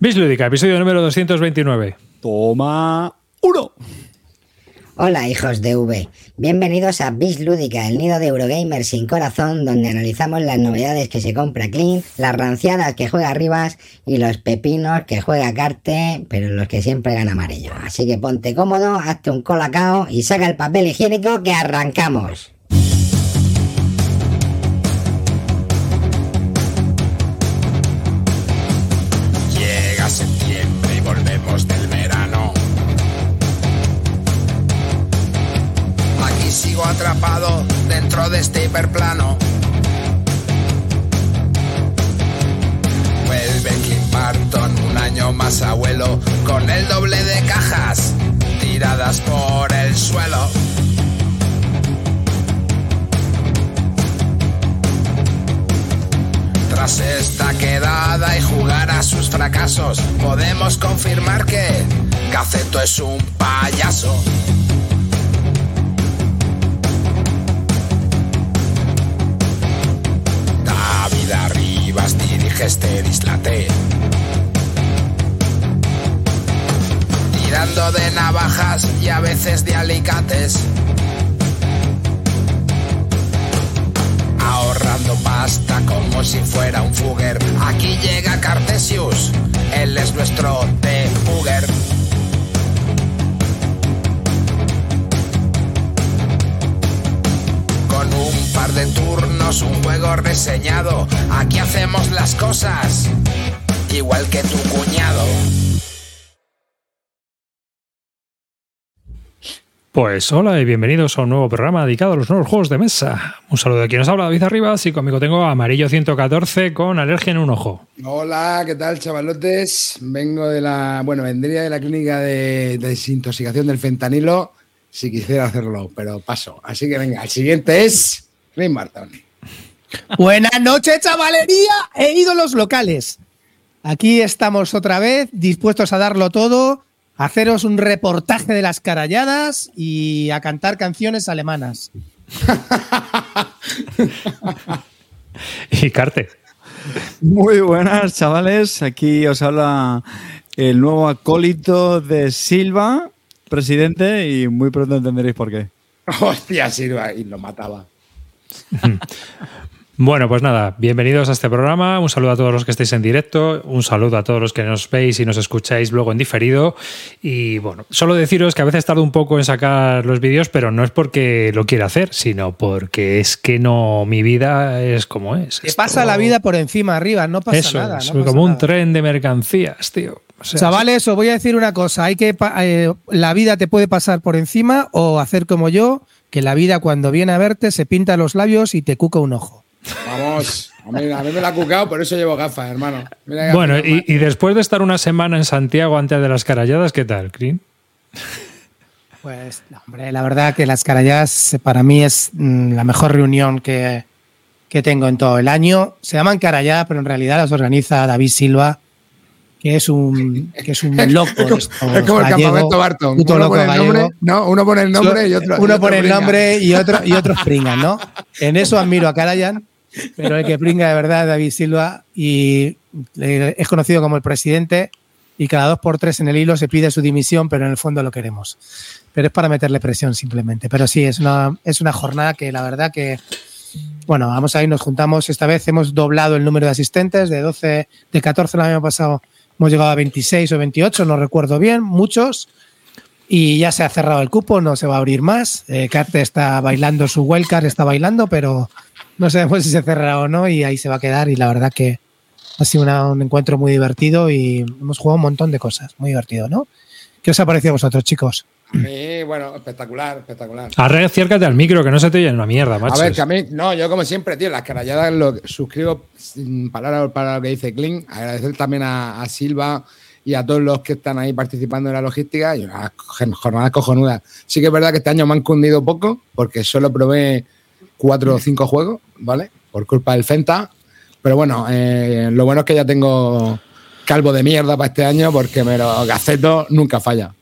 Bislúdica, episodio número 229. Toma uno. Hola hijos de V, bienvenidos a Bis Lúdica, el nido de Eurogamers sin corazón, donde analizamos las novedades que se compra Clean, las ranciadas que juega Rivas y los pepinos que juega Carte, pero los que siempre gana amarillo. Así que ponte cómodo, hazte un colacao y saca el papel higiénico que arrancamos. Dentro de este hiperplano. Vuelve Clint Barton, un año más abuelo, con el doble de cajas tiradas por el suelo. Tras esta quedada y jugar a sus fracasos, podemos confirmar que Gaceto es un payaso. Arribas dirige este dislate. Tirando de navajas y a veces de alicates. ahorrando pasta como si fuera un fugger. Aquí llega Cartesius, él es nuestro debugger. Con de turnos, un juego reseñado, aquí hacemos las cosas igual que tu cuñado. Pues hola y bienvenidos a un nuevo programa dedicado a los nuevos juegos de mesa. Un saludo de quien nos habla, David Arribas, y conmigo tengo Amarillo 114 con alergia en un ojo. Hola, ¿qué tal, chavalotes? Vengo de la, bueno, vendría de la clínica de, de desintoxicación del fentanilo si quisiera hacerlo, pero paso. Así que venga, el siguiente es Barton. Buenas noches, chavalería e ídolos locales. Aquí estamos otra vez, dispuestos a darlo todo, a haceros un reportaje de las caralladas y a cantar canciones alemanas. y Carte. Muy buenas, chavales. Aquí os habla el nuevo acólito de Silva, presidente, y muy pronto entenderéis por qué. Hostia, Silva, y lo mataba. Bueno, pues nada, bienvenidos a este programa. Un saludo a todos los que estáis en directo, un saludo a todos los que nos veis y nos escucháis luego en diferido. Y bueno, solo deciros que a veces tardo un poco en sacar los vídeos, pero no es porque lo quiera hacer, sino porque es que no, mi vida es como es. Te pasa la vida por encima, arriba, no pasa Eso nada. es, no como un nada. tren de mercancías, tío. O sea, Chavales, os voy a decir una cosa, hay que eh, la vida te puede pasar por encima o hacer como yo, que la vida cuando viene a verte se pinta los labios y te cuca un ojo. Vamos, a mí, a mí me la ha cucado, por eso llevo gafas, hermano. Mira Bueno, gafas, y, y después de estar una semana en Santiago antes de las caralladas, ¿qué tal, Crin? Pues, no, hombre, la verdad que las carayas eh, para mí es mm, la mejor reunión que, que tengo en todo el año. Se llaman carayadas, pero en realidad las organiza David Silva, que es un, que es un loco. Es como el gallego, campamento Barton. puto Uno loco pone el nombre, no, uno pone el nombre y otro. y Uno otro pone el nombre y otro y otros pringan, ¿no? En eso admiro a Karayan, pero el que pringa de verdad es David Silva y es conocido como el presidente y cada dos por tres en el hilo se pide su dimisión, pero en el fondo lo queremos. Pero es para meterle presión simplemente. Pero sí, es una, es una jornada que la verdad que, bueno, vamos a ir, nos juntamos. Esta vez hemos doblado el número de asistentes, de 12, de 14 el año pasado hemos llegado a 26 o 28, no recuerdo bien, muchos y ya se ha cerrado el cupo, no se va a abrir más. Eh, Carte está bailando su wildcard, está bailando, pero no sabemos si se cerrará o no y ahí se va a quedar y la verdad que ha sido un encuentro muy divertido y hemos jugado un montón de cosas, muy divertido, ¿no? ¿Qué os ha parecido a vosotros, chicos? Sí, bueno, espectacular, espectacular. Arre, acércate al micro, que no se te oye una mierda, macho. A ver, que a mí, no, yo como siempre, tío, las caralladas lo suscribo sin palabra palabra lo que dice Clint. Agradecer también a, a Silva y a todos los que están ahí participando en la logística y una jorn- jornada cojonuda. Sí que es verdad que este año me han cundido poco porque solo probé cuatro o cinco juegos, ¿vale? Por culpa del Fenta. Pero bueno, eh, lo bueno es que ya tengo calvo de mierda para este año porque me lo gaceto nunca falla.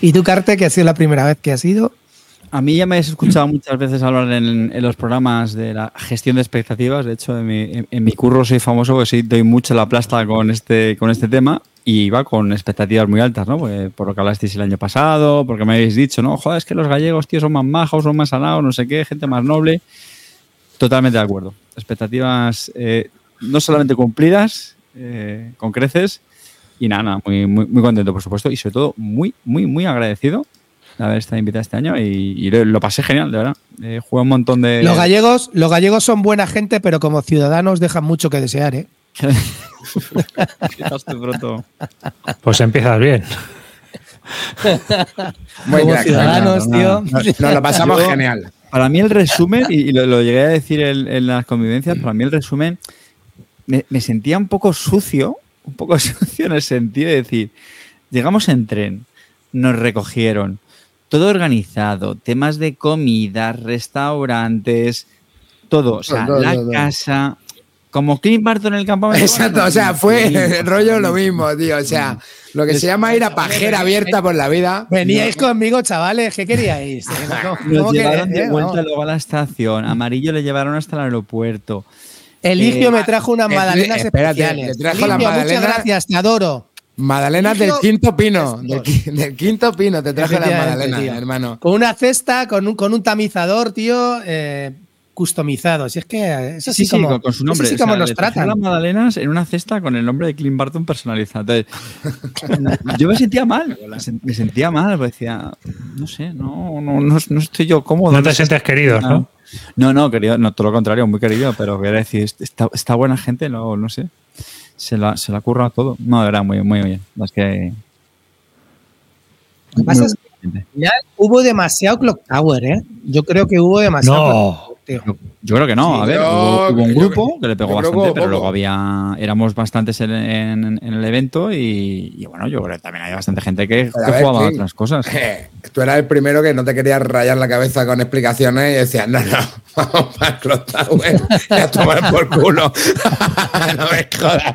¿Y tú, Carte, que ha sido la primera vez que has ido? A mí ya me habéis escuchado muchas veces hablar en, en los programas de la gestión de expectativas. De hecho, en mi, en- en mi curro soy famoso porque sí doy mucho la plasta con este, con este tema y iba con expectativas muy altas, ¿no? Porque, por lo que hablasteis el año pasado, porque me habéis dicho, ¿no? Joder, es que los gallegos, tío, son más majos, son más sanados, no sé qué, gente más noble. Totalmente de acuerdo. Expectativas eh, no solamente cumplidas, eh, con creces, y nada, nada, muy, muy, muy contento, por supuesto, y sobre todo muy, muy, muy agradecido de haber estado invitado este año y, y lo, lo pasé genial, de verdad. Eh, jugué un montón de... Los gallegos, los gallegos son buena gente, pero como ciudadanos dejan mucho que desear, ¿eh? Pronto- Pues empiezas bien. Muy Como crack, ciudadanos, no, no, tío. no, Nos, nos lo pasamos Yo- genial. Para mí el resumen, y y lo, lo llegué a decir en, en las convivencias, para mí el resumen, me, me sentía un poco sucio, un poco sucio en el sentido de decir, llegamos en tren, nos recogieron, todo organizado, temas de comida, restaurantes, todo, o sea, la casa, como Clint Barton en el campamento. Exacto, o sea, fue el rollo lo mismo, tío. O sea, lo que se llama ir a pajera abierta por la vida. Veníais conmigo, chavales, ¿qué queríais? ¿Cómo- Nos cómo llevaron de eh? vuelta luego a la estación, Amarillo le llevaron hasta el aeropuerto. Eligio Eh, me trajo unas eh, magdalenas espérate, especiales. le trajo Eligio, las muchas gracias, te adoro. Magdalenas del quinto pino. Del, qui- del quinto pino te traje las magdalenas, hermano. Con una cesta, con un, con un tamizador, tío, eh, customizado. Si es que eso sí, Sí, sí, como, con, con su nombre. eso sí O sea, como nos tratan. las magdalenas en una cesta con el nombre de Clint Barton personalizado. Entonces, yo me sentía mal. me sen- Me sentía mal. porque Decía, no sé, no, no, no, no estoy yo cómodo. No te sientes si- querido, ¿no? No, no, querido, no, todo lo contrario, muy querido, pero quería decir, esta, esta buena gente, no, no sé, se la, se la curra todo. No, de verdad, muy, muy bien. Es que. Lo que pasa es que hubo demasiado Clock Tower, ¿eh? Yo creo que hubo demasiado. No. Clock Tower, tío. Yo creo que no. Sí, a ver, hubo, hubo un grupo creo- que le pegó bastante, pero luego había. Éramos bastantes en, en- en el evento y, y bueno, yo creo que también hay bastante gente que, ver, jugaba a Clint, otras cosas. eh, Tú eras el primero que no te querías rayar la cabeza con explicaciones y decías, no, no, vamos para Clock Tower y a tomar por culo. no me jodas.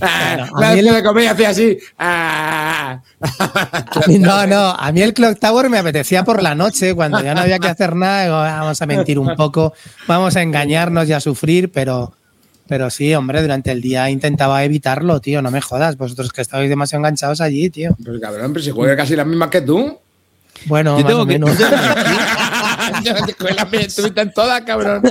a La mí el- hacía de comer y hacía así. Ah. Mí no, no. A mí el Clock Tower me apetecía por la noche, cuando ya no había que hacer nada. digo, "Ah, vamos a mentir un poco, vamos a engañarnos y a sufrir, pero, pero sí, hombre, durante el día intentaba evitarlo, tío. No me jodas, vosotros que estabais demasiado enganchados allí, tío. Pues cabrón, pero si juega casi las mismas que tú. Bueno, Yo más tengo o que- menos. Yo te jugué las mismas, estuviste en todas, cabrón.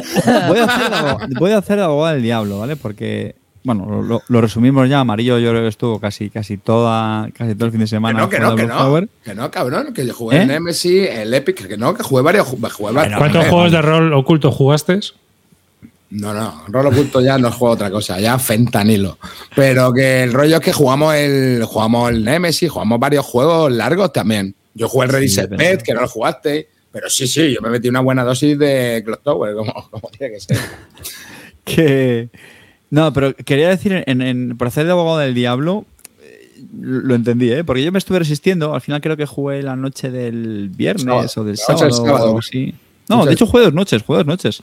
Voy a hacer algo, voy a hacer abogado del diablo, ¿vale? Porque, bueno, lo, lo- lo resumimos ya. Amarillo yo creo que estuvo casi, casi, toda, casi todo el fin de Que semana. no, que no, que no. Que no, cabrón. Que yo jugué ¿Eh? en Nemesis, el Epic, que no, que jugué varios. Jugué varios ¿Cuántos juegos de rol oculto jugaste? No, no, rol oculto ya no juego otra cosa, ya fentanilo. Pero que el rollo es que jugamos el, jugamos el Nemesis, jugamos varios juegos largos también. Yo jugué el Ready Sí, Pet, que no lo jugaste, pero sí, sí, yo me metí una buena dosis de Clock Tower, como, como tiene que ser. que no, pero quería decir en, en- por hacer de abogado del diablo eh, lo entendí, ¿eh? Porque yo me estuve resistiendo. Al final creo que jugué la noche del viernes Sábado. o del sábado, sábado. o algo así. No, de hecho jugué dos noches, jugué dos noches.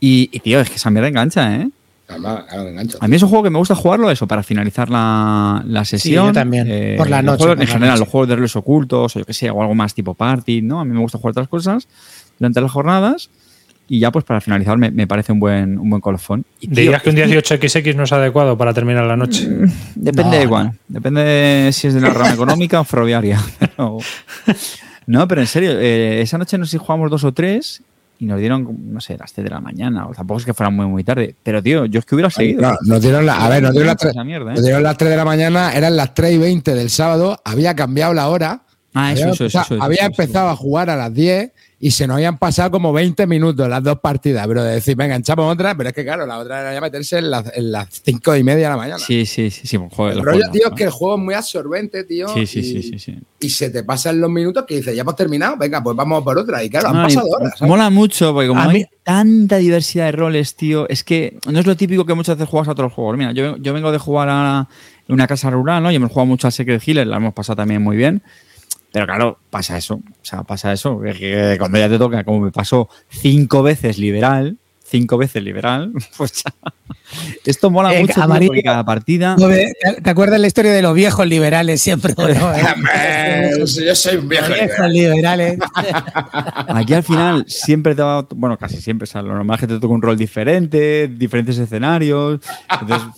y, y, tío, es que esa mierda engancha, ¿eh? Calma, engancho. A mí es un juego que me gusta jugarlo eso, para finalizar la, la sesión. yo también, por la noche, juegos- por en la general, noche. los juegos de roles ocultos, o yo que sé, o algo más tipo party, ¿no? A mí me gusta jugar otras cosas durante las jornadas. Y ya, pues para finalizar, me, me parece un buen, un buen colofón. Y, tío, ¿Dirías que un es 18XX no es adecuado para terminar la noche? Depende No, de cuál. Depende de si es de la rama económica o ferroviaria. Pero- no, pero en serio, eh, esa noche no sé si jugamos dos o tres y nos dieron, no sé, las 3 de la mañana. O tampoco es que fuera muy, muy tarde. Pero, tío, yo es que hubiera seguido. No, nos dieron la, a ver, nos dieron las 3, Esa mierda, ¿eh? nos dieron las 3 de la mañana, eran las 3 y 20 del sábado, había cambiado la hora. Ah, eso, había eso, eso, empezado, eso, eso, había eso. empezado a jugar a las 10 y se nos habían pasado como 20 minutos las dos partidas, pero de decir, venga, echamos otra, pero es que claro, la otra era ya meterse en las, en las 5 y media de la mañana. Sí, sí, sí, sí. Joder, el rollo, juegos, tío, ¿no? es que el juego es muy absorbente, tío. Sí, sí, y, sí, sí, sí. y se te pasan los minutos que dices, ya hemos terminado, venga, pues vamos por otra. Y claro, han No, pasado horas. ¿sabes? Mola mucho, porque como A hay mí- tanta diversidad de roles, tío, es que no es lo típico que muchas veces juegas a otros juegos. Mira, yo, yo vengo de jugar a una casa rural, ¿no? Y hemos jugado mucho a Secret Healer, la hemos pasado también muy bien. Pero claro, pasa eso. O sea, pasa eso. Que, cuando ya te toca, como me pasó cinco veces liberal, cinco veces liberal, pues ya, Esto mola Eh, mucho amarillo. porque cada partida. ¿Te acuerdas la historia de los viejos liberales siempre? no, eh? Yo soy un viejo. Los viejos liberales. Aquí al final siempre te va. Bueno, casi siempre. O sea, lo normal es que te toca un rol diferente, diferentes escenarios. Entonces,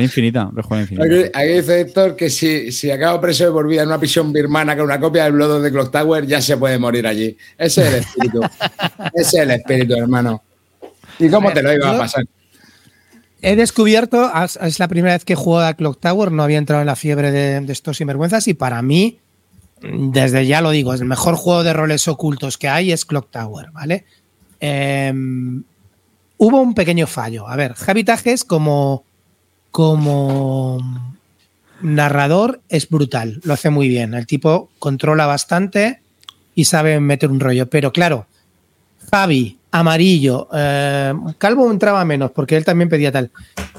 infinita. Infinita. Aquí, aquí dice Héctor que si, si acabo preso de por vida en una prisión birmana con una copia del Blood of the Clock Tower, ya se puede morir allí. Ese es el espíritu. Ese es el espíritu, hermano. ¿Y cómo ver, te lo iba a pasar? He descubierto, es la primera vez que juego a Clock Tower, no había entrado en la fiebre de, de estos sinvergüenzas y para mí, desde ya lo digo, es el mejor juego de roles ocultos que hay es Clock Tower, ¿vale? Em, hubo un pequeño fallo. A ver, Javi Tajes como, como narrador es brutal, lo hace muy bien. El tipo controla bastante y sabe meter un rollo, pero claro, Javi, amarillo, eh, Calvo entraba menos porque él también pedía tal.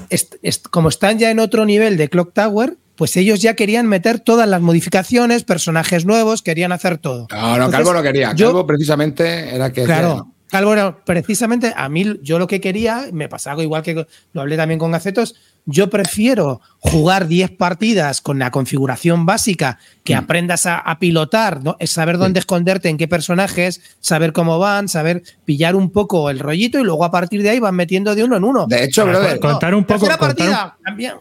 Est- est- como están ya en otro nivel de Clock Tower, pues ellos ya querían meter todas las modificaciones, personajes nuevos, querían hacer todo. No, no, Entonces, Calvo no quería. yo- Calvo precisamente era que. Claro, Calvo, no, precisamente a mí yo lo que quería, me pasaba igual que lo hablé también con Gacetos, yo prefiero jugar 10 partidas con la configuración básica, que Mm. aprendas a, a pilotar, ¿no? Es saber dónde esconderte, en qué personajes, saber cómo van, saber pillar un poco el rollito y luego a partir de ahí van metiendo de uno en uno. De hecho, brother, contar un poco- tercera contar un- partida, también.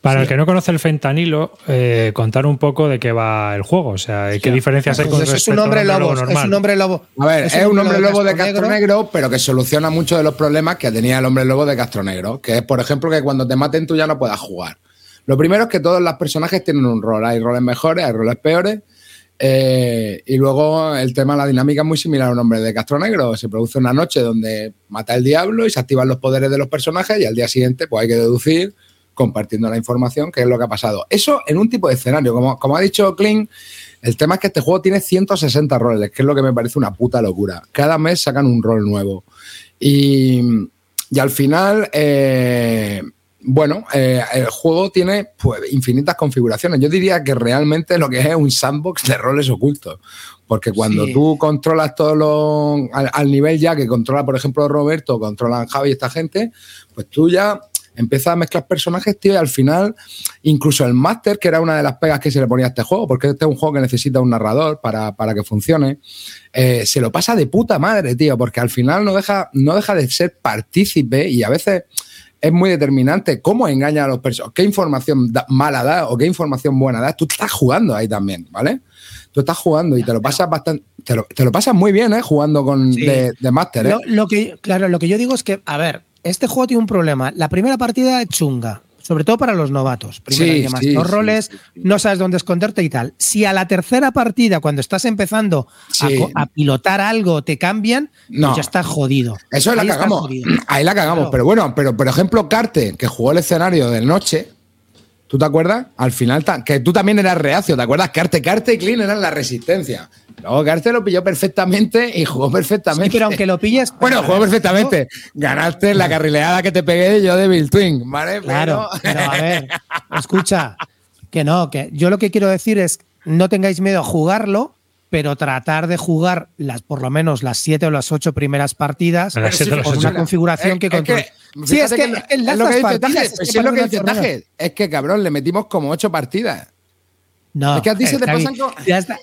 Para el que no conoce el fentanilo, eh, contar un poco de qué va el juego. O sea, qué diferencias hay con Pues eso es respecto un hombre a un lobo, es normal. un hombre lobo. A ver, es, un hombre lobo de Castro Negro. Negro, pero que soluciona muchos de los problemas que tenía el hombre lobo de Castro Negro. Que es, por ejemplo, que cuando te maten tú ya no puedas jugar. Lo primero es que todos los personajes tienen un rol. Hay roles mejores, hay roles peores. eh, y luego el tema, la dinámica es muy similar a un hombre de Castro Negro. Se produce una noche donde mata el diablo y se activan los poderes de los personajes y al día siguiente pues hay que deducir compartiendo la información qué es lo que ha pasado. Eso en un tipo de escenario. Como, como ha dicho Clint, el tema es que este juego tiene 160 roles, que es lo que me parece una puta locura. Cada mes sacan un rol nuevo. Y, y al final, eh, bueno, eh, el juego tiene pues, infinitas configuraciones. Yo diría que realmente lo que es es un sandbox de roles ocultos. Porque cuando Sí. tú controlas todo lo. Al, al nivel ya que controla, por ejemplo, Roberto, controlan Javi y esta gente, pues tú ya empiezas a mezclar personajes, tío, y al final, incluso el máster, que era una de las pegas que se le ponía a este juego, porque este es un juego que necesita un narrador para, para que funcione, eh, se lo pasa de puta madre, tío, porque al final no deja, no deja de ser partícipe y a veces es muy determinante cómo engaña a los personajes, qué información da- mala da o qué información buena da. Tú estás jugando ahí también, ¿vale? Tú estás jugando y te lo pasas bastante, te lo, te lo pasas muy bien, ¿eh? Jugando con Sí. de, de máster, ¿eh? Lo, lo que, claro, lo que yo digo es que, a ver, este juego tiene un problema. La primera partida es chunga, sobre todo para los novatos. Primero Sí, hay más sí, dos roles, sí, no sabes dónde esconderte y tal. Si a la tercera partida, cuando estás empezando a pilotar algo, te cambian, No. pues ya estás jodido. Eso la Ahí estás cagamos. Ahí la cagamos. Claro. Pero bueno, pero por ejemplo, Carte, que jugó el escenario de noche, ¿tú te acuerdas? Al final, que tú también eras reacio, ¿te acuerdas? Carte, Carte y Clean eran la resistencia. Luego Carte lo pilló perfectamente y jugó perfectamente. Sí, pero aunque lo pilles. Bueno, jugó perfectamente. Ganaste la carrileada que te pegué yo de Bill Twin, ¿vale? Claro, Pero- pero a ver, escucha, que no, que yo lo que quiero decir es no tengáis miedo a jugarlo, pero tratar de jugar las por lo menos las siete o las ocho primeras partidas con ocho. una configuración que Es que. Sí, es que, lo que partidas, es que sí es lo que dice. Es cabrón, le metimos como ocho partidas. No, Es que a ti se eh, te Javi, pasan co- ya está.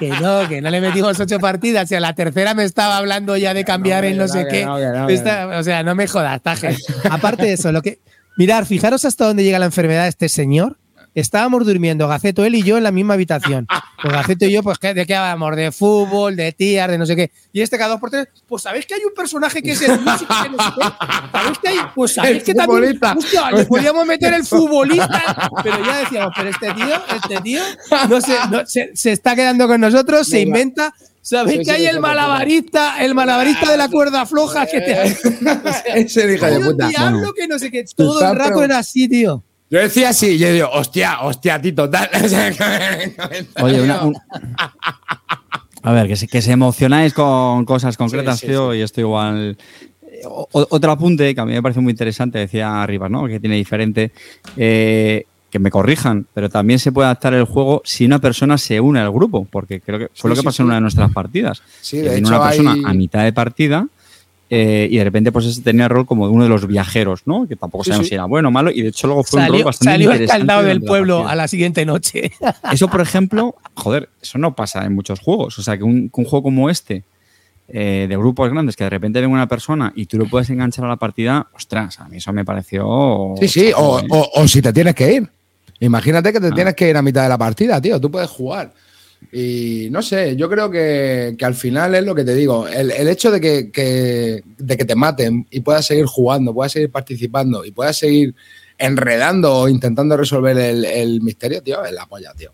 Que no, que no le metimos ocho partidas. Y a la tercera me estaba hablando ya de cambiar no, el que no no, sé qué. no, Esta- O sea, no me jodas, Taje. Aparte de eso, lo que. Mirar, fijaros hasta dónde llega la enfermedad de este señor. Estábamos durmiendo, Gaceto, él y yo en la misma habitación. Pues Gaceto y yo, pues, ¿qué- ¿de qué hablábamos? De fútbol, de tías, de no sé qué. Y este cada dos por tres, pues ¿sabéis que hay un personaje que es el músico que no sé qué? ¿Sabéis que hay? Pues ¿sabéis El que también? Hostia, le podíamos meter el futbolista. Pero ya decíamos, pero este tío, este tío, no se, no, se, se está quedando con nosotros, se inventa. ¿Sabéis Sí, que hay sí, el malabarista, el malabarista de la cuerda floja que te Ese hijo de puta. diablo que no sé qué. Todo el rato era así, tío. Yo decía así, yo digo, hostia, hostia, tito, tal. Oye, una- un- A ver, que se, que se emocionáis con cosas concretas, Sí, sí, tío, y esto igual. O- otro apunte que a mí me parece muy interesante, decía arriba, ¿no? Que tiene diferente. eh, que me corrijan, pero también se puede adaptar el juego si una persona se une al grupo, porque creo que fue Sí, lo que sí, pasó sí. en una de nuestras partidas. Sí, de hecho una persona hay- a mitad de partida eh, y de repente pues ese tenía rol como de uno de los viajeros, ¿no? Que tampoco sabemos si era bueno o malo y de hecho luego fue un rol Salió, bastante salió interesante. escaldado del la pueblo a la siguiente noche. Eso, por ejemplo, joder, eso no pasa en muchos juegos. O sea, que un, que un juego como este, eh, de grupos grandes, que de repente venga una persona y tú lo puedes enganchar a la partida, ostras, a mí eso me pareció. Sí, sí, o, ¿eh? o- o si te tienes que ir. Imagínate que te Ah. tienes que ir a mitad de la partida, tío. Tú puedes jugar. Y no sé, yo creo que, que al final es lo que te digo. El, el hecho de que, que- de que te maten y puedas seguir jugando, puedas seguir participando y puedas seguir enredando o intentando resolver el, el misterio, tío, es la polla, tío.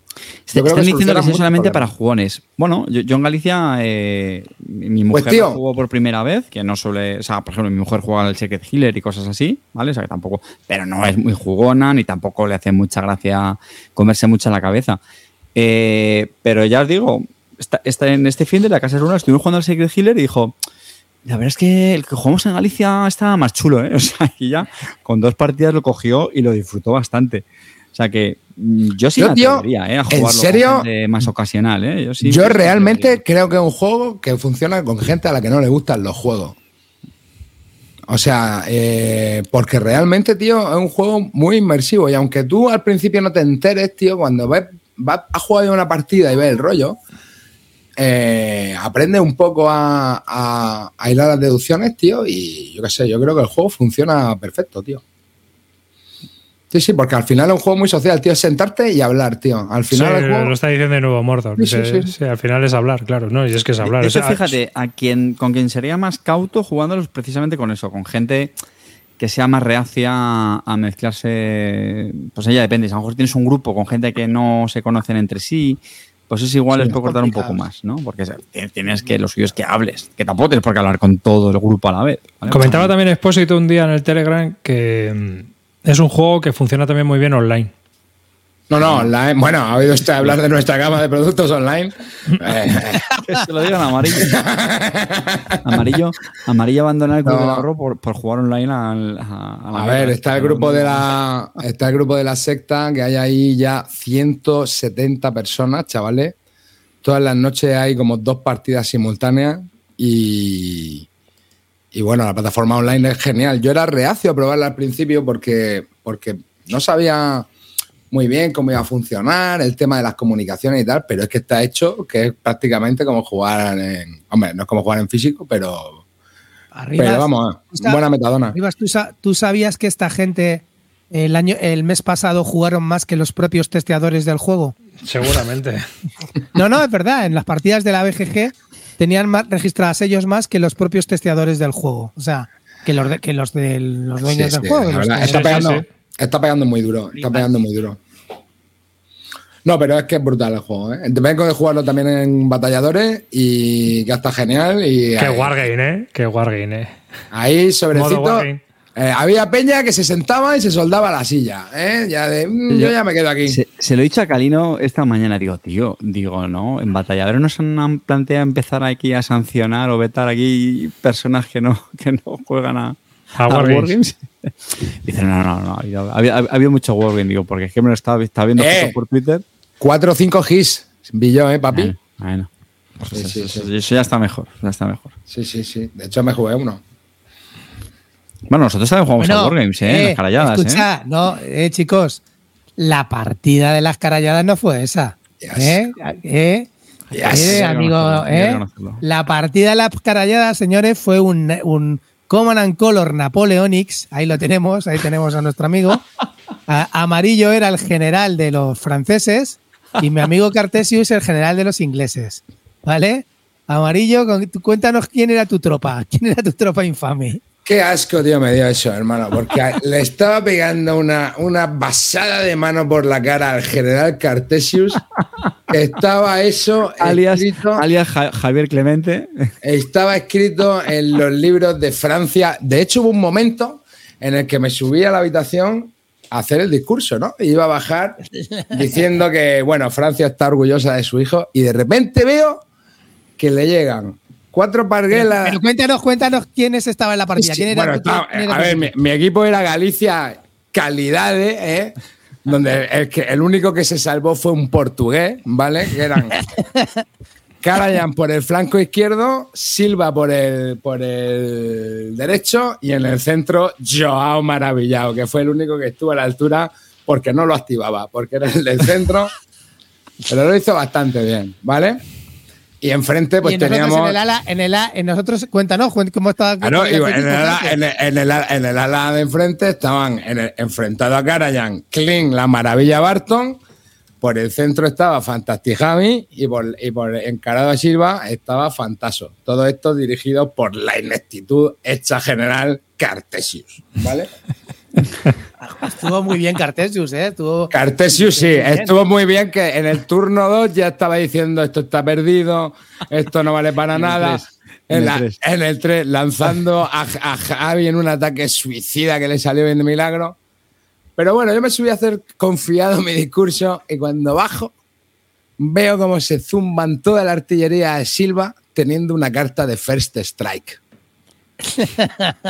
Est- Yo creo Están que diciendo que muchos solamente para jugones. Bueno, yo, yo en Galicia, eh, mi Pues, mujer tío. lo jugó por primera vez, que no suele. O sea, por ejemplo, mi mujer juega al Secret Healer y cosas así, ¿vale? O sea, que tampoco. Pero no es muy jugona, ni tampoco le hace mucha gracia comerse mucho la cabeza. Eh, pero ya os digo, está, está en este fin de la casa de Luna estuvimos jugando al Secret Healer y dijo. La verdad es que el que jugamos en Galicia estaba más chulo, ¿eh? O sea, y ya con dos partidas lo cogió y lo disfrutó bastante. O sea que mm, yo sí Yo, me tío, ¿eh? A ¿en jugarlo con serio? gente más ocasional, ¿eh? Yo, sí Yo me realmente atrevería. creo que es un juego que funciona con gente a la que no le gustan los juegos. O sea, eh, porque realmente, tío, es un juego muy inmersivo. Y aunque tú al principio no te enteres, tío, cuando ves, vas a jugar una partida y ves el rollo, eh, aprendes un poco a, a, a hilar las deducciones, tío. Y yo qué sé, yo creo que el juego funciona perfecto, tío. Sí, sí, porque al final es un juego muy social, tío. Es sentarte y hablar, tío. Al Sí, final el juego. lo está diciendo de nuevo Mordor. Sí, sí, sí. sí, al final es hablar, claro. No, y es que es hablar. De o sea, fíjate, a quien, con quien sería más cauto jugándolos precisamente con eso, con gente que sea más reacia a mezclarse. Pues ella depende. Si a lo mejor tienes un grupo con gente que no se conocen entre sí, pues es igual, Sí, les es puede cortar un poco más, ¿no? Porque tienes que, lo suyo es que hables, que tampoco tienes por qué hablar con todo el grupo a la vez. ¿vale? Comentaba también Expósito un día en el Telegram que mm, es un juego que funciona también muy bien online. No, no, online. Bueno, ha oído usted hablar de nuestra gama de productos online. Que se lo digan amarillo. amarillo, amarillo abandona el club No. ahorro por, por jugar online al- a, a la a ver, está el grupo de la está el grupo de la secta que hay ahí ya 170 personas, chavales. Todas las noches hay como dos partidas simultáneas y y bueno, la plataforma online es genial. Yo era reacio a probarla al principio porque porque no sabía muy bien cómo iba a funcionar, el tema de las comunicaciones y tal, pero es que está hecho que es prácticamente como jugar en. Hombre, no es como jugar en físico, pero. Arriba, pero vamos, sa- buena metadona. Arribas, ¿tú, sa- tú sabías que esta gente el, año, el mes pasado jugaron más que los propios testeadores del juego? Seguramente. No, no, es verdad. En las partidas de la BGG tenían más, registradas ellos más que los propios testeadores del juego. O sea, que los de, que los, de los dueños Sí, del sí, juego. verdad, está, sí, pegando, sí. está pegando muy duro. Está pegando muy duro. No, pero es que es brutal el juego. ¿eh? Vengo de jugarlo también en batalladores y que está genial. Y Qué ahí, wargame, ¿eh? Qué wargame, ¿eh? ahí sobrecito. eh, había peña que se sentaba y se soldaba la silla. ¿eh? Ya de, mm, yo ya me quedo aquí. Se, se lo he dicho a Calino esta mañana, digo, tío, digo, no, en batalladores nos han planteado empezar aquí a sancionar o vetar aquí personas que no, que no juegan a, A Wargames. Dice, no, no, no, ha habido, ha habido- ha habido mucho Wargame, digo, porque es que me lo estaba, estaba viendo Eh. por Twitter. 4 o 5 hits. Yo, ¿eh, papi? Bueno, bueno. Pues Sí, sí, eso, sí. eso ya está mejor, ya está mejor. Sí, sí, sí. De hecho, me jugué uno. Bueno, nosotros también jugamos a Wargames, ¿eh? Eh, las caralladas, ¿eh? escucha, no, eh, chicos, la partida de las caralladas no fue esa. Yes. ¿Eh? ¿Eh? Yes. Eh, que amigo, ¿eh? La partida de las caralladas, señores, fue un, un Common and Color Napoleonics. Ahí lo tenemos, ahí tenemos a nuestro amigo. A- Amarillo era el general de los franceses y mi amigo Cartesius el general de los ingleses. ¿Vale? Amarillo, cuéntanos quién era tu tropa. ¿Quién era tu tropa infame? Qué asco, tío, me dio eso, hermano, porque le estaba pegando una, una basada de mano por la cara al general Cartesius. Estaba eso Alias, escrito, alias Ja- Javier Clemente. estaba escrito en los libros de Francia. De hecho, hubo un momento en el que me subí a la habitación a hacer el discurso, ¿no? Y iba a bajar diciendo que, bueno, Francia está orgullosa de su hijo y de repente veo que le llegan cuatro parguelas. Pero cuéntanos, cuéntanos quiénes estaban en la partida. ¿Quién era, bueno, quién- estaba- quién era a ver, mi, mi equipo era Galicia Calidades, ¿eh? donde el, que, el único que se salvó fue un portugués, ¿vale? Que eran Karajan por el flanco izquierdo, Silva por el, por el derecho y en el centro Joao Maravillado, que fue el único que estuvo a la altura porque no lo activaba, porque era el del centro, pero lo hizo bastante bien, ¿vale? Y enfrente pues y teníamos... en el ala, en el, a- en nosotros, cuéntanos cómo estaba. Y en, el ala, en, el, en el ala- en el ala de enfrente estaban en el- enfrentado a Karajan, Kling, la maravilla Barton. Por el centro estaba Fantastic Javi y por, y por encarado a Silva estaba Fantaso. Todo esto dirigido por la ineptitud hecha general Cartesius. ¿Vale? Estuvo muy bien Cartesius, ¿eh? Estuvo, Cartesius sí, Muy bien. estuvo muy bien que en el turno 2 ya estaba diciendo esto está perdido, esto no vale para nada. la- en el 3, lanzando a, a Javi en un ataque suicida que le salió bien de milagro. Pero bueno, yo me subí a hacer confiado mi discurso y cuando bajo veo cómo se zumban toda la artillería de Silva teniendo una carta de First Strike.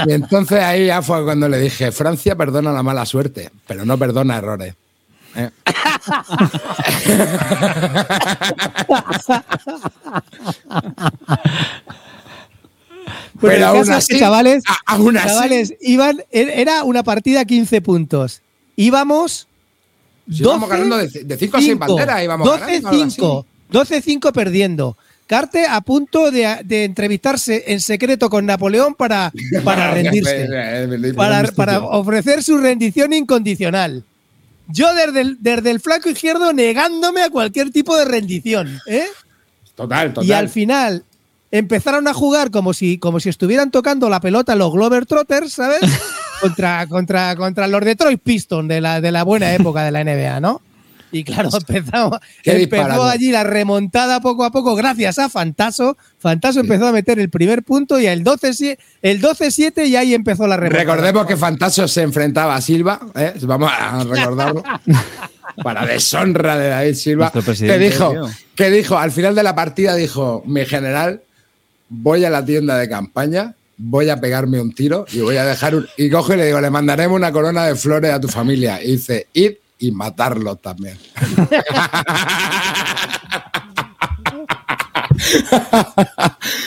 Y entonces ahí ya fue cuando le dije, Francia perdona la mala suerte, pero no perdona errores. ¿eh? Pero aún así, chavales, a- aún así- chavales, iban, er- era una partida a 15 puntos. Íbamos. Si íbamos 12, ganando de, de 5 a 6 banderas, íbamos ganando. algo así. 12-5. 12-5 perdiendo. Carte a punto de, de entrevistarse en secreto con Napoleón para, para rendirse. para, para ofrecer su rendición incondicional. Yo desde el, desde el flanco izquierdo negándome a cualquier tipo de rendición. ¿eh? Total, total. Y al final empezaron a jugar como si, como si estuvieran tocando la pelota los Glover Trotters, ¿sabes? contra, contra, contra los Detroit Pistons de la, de la buena época de la NBA, ¿no? Y claro, empezamos, empezó allí la remontada poco a poco gracias a Fantaso. Fantaso empezó a meter el primer punto y el 12-7 el 12-7 y ahí empezó la remontada. Recordemos que Fantasio se enfrentaba a Silva, ¿eh? vamos a recordarlo. Para deshonra de David Silva. Que dijo, que dijo, al final de la partida dijo, mi general, voy a la tienda de campaña, voy a pegarme un tiro y voy a dejar un... Y cojo y le digo, le mandaremos una corona de flores a tu familia. Y dice, id y matarlos también.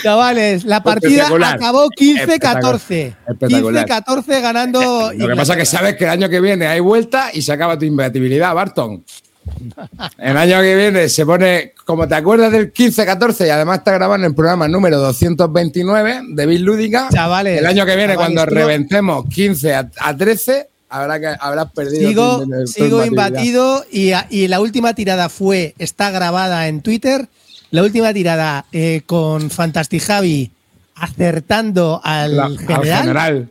Chavales, la partida Espectacular. acabó 15-14. Espectacular. 15-14 ganando. Lo que pasa es que sabes que el año que viene hay vuelta y se acaba tu imbatibilidad, Barton. El año que viene se pone, como te acuerdas del 15-14 y además está grabando en el programa número 229 de Bill Lúdica. Chavales, El año que viene, chavales, cuando tío. reventemos 15 a, a 13, habrá que, habrás perdido. Sigo, tu- tu sigo imbatido y, a- y la última tirada fue, está grabada en Twitter, la última tirada eh, con Fantastic Javi acertando al, La- al general.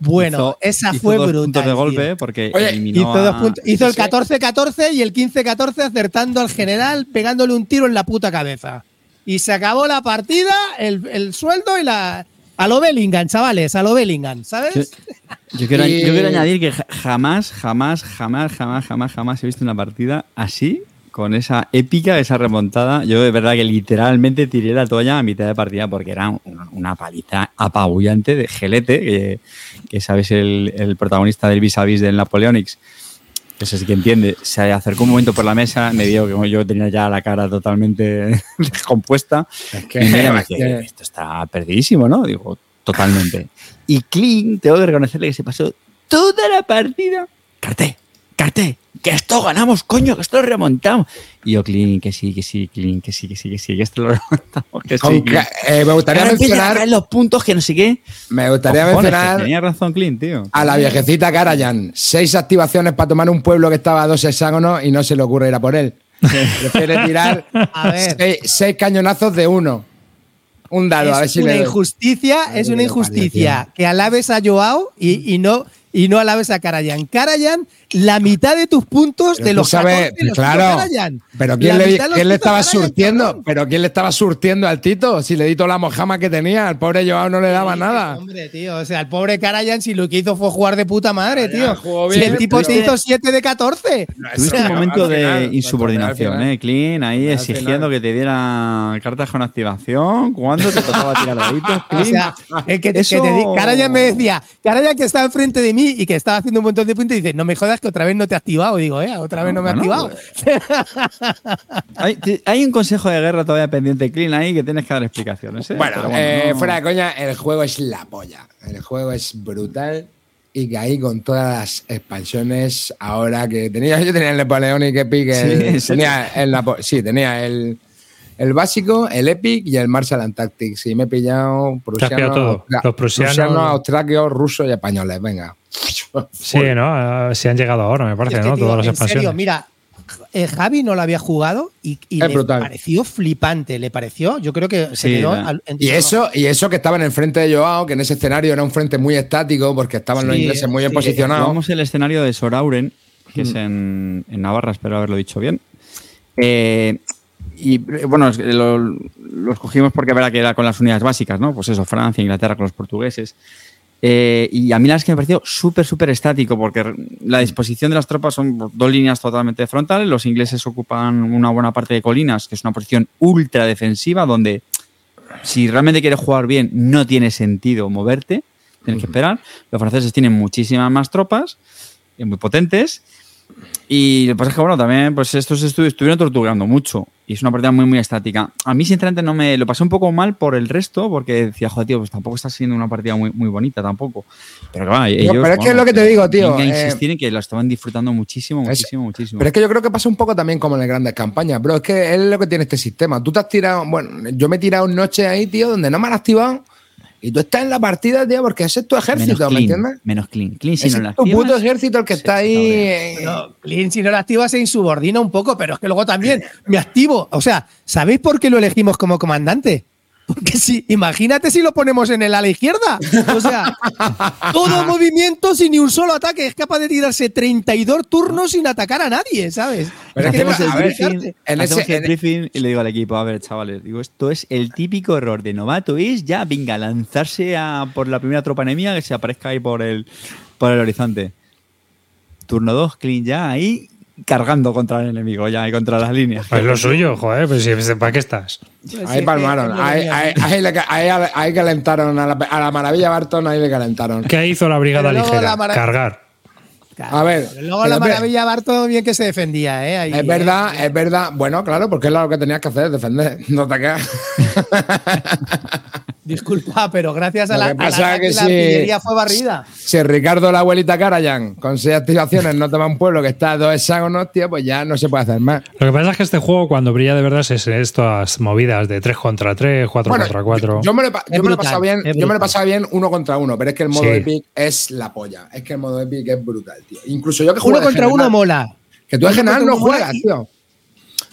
Bueno, Hizo- esa hizo fue dos brutal. puntos de golpe eh, porque Oye, eliminó Hizo, dos a- puntos- hizo el Sí. 14-14 y el 15-14 acertando al general, pegándole un tiro en la puta cabeza. Y se acabó la partida, el, el sueldo y la. A lo Bellingham, chavales, a lo Bellingham, ¿sabes? Yo, yo quiero, Y- yo quiero añadir que ja- jamás, jamás, jamás, jamás, jamás, jamás he visto una partida así, con esa épica, esa remontada. Yo de verdad que literalmente tiré la toalla a mitad de partida porque era un- una paliza apabullante de gelete, que, que sabes, el, el protagonista del vis a vis del Napoleonics. Que eso sí que entiende. Se acercó un momento por la mesa, me vio que yo tenía ya la cara totalmente descompuesta. Es que- Y mira, me esto está perdidísimo, ¿no? Digo, totalmente. Y Kling, tengo que reconocerle que se pasó toda la partida. Carté, carté, que esto ganamos, coño, que esto lo remontamos. Y yo, Kling, que sí, que sí, Kling, que sí, que sí, que sí, que esto lo remontamos. Que Con eh, me gustaría Ahora empiezan a mencionar, los puntos que no sé qué. me gustaría mencionar Tenía razón, Kling, tío. a la viejecita Karajan. Seis activaciones para tomar un pueblo que estaba a dos hexágonos y no se le ocurre ir a por él. Prefiere tirar A ver. seis, seis cañonazos de uno. Un dado, a ver es si una le injusticia, Ay, es una injusticia que alabes a Joao y, y no y no alabes a Karayan. Karayan, la mitad de tus puntos Pero de los sabes, 14 los claro. Pero ¿quién La le, quién le estaba surtiendo? cabrón. Pero ¿quién le estaba surtiendo al Tito? Si le di toda la mojama que tenía, al pobre Joao no le daba nada. Hombre, tío, o sea, el pobre Karayan si lo que hizo fue jugar de puta madre, tío. Si el tipo te hizo 7 de 14. Tuviste un momento al de final, insubordinación, al final. ¿eh? Clean, ahí Al exigiendo final. que te diera cartas con activación. ¿Cuándo te tocaba tirar daditos, O Clean? sea, el que, te di- Karayan me decía, Karayan que estaba enfrente de mí mí y que estaba haciendo un montón de puntos y dice, no me jodas que otra vez no te he activado. Y digo, eh, otra vez no me he Bueno, activado. Hay, un consejo de guerra todavía pendiente, Clean, ahí que tienes que dar explicaciones. ¿eh? Bueno, eh, no- fuera de coña, el juego es la polla. El juego es brutal. Y que ahí con todas las expansiones, ahora que tenía, yo tenía el Sí, el- ¿en serio? tenía el Napo- sí, tenía el, el básico, el Epic y el Marshall and Tactics. Y me he pillado austra- Los prusianos- austriacos, rusos y españoles. Venga. Sí, ¿no? Eh, Se han llegado ahora, me parece, Es que, ¿no? tío, Todas las en expansiones. serio, mira, eh, Javi no lo había jugado y, y le brutal. pareció flipante. Le pareció, yo creo que se Sí, quedó. al- Y eso, y eso que estaba en el frente de Joao, que en ese escenario era un frente muy estático porque estaban los ingleses muy bien sí, posicionados. Jugamos el escenario de Sorauren, que es en, en Navarra, espero haberlo dicho bien. Eh, y eh, bueno, lo, lo escogimos porque verá que era con las unidades básicas, ¿no? Pues eso, Francia, Inglaterra con los portugueses. Eh, y a mí la verdad es que me pareció súper, súper estático porque la disposición de las tropas son dos líneas totalmente frontales. Los ingleses ocupan una buena parte de colinas, que es una posición ultra defensiva donde si realmente quieres jugar bien no tiene sentido moverte, tienes que esperar. Los franceses tienen muchísimas más tropas, eh, muy potentes. Y lo que pasa es que, bueno, también, pues estos estu- estuvieron torturando mucho. Y es una partida muy, muy estática. A mí, sinceramente, no me lo pasé un poco mal por el resto, porque decía, joder, tío, pues tampoco está siendo una partida muy, muy bonita tampoco. Pero va, ellos. pero es que es lo que te digo, tío, tienen que eh, insistir en que lo estaban disfrutando muchísimo, Es- muchísimo, muchísimo. Pero es que yo creo que pasa un poco también como en las grandes campañas, bro. Es que es lo que tiene este sistema. Tú te has tirado, bueno, yo me he tirado noches ahí, tío, donde no me han activado y tú estás en la partida, tío, porque ese es tu ejército, menos ¿me clean, entiendes? menos clean. Clean, si Ese no es tu puto ejército el que está ahí. eh, Pero, Clint, si no lo activas, se insubordina un poco, pero es que luego también me activo. O sea, ¿sabéis por qué lo elegimos como comandante? Porque si, imagínate si lo ponemos en el ala izquierda. O sea, todo movimiento sin ni un solo ataque. Es capaz de tirarse 32 turnos sin atacar a nadie, ¿sabes? Pero hacemos el briefing, en hacemos ese- el en- briefing y le digo al equipo, a ver, chavales, digo, esto es el típico error de novato, es ya, venga, lanzarse a por la primera tropa enemiga que se aparezca ahí por el, por el horizonte. Turno 2, clean ya, ahí cargando contra el enemigo, ya, y contra las líneas. Pues lo suyo, joder, pues si- ¿para qué estás? Ahí palmaron, ahí, ahí, ahí, le ca- ahí, ahí calentaron a la, a la maravilla Barton, ahí le calentaron. ¿Qué hizo la brigada ligera? la Cargar. A ver, Pero luego pero la maravilla Barto bien que se defendía, ¿eh? Ahí, Es ¿eh? verdad, es verdad. Bueno, claro, porque es lo que tenías que hacer, defender, no atacar. Disculpa, pero gracias a Lo la, que a la, pasa es que la sí. artillería fue barrida. Si Ricardo, la abuelita Carayan, con seis activaciones no toma un pueblo que está a dos hexágonos, tío, pues ya no se puede hacer más. Lo que pasa es que este juego, cuando brilla de verdad, es estas movidas de 3 contra 3, 4 Bueno, contra 4. Yo, yo me lo, yo me lo he pasado bien, yo me lo he pasado bien uno contra uno, pero es que el modo Sí. Epic es la polla. Es que el modo Epic es brutal, tío. Incluso yo que juego Uno contra general, uno mola. Que tú de uno general no juegas, tío.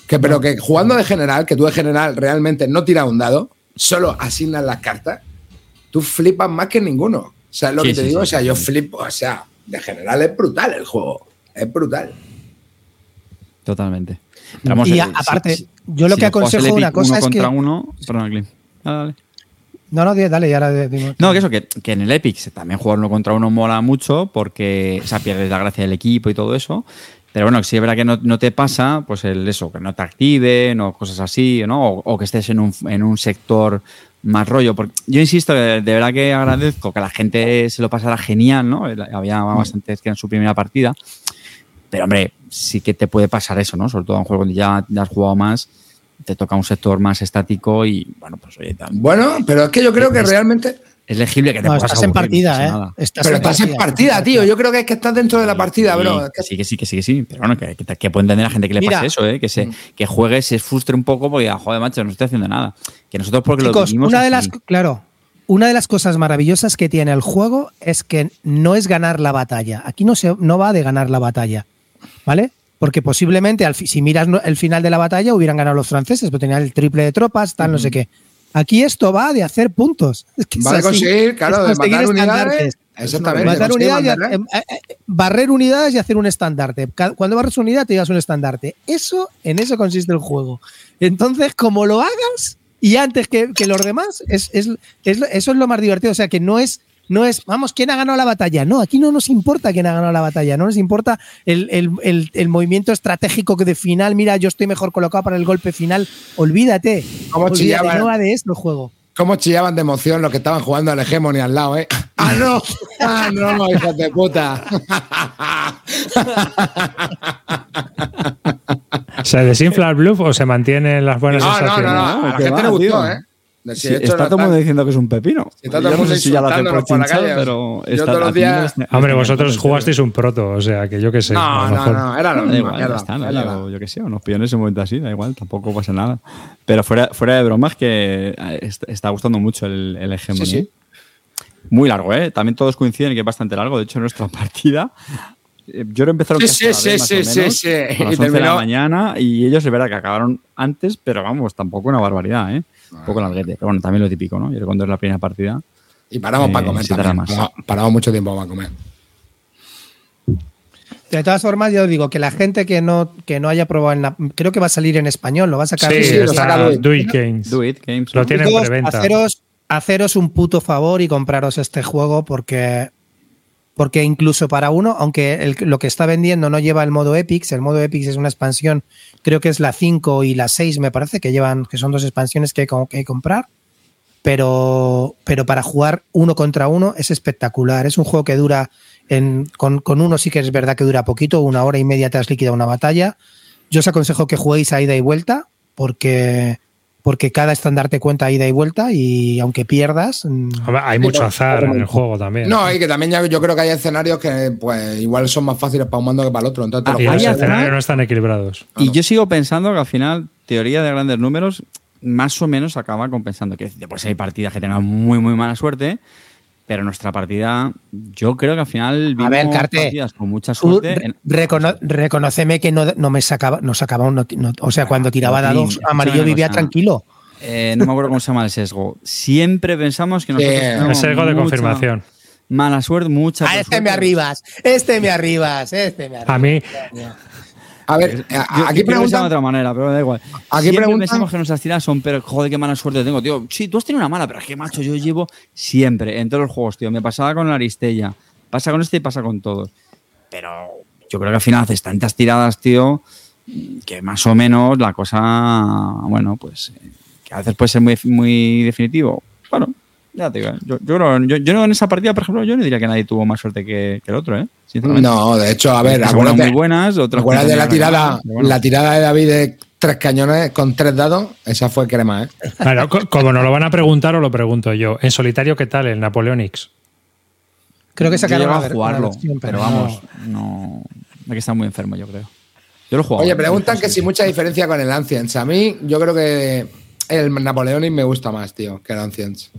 Que, pero que jugando de general, que tú de general realmente no tiras un dado, solo asignas las cartas, tú flipas más que ninguno. O sea, lo Sí, que te sí, digo, sí. o sea, yo flipo, o sea, de general es brutal el juego. Es brutal. Totalmente. Vamos, Y a- aparte, si- yo lo si que aconsejo una cosa uno es que. contra uno, perdón, Clean. Dale, dale. No, no, dale, ya ahora digo- No, que eso, que, que en el Epic se- también jugar uno contra uno mola mucho porque o sea, pierdes la gracia del equipo y todo eso. Pero bueno, si es verdad que no, no te pasa, pues el eso, que no te activen o cosas así, ¿no? O, o que estés en un, en un sector más rollo. Porque yo insisto, de, de verdad que agradezco que la gente se lo pasara genial, ¿no? Había bastantes que en su primera partida. Pero hombre, sí que te puede pasar eso, ¿no? Sobre todo en un juego donde ya, ya has jugado más, te toca un sector más estático y bueno, pues oye, tam- Bueno, pero es que yo creo que realmente. es legible que te No, puedas estás en aburrir, partida, ¿eh? Estás Pero estás en partida, tío. Yo creo que es que estás dentro de la partida, bro. Sí, que- sí, que sí, que sí, que sí. Pero bueno, que, que, que puede entender la gente que le Mira. pase eso, ¿eh? Que, se, que juegue, se frustre un poco porque, ah, joder, macho, no estoy haciendo nada. Que nosotros porque lo Chicos, una de las, claro, una de las cosas maravillosas que tiene el juego es que no es ganar la batalla. Aquí no, se, no va de ganar la batalla, ¿vale? Porque posiblemente, al si miras el final de la batalla, hubieran ganado los franceses, pero tenían el triple de tropas, tal, no sé qué. Aquí esto va de hacer puntos. Es que es Va a conseguir, claro, de matar unidades. Exactamente. Matar unidades, hacer- eh, eh, barrer unidades y hacer un estandarte. Cuando barres unidad te llevas un estandarte. Eso, en eso consiste el juego. Entonces, como lo hagas y antes que, que los demás, es, es- es lo- eso es lo más divertido. O sea, que no es, no es, vamos, ¿quién ha ganado la batalla? No, aquí no nos importa quién ha ganado la batalla. No nos importa el, el- el- el movimiento estratégico que de final, mira, yo estoy mejor colocado para el golpe final. Olvídate. Cómo olvídate, chillaban. no va de esto el juego. cómo chillaban de emoción los que estaban jugando al Hegemony al lado, ¿eh? ¡Ah, no! ¡Ah, no, hijos de puta! ¿Se desinfla el bluff o se mantienen las buenas No, no, no, sensaciones? no, a la gente va, le gustó, tío. ¿eh? Si Sí, está todo el mundo diciendo que es un pepino. Si está todo no sé si ya lo hacen por chinchar, pero está todos los días- este- Hombre, este- vosotros jugasteis un proto, o sea, que yo qué sé. No, no, mejor. no, era lo mismo. yo, yo qué sé, unos pillones en un momento así, da igual, tampoco pasa nada. Pero fuera, fuera de bromas, que est- está gustando mucho el, el Hegemony. Sí, sí. Muy largo, ¿eh? También todos coinciden en que es bastante largo. De hecho, nuestra partida. Eh, Yo lo empezaron Sí, a sí, vez, sí, más o sí, menos, sí, a sí. las Y 11 de la mañana y ellos es verdad que acabaron antes, pero vamos, tampoco una barbaridad, ¿eh? Un poco larguete. Pero bueno, también lo típico, ¿no? Yo cuando es la primera partida. Y paramos Eh, para comer sí tarda también. más. Paramos, paramos mucho tiempo para comer. De todas formas, yo os digo que la gente que no, que no haya probado, en la- creo que va a salir en español, lo va a sacar. Sí, sí, lo saca. Do It Games. Do it, games. Lo tienen preventa. Haceros, haceros un puto favor y compraros este juego porque, porque incluso para uno, aunque lo que está vendiendo no lleva el modo Epics, el modo Epics es una expansión, creo que es la 5 y la 6 me parece que llevan, que son dos expansiones que hay que comprar. Pero, pero para jugar uno contra uno es espectacular. Es un juego que dura, en, con, con uno sí que es verdad que dura poquito, una hora y media te has liquidado una batalla. Yo os aconsejo que juguéis a ida y vuelta, porque, porque cada estandarte cuenta ida y vuelta, y aunque pierdas. mm, Hombre, Hay mucho azar en el juego también. No, y que también yo creo que hay escenarios que pues igual son más fáciles para un mando que para el otro. Entonces Ah, y los escenarios no están equilibrados. Y yo sigo pensando que al final, teoría de grandes números, más o menos acaba compensando. Que después hay partidas que tengan muy, muy mala suerte, pero nuestra partida, yo creo que al final A ver, vimos Carte, partidas con mucha suerte. re- en- recono- reconoceme que no, no me sacaba, no sacaba un no- o sea, cuando tiraba Joaquín, dados amarillo vivía cosa. tranquilo. eh, no me acuerdo cómo se llama el sesgo. Siempre pensamos que nosotros el tenemos El sesgo de confirmación. Mala suerte, mucha. Ah, este suerte. me arribas, este me arribas, este me arribas. A mí, A ver, Yo- a- aquí yo sea de preguntan. otra manera, pero da igual. Aquí Siempre preguntan- pensamos que nuestras tiradas son, pero joder, qué mala suerte tengo, tío. Sí, tú has tenido una mala, pero es que, macho, yo llevo siempre, en todos los juegos, tío. Me pasaba con la Aristella, pasa con este y pasa con todos. Pero yo creo que al final haces tantas tiradas, tío, que más o menos la cosa, bueno, pues, eh, que a veces puede ser muy, muy definitivo. Bueno, ya te digo, yo, yo, creo- yo, en esa partida, por ejemplo, yo no diría que nadie tuvo más suerte que, que el otro, ¿eh? Sinceramente. No, de hecho, a ver, Algunas acuérdate, muy buenas, otras acuérdate de la muy tirada, bueno. la tirada de David de tres cañones con tres dados, esa fue crema, ¿eh? co- como nos lo van a preguntar, os lo pregunto yo. En solitario, ¿qué tal el Napoleonics? Creo que sacaron a ver- jugarlo, versión, pero vamos, no. Hay que estar muy enfermo, yo creo. Yo lo jugado. Oye, preguntan que si mucha diferencia con el Ancients. A mí, yo creo que el Napoleonic me gusta más, tío, que el Ancients.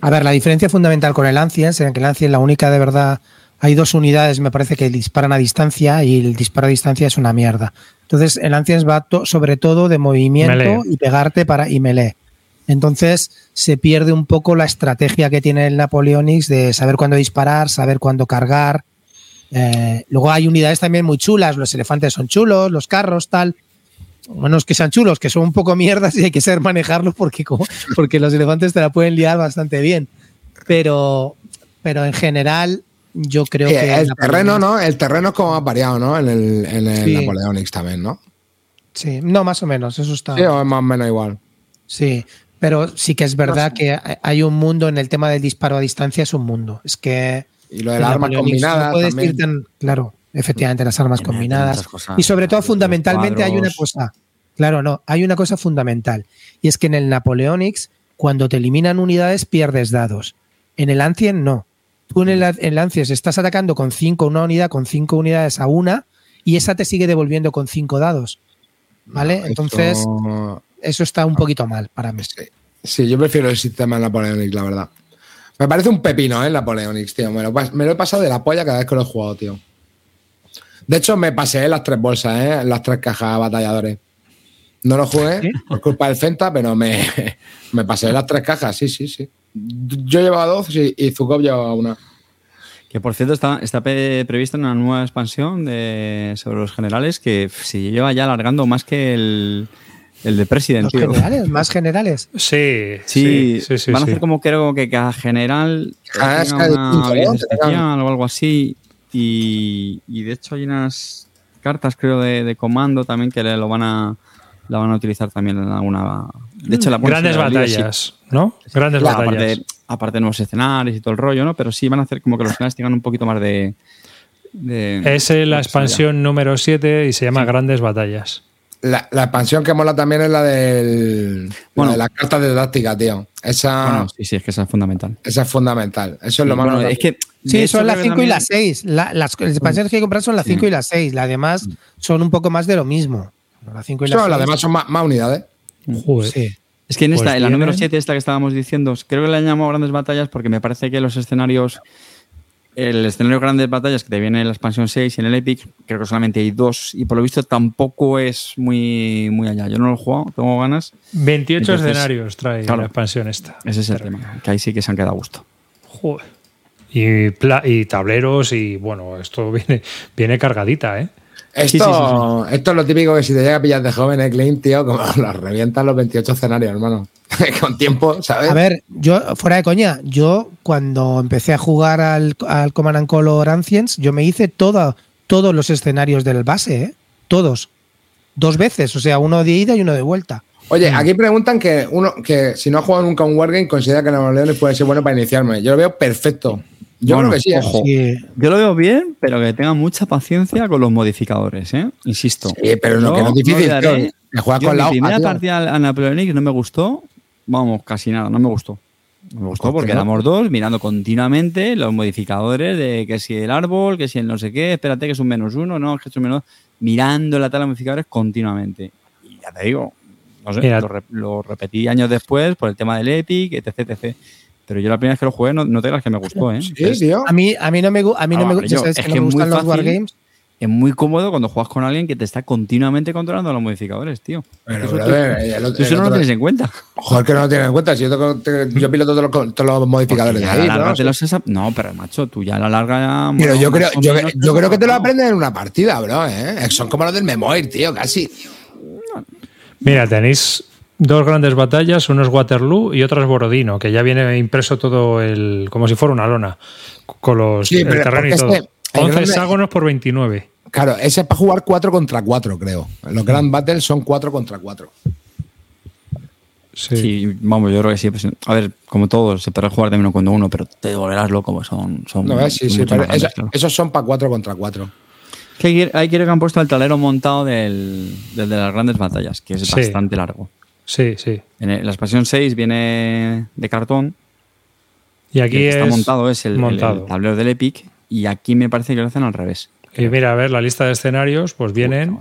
A ver, la diferencia fundamental con el Ancients, en que el Ancients la única de verdad, hay dos unidades, me parece que disparan a distancia y el disparo a distancia es una mierda. Entonces, el Ancients va to- sobre todo de movimiento Melee. y pegarte para y melee. Entonces, se pierde un poco la estrategia que tiene el Napoleonics de saber cuándo disparar, saber cuándo cargar. Eh, luego hay unidades también muy chulas, los elefantes son chulos, los carros, tal. Bueno, es que sean chulos, que son un poco mierdas y hay que saber manejarlos porque, como, porque los elefantes te la pueden liar bastante bien. Pero, pero en general, yo creo Sí, que. el terreno, ¿no? El terreno es como más variado, ¿no? En el, en el Sí. Napoleonics también, ¿no? Sí, no, más o menos, eso está. Sí, o es más o menos igual. Sí, pero sí que es verdad que hay un mundo en el tema del disparo a distancia, es un mundo. Es que. Y lo de las armas Napoleonics no combinadas puedes también. ir tan- claro, efectivamente, las armas Tiene combinadas. cosas. Y sobre todo, fundamentalmente, hay una cosa. Claro, no, hay una cosa fundamental. Y es que en el Napoleonics, cuando te eliminan unidades, pierdes dados. En el Ancien, no. Tú en el, en el Ancien estás atacando con cinco, una unidad con cinco unidades a una, y esa te sigue devolviendo con cinco dados. ¿Vale? Entonces, eso está un poquito mal para mí. Sí, yo prefiero el sistema Napoleonics, la verdad. Me parece un pepino, ¿eh? Napoleonics, tío. Me lo, me lo he pasado de la polla cada vez que lo he jugado, tío. De hecho, me pasé las tres bolsas, ¿eh? Las tres cajas batalladores. No lo jugué por culpa del Fenta, pero me, me pasé las tres cajas, sí, sí, sí. Yo llevaba dos y, y Zukov llevaba una. Que por cierto está, está prevista una nueva expansión de, sobre los generales que se lleva ya alargando más que el, el de President, Los tío. generales, más generales. Sí, Sí, sí, sí. sí, van a sí. hacer como creo que cada general Ah, es o algo así. Y, y de hecho hay unas cartas, creo, de, de comando también que le- lo van a la van a utilizar también en alguna De hecho, la Grandes la batallas, ¿no? Grandes Claro, batallas. aparte, aparte de nuevos escenarios y todo el rollo, ¿no? Pero sí van a hacer como que los escenarios tengan un poquito más de. de- Es la expansión número 7 y se llama Grandes Batallas. La, la expansión que mola también es la del. la Bueno. de las cartas de táctica, tío. Esa, Bueno, sí, sí, es que esa es fundamental. esa es fundamental. Eso es lo más Bueno, notable. es que. Sí, hecho, son las creo que 5 y las 6. La- las expansiones que hay que comprar son las 5 y las 6. Las demás son un poco más de lo mismo. Las 5 y las Eso, 6. las demás son más, más unidades. Joder. Sí. Es que en esta, Pues en la número tienen- 7, esta que estábamos diciendo, creo que la han llamado grandes batallas porque me parece que los escenarios. El escenario grandes batallas que te viene en la expansión 6 y en el Epic, creo que solamente hay dos. Y por lo visto tampoco es muy, muy allá. Yo no lo he jugado, tengo ganas. 28 Entonces, escenarios trae claro. la expansión esta. Ese es el tema. Que ahí sí que se han quedado a gusto. Joder. Y, y tableros y bueno, esto viene, viene cargadita, ¿eh? Esto, esto es lo típico que si te llega a pillar de joven, ¿eh, Clint, tío? Como los revientan los 28 escenarios, hermano. Con tiempo, ¿sabes? A ver, yo, fuera de coña, yo cuando empecé a jugar al, al Command and Color Ancients, yo me hice toda, todos los escenarios del base, ¿eh? Todos. Dos veces, o sea, uno de ida y uno de vuelta. Oye, aquí preguntan que uno que si no ha jugado nunca un Wargame, considera que Nuevo Leones puede ser bueno para iniciarme. Yo lo veo perfecto. Yo Bueno, creo que sí. ¿eh? ojo. Sí. Yo lo veo bien, pero que tengan mucha paciencia con los modificadores, ¿eh? Insisto. Sí, pero no, que no es difícil, olvidaré- tío. Que juegas Yo con la hoja, primera tío. partida a Napoleonic no me gustó, vamos, casi nada, no me gustó. No me gustó ¿Por qué porque no? éramos dos mirando continuamente los modificadores de que si el árbol, que si el no sé qué, espérate que es un menos uno, no, que es un menos mirando la tabla de modificadores continuamente. Y ya te digo, no sé, lo, re- lo repetí años después por el tema del Epic, etc, etc. Pero yo la primera vez que lo jugué no, no te creas que me gustó, ¿eh? Sí, tío. A mí, a mí no me, a mí Ah, no me vale, gusta, yo- sabes es que que no me es muy gustan los fácil. wargames. es muy cómodo cuando juegas con alguien que te está continuamente controlando los modificadores, tío. Pero, Eso brother, tú- el otro- tú eso el no lo tienes en cuenta. Joder, que no lo tienen en cuenta. Si yo, te- yo piloto todos los, todos los modificadores de ahí, a la larga ¿no? te los has- No, pero macho, tú ya a la larga ya. Pero bueno, yo creo, yo, menos yo creo que te lo aprendes en una partida, bro, ¿eh? Son como los del Memoir, tío, casi. Mira, tenéis dos grandes batallas, uno es Waterloo y otro es Borodino, que ya viene impreso todo el. como si fuera una lona, con los Sí, el terreno y todo. este- el 11 grande- hexágonos por 29. Claro, ese es para jugar 4 contra 4, creo. Los Grand Battles son 4 contra 4. Sí. Sí, vamos, yo creo que sí. pues, a ver, como todos, se podrá jugar de uno contra uno, pero te volverás loco, pues son. son No, sí, sí, pero más grandes, eso- claro. esos son para 4 contra 4. Que ahí- quiero que han puesto el tablero montado del, del de las grandes batallas, que es Sí. bastante largo. Sí, sí. En la expansión 6 viene de cartón. Y aquí el que es está montado es el, el- montado. el tablero del Epic. Y aquí me parece que lo hacen al revés. Y mira, a ver, la lista de escenarios, pues vienen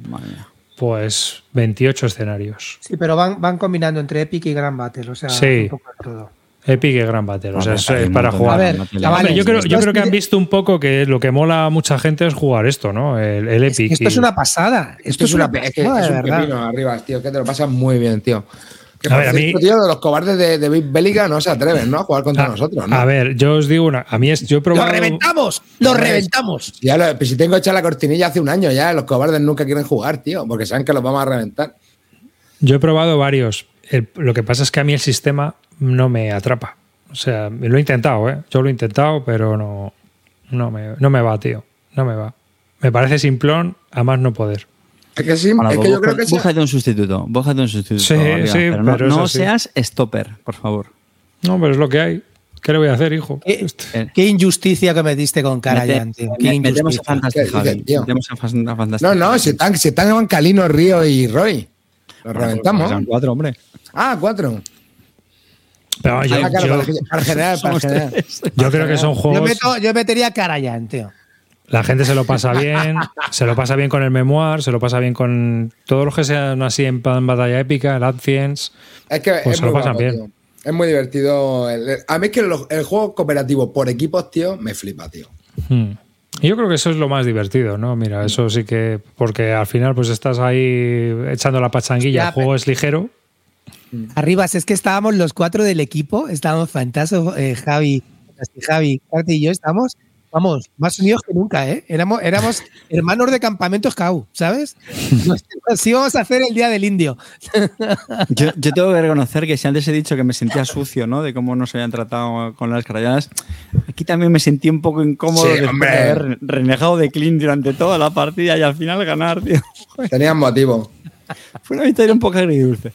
pues 28 escenarios. Sí, pero van, van combinando entre Epic y Grand Battle, o sea, Sí. un poco de todo. Epic y Gran Battle. O sea, es, es para jugar. A ver, Hombre, yo creo, yo es creo que han visto un poco que lo que mola a mucha gente es jugar esto, ¿no? El, el Es que Epic. esto y- es una pasada. Esto, es una, es que pasada, es un verdad. pepino arriba, tío, que te lo pasas muy bien, tío. Que A ver, a mí- tío, los cobardes de, de Big Bélica no se atreven, ¿no? A jugar contra a, nosotros, ¿no? a ver, yo os digo una. A mí es. Yo he ¡Lo probado. reventamos! ¡Lo reventamos! Ya lo- pues si tengo hecha la cortinilla hace un año ya, los cobardes nunca quieren jugar, tío, porque saben que los vamos a reventar. Yo he probado varios. El- lo que pasa es que a mí el sistema no me atrapa. O sea, lo he intentado, ¿eh? Yo lo he intentado, pero no, no, me, no me va, tío. No me va. Me parece simplón, a más no poder. Es que sí, es que yo busca- creo que sí. búscate un sustituto. Búscate un sustituto. Sí, arriba, sí, pero no, pero seas stopper, por favor. No, pero es lo que hay. ¿Qué le voy a hacer, hijo? ¿Qué, Eh, qué injusticia cometiste con Karajan, tío. me- Qué metemos a. Fantastic ¿Qué Javi. Metemos a Fan- a Fantastic No, no, si están, si están Calino, Río y Roy. Los Pues reventamos. eran cuatro, hombre. Ah, cuatro. Pero yo, Ah, claro, yo- para el- para el general, para el general. yo creo que son Yo, juegos. meto- yo metería Karajan, tío. La gente se lo pasa bien, se lo pasa bien con el memoir, se lo pasa bien con todos los que sean así en plan batalla épica, el Ancients. Es que Pues es se lo muy pasan guapo, bien. tío. Es muy divertido. El- el- a mí es que el juego cooperativo por equipos, tío, me flipa, tío. Hmm. Yo creo que eso es lo más divertido, ¿no? Mira, eso sí que. Porque al final, pues estás ahí echando la pachanguilla, el juego es ligero. Arriba, si es que estábamos los cuatro del equipo, estábamos Fantaso, eh, Javi, Javi, Carte y yo, estamos, vamos, más unidos que nunca, ¿eh? Éramos, éramos hermanos de campamento Scout, ¿sabes? Nos, nos íbamos a hacer el día del indio. Yo, yo tengo que reconocer que si antes he dicho que me sentía sucio, ¿no? De cómo nos habían tratado con las carayadas, aquí también me sentí un poco incómodo Sí, de haber renegado de Clint durante toda la partida y al final ganar, tío. Tenían motivo. Fue una victoria un poco agridulce.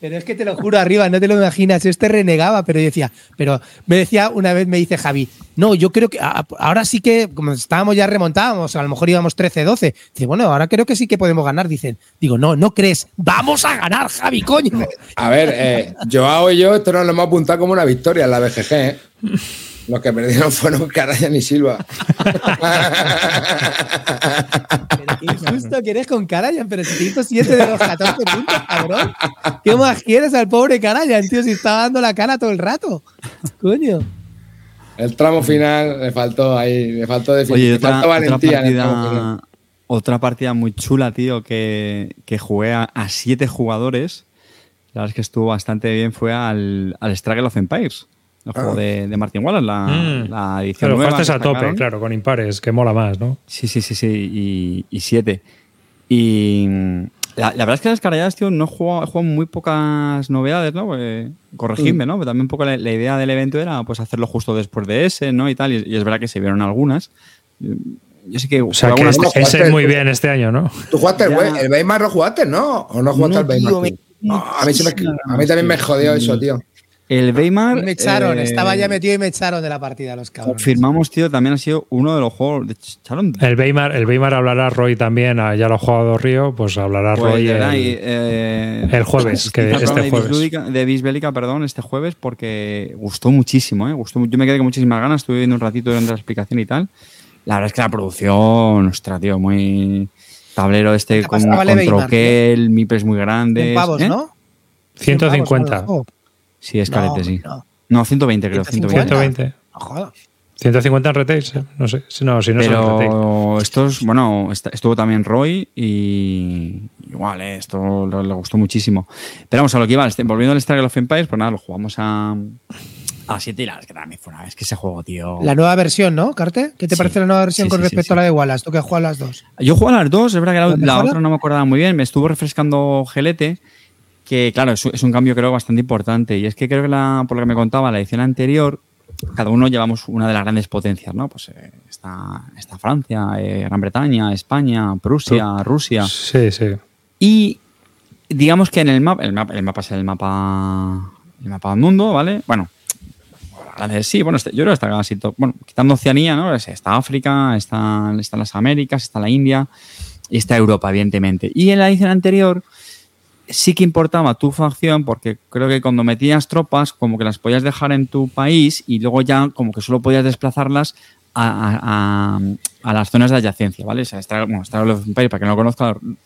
Pero es que te lo juro arriba, no te lo imaginas. Este renegaba, pero decía, pero me decía una vez, me dice Javi, no, yo creo que ahora sí que, como estábamos ya remontábamos, a lo mejor íbamos 13-12. Dice, bueno, ahora creo que sí que podemos ganar. Dicen, digo, no, no crees, vamos a ganar, Javi, coño. A ver, eh, Joao y yo, esto nos lo hemos apuntado como una victoria en la BGG, ¿eh? Los que perdieron fueron Carayan y Silva. injusto que eres con Carayan, pero si te hizo 7 de los 14 puntos, cabrón. ¿Qué más quieres al pobre Carayan, tío? Si estaba dando la cara todo el rato. Coño. El tramo final le faltó ahí, le faltó definición, otra, faltó valentía. Otra partida, otra partida, muy chula, tío, que, que jugué a, a, siete jugadores. La verdad es que estuvo bastante bien. Fue al, al Struggle of Empires el juego de, de, Martin Wallace, la, mm. la edición Pero nueva. a tope, claro, con impares, que mola más, ¿no? Sí, sí, sí, sí, y, y siete. Y la, la, verdad es que las carayadas, tío, no he jugado, he jugado muy pocas novedades, ¿no? Pues, corregidme, mm. ¿no? Pero también un poco la, la, idea del evento era pues hacerlo justo después de ese, ¿no? Y tal, y, y es verdad que se vieron algunas. Yo sé que. O sea, que ese, ese muy bien este año, ¿no? Tú jugaste el, el Weimar, lo jugaste, ¿no? ¿O no jugaste no, el Weimar? Tío, me, a, mí me, a mí también me jodió eso, tío. El Weimar. Me echaron, eh, estaba ya metido y me echaron de la partida los cabrones. Confirmamos, tío, también ha sido uno de los juegos. De. El Weimar, el Weimar hablará Roy también, ah, ya lo ha jugado Río, pues hablará pues Roy el, eh, el, jueves, que este de jueves. De Bisbélica, perdón, este jueves, porque gustó muchísimo, ¿eh? Gustó, yo me quedé con muchísimas ganas, estuve viendo un ratito durante la explicación y tal. La verdad es que la producción, ostras, tío, muy. Tablero este con, con troquel, mipes muy grandes. Pavos, ¿eh? ¿no? 150. Sí, es carete, no, sí. No. no, 120 creo. 120. 120. No, 150 en retail, no sé. No, si no Pero son retail. estos, bueno, estuvo también Roy y igual, eh, esto le, gustó muchísimo. Pero vamos a lo que iba, volviendo al Struggle of Empires, pues nada, lo jugamos a, a 7 y la que también fue una vez que ese juego, tío. La nueva versión, ¿no, Carte? ¿Qué te Sí. parece la nueva versión Sí, con sí, respecto sí. a la de Wallace? Tú que juegas las dos. Yo juego a las dos, es verdad que la, ¿La otra no me acordaba muy bien, me estuvo refrescando Gelete, que claro, es, es un cambio creo bastante importante. Y es que creo que la, por lo que me contaba, la edición anterior, cada uno llevamos una de las grandes potencias, ¿no? Pues eh, está, está Francia, eh, Gran Bretaña, España, Prusia, Rusia. Sí, sí. Y digamos que en el mapa, el mapa, el mapa es el mapa, el mapa del mundo, ¿vale? Bueno, sí, bueno, este- yo creo que está casi todo, bueno, quitando Oceanía, ¿no? Es- Está África, está, están las Américas, está la India y está Europa, evidentemente. Y en la edición anterior sí que importaba tu facción porque creo que cuando metías tropas como que las podías dejar en tu país y luego ya como que solo podías desplazarlas a, a- las zonas de adyacencia, ¿vale? O sea, Star, bueno, Star of Empire, para que no lo conozca, lo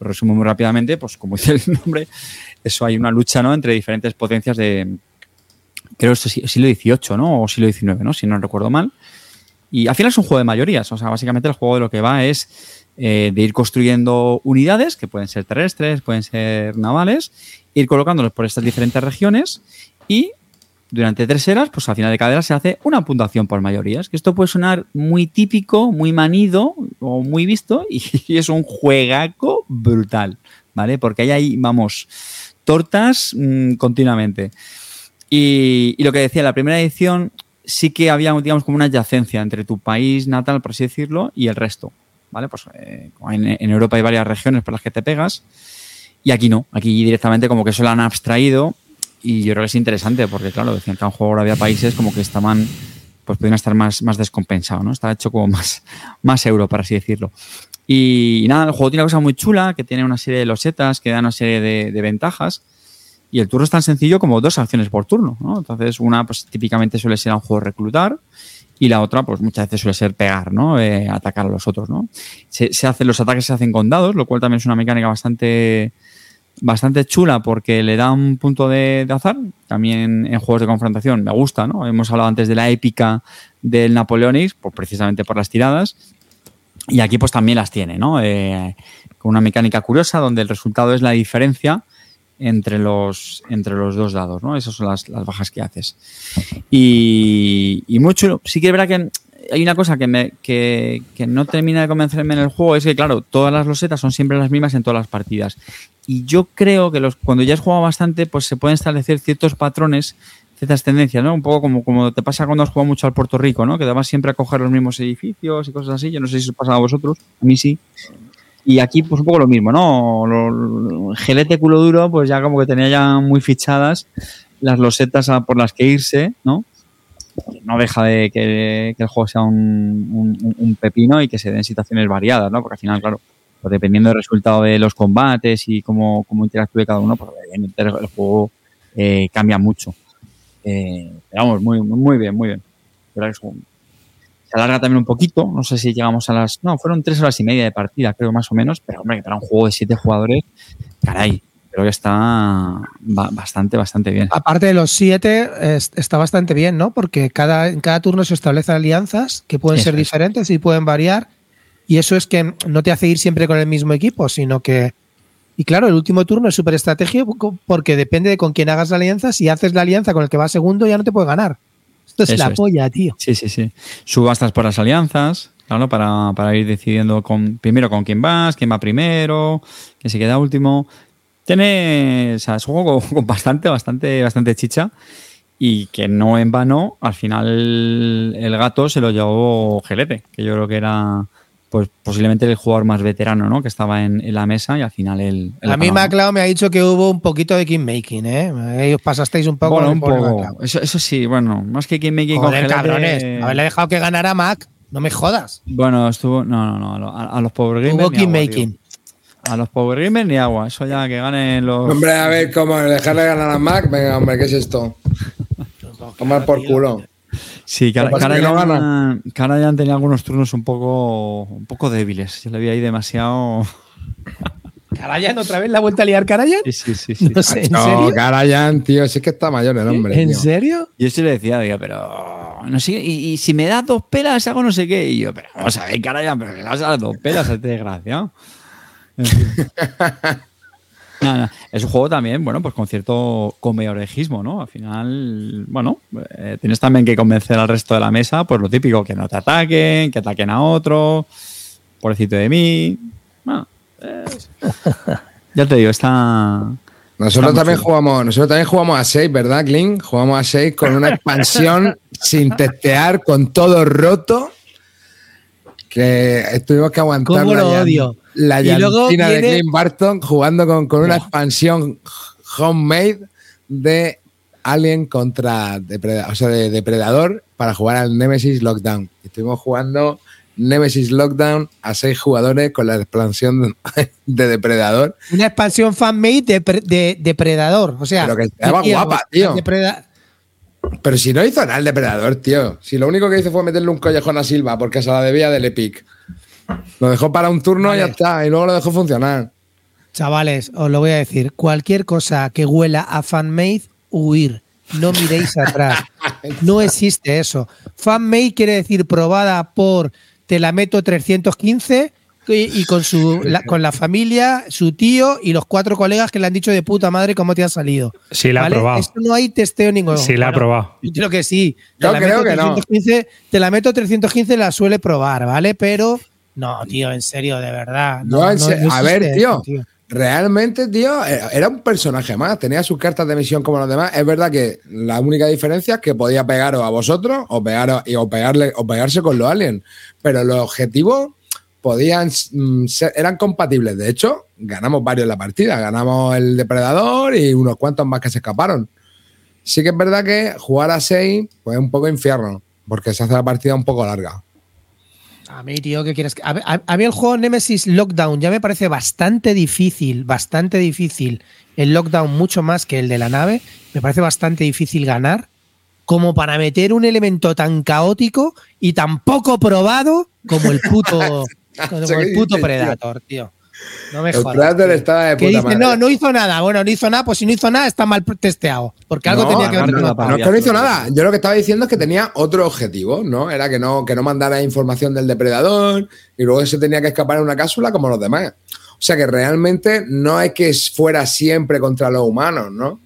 resumo muy rápidamente, pues como dice el nombre, eso hay una lucha, ¿no? Entre diferentes potencias de, creo que es siglo XVIII, ¿no? O siglo XIX, ¿no? Si no recuerdo mal. Y al final es un juego de mayorías, o sea, básicamente el juego de lo que va es eh, de ir construyendo unidades, que pueden ser terrestres, pueden ser navales, ir colocándolos por estas diferentes regiones y durante tres eras, pues al final de cada era se hace una puntuación por mayorías. Que esto puede sonar muy típico, muy manido o muy visto y, es un juegaco brutal, ¿vale? Porque ahí hay, vamos, tortas mmm, continuamente. Y, y, lo que decía, la primera edición sí que había, digamos, como una adyacencia entre tu país natal, por así decirlo, y el resto, ¿vale? Pues eh, en, en, Europa hay varias regiones por las que te pegas y aquí no, aquí directamente como que eso lo han abstraído y yo creo que es interesante porque, claro, decían que en un juego ahora había países como que estaban, pues podían estar más, más descompensados, ¿no? Estaba hecho como más, más euro, por así decirlo. Y, y, nada, el juego tiene una cosa muy chula, que tiene una serie de losetas que dan una serie de, de ventajas. Y el turno es tan sencillo como dos acciones por turno, ¿no? Entonces, una, pues típicamente suele ser a un juego reclutar y la otra, pues muchas veces suele ser pegar, ¿no? Eh, atacar a los otros, ¿no? Se, hacen, los ataques se hacen con dados, lo cual también es una mecánica bastante, bastante chula porque le da un punto de, azar. También en juegos de confrontación me gusta, ¿no? Hemos hablado antes de la épica del Napoleonics, pues precisamente por las tiradas. Y aquí pues también las tiene, ¿no? Eh, con una mecánica curiosa donde el resultado es la diferencia entre los, entre los dos dados, ¿no? Esas son las, las bajas que haces. Y, y, muy chulo. Sí que hay una cosa que, me, que, que, no termina de convencerme en el juego, es que, claro, todas las losetas son siempre las mismas en todas las partidas. Y yo creo que los, cuando ya has jugado bastante, pues se pueden establecer ciertos patrones, ciertas tendencias, ¿no? Un poco como, como te pasa cuando has jugado mucho al Puerto Rico, ¿no? Que te vas siempre a coger los mismos edificios y cosas así. Yo no sé si os pasa a vosotros, a mí sí. Y aquí, pues un poco lo mismo, ¿no? Lo- gelete culo duro, pues ya como que tenía ya muy fichadas las losetas a- por las que irse, ¿no? No deja de que, el juego sea un, pepino y que se den situaciones variadas, ¿no? Porque al final, claro, pues dependiendo del resultado de los combates y cómo, cómo interactúe cada uno, pues el, juego eh, cambia mucho. Eh, pero vamos, muy, muy bien, muy bien. Que es un- se alarga también un poquito, no sé si llegamos a las... No, fueron tres horas y media de partida, creo más o menos, pero hombre, que para un juego de siete jugadores, caray, creo que está ba- bastante, bastante bien. Aparte de los siete, es- está bastante bien, ¿no? Porque cada, en cada turno se establecen alianzas que pueden Eso ser es. diferentes y pueden variar. Y eso es que no te hace ir siempre con el mismo equipo, sino que. Y claro, el último turno es súper estratégico porque depende de con quién hagas la alianza. Si haces la alianza con el que va segundo, ya no te puede ganar. Esto es Eso la es. polla, tío. Sí, sí, sí. Subastas por las alianzas, claro, para, para ir decidiendo con, primero con quién vas, quién va primero, quién se queda último. Tiene, o sea, es un juego con, con bastante, bastante, bastante chicha y que no en vano, al final el gato se lo llevó Gelete, que yo creo que era pues posiblemente el jugador más veterano, ¿no? Que estaba en, en la mesa y al final el... el A mí me ha dicho que hubo un poquito de kingmaking, ¿eh? Ahí os pasasteis un poco. Bueno, en un poco. Eso, eso sí, bueno, más que quien me con Joder, cabrones. Haberle dejado que ganara Mac. No me jodas. Bueno, estuvo. No, no, no. a lo- A, a los Power Gamers. Hubo kingmaking. tío. A los Power Gamers ni agua. Eso ya que ganen los. Hombre, a ver, ¿cómo? ¿Dejarle ganar a Mac? Venga, hombre, ¿qué es esto? Tomar por culo. Sí, que no tenía algunos turnos un poco, un poco débiles. Yo le vi ahí demasiado. ¿Carayan otra vez la vuelta a liar Carayan? Sí, sí, sí. sí. No sé, ¿en No, serio? Karayan, tío, es que está mayor el hombre. ¿En tío. serio? Yo sí le decía, digo, pero. No sé, y, y si me das dos pelas, hago no sé qué. Y yo, pero vamos a ver, Karajan, pero vas a dar dos pelas este desgraciado. No, no, Es un juego también, bueno, pues con cierto comeorejismo, ¿no? Al final, bueno, eh, tienes también que convencer al resto de la mesa, pues lo típico, que no te ataquen, que ataquen a otro, pobrecito de mí. Bueno, eh, ya te digo, está... Nosotros Está también jugamos, nosotros también jugamos a 6, ¿verdad, Clint? Jugamos a 6 con una expansión sin testear, con todo roto. Que estuvimos que aguantar ¿Cómo lo odio? La llantina de viene- Clint Barton jugando con, con una expansión homemade de Alien contra Depreda- o sea, de Depredador para jugar al Nemesis Lockdown. Estuvimos jugando Nemesis Lockdown a 6 jugadores con la expansión de, de Depredador. Una expansión fanmade de, pre- de Depredador. O sea, Pero que estaba ¿qué guapa, tío. Pero si no hizo nada el depredador, tío. Si lo único que hizo fue meterle un collejón a Silva porque se la debía del Epic. Lo dejó para un turno y ya está. Y luego lo dejó funcionar. Chavales, os lo voy a decir. Cualquier cosa que huela a fanmade, huir. No miréis atrás. No existe eso. Fanmade quiere decir probada por Te la meto 315 y, y con, su, la, con la familia, su tío y los cuatro colegas que le han dicho de puta madre cómo te ha salido. Sí, la ha ¿Vale? probado. Esto no hay testeo ninguno. Sí, la ha probado. Yo creo que sí. Yo la creo meto que no. 315, Te la meto 315 la suele probar, ¿vale? Pero no, tío, en serio, de verdad. No, no- no a ver, tío. Realmente, tío, era era un personaje más. Tenía sus cartas de misión como los demás. Es verdad que la única diferencia es que podía pegaros a vosotros o, pegaros, y, o, pegarle, o pegarse con los aliens. Pero los objetivos podían mm, ser- eran compatibles. De hecho, ganamos varios en la partida. Ganamos el depredador y unos cuantos más que se escaparon. Sí que es verdad que jugar a 6 pues es un poco infierno, porque se hace la partida un poco larga. A mí, tío, ¿qué quieres? que- A, a- a mí el juego Nemesis Lockdown ya me parece bastante difícil, bastante difícil. El Lockdown mucho más que el de la nave. Me parece bastante difícil ganar. Como para meter un elemento tan caótico y tan poco probado como el puto, como ¿Qué el puto? Predator, tío. No me El jodas. Tío. estaba de Que puta dice, madre. no, no hizo nada. Bueno, no hizo nada, pues si no hizo nada está mal testeado. Porque algo No, tenía que ver con la no. No es que no hizo nada. Yo lo que estaba diciendo es que tenía otro objetivo, ¿no? Era que no, que no mandara información del depredador y luego se tenía que escapar en una cápsula como los demás. O sea que realmente no es que fuera siempre contra los humanos, ¿no?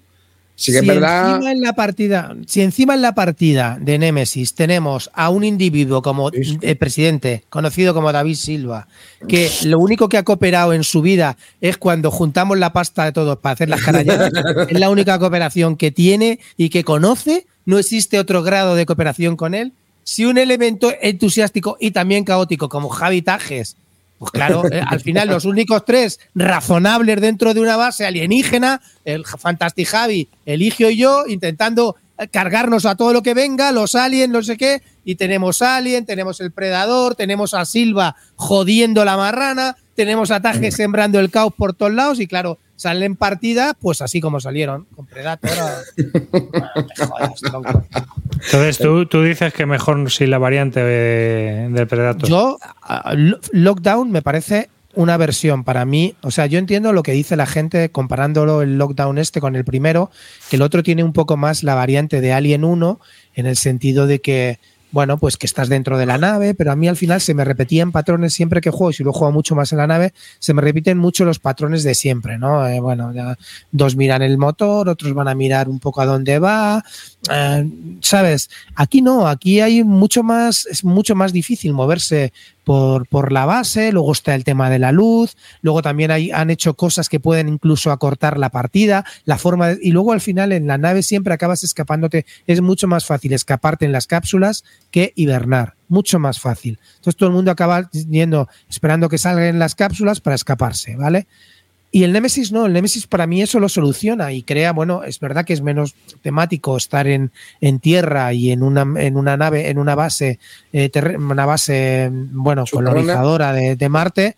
Sí que si es verdad. Encima en la partida, si encima en la partida de Nemesis tenemos a un individuo como el presidente, conocido como David Silva, que lo único que ha cooperado en su vida es cuando juntamos la pasta de todos para hacer las carayadas, es la única cooperación que tiene y que conoce, no existe otro grado de cooperación con él. Si un elemento entusiástico y también caótico como Javi Tajes Pues claro, eh, al final los únicos tres razonables dentro de una base alienígena, el Fantastic Javi, Eligio y yo, intentando cargarnos a todo lo que venga, los aliens, no sé qué, y tenemos Alien, tenemos el Predador, tenemos a Silva jodiendo la marrana, tenemos a Taje sembrando el caos por todos lados, y claro, salen partida, pues así como salieron, con Predator. Entonces, ¿tú, tú dices que mejor si la variante del Predator. Yo, Lockdown me parece una versión para mí, o sea, yo entiendo lo que dice la gente comparándolo el Lockdown este con el primero, que el otro tiene un poco más la variante de Alien 1 en el sentido de que bueno, pues que estás dentro de la nave, pero a mí al final se me repetían patrones siempre que juego, y si lo juego mucho más en la nave, se me repiten mucho los patrones de siempre, ¿no? Eh, bueno, ya, dos miran el motor, otros van a mirar un poco a dónde va, eh, ¿sabes? Aquí no, aquí hay mucho más, es mucho más difícil moverse por, por, la base, luego está el tema de la luz, luego también hay, han hecho cosas que pueden incluso acortar la partida, la forma y luego al final en la nave siempre acabas escapándote, es mucho más fácil escaparte en las cápsulas que hibernar, mucho más fácil. Entonces todo el mundo acaba yendo, esperando que salgan las cápsulas para escaparse, ¿vale? Y el Nemesis no, el Nemesis para mí eso lo soluciona y crea, bueno, es verdad que es menos temático estar en, en tierra y en una, en una nave, en una base, eh, una base, bueno, colonizadora de, de, Marte,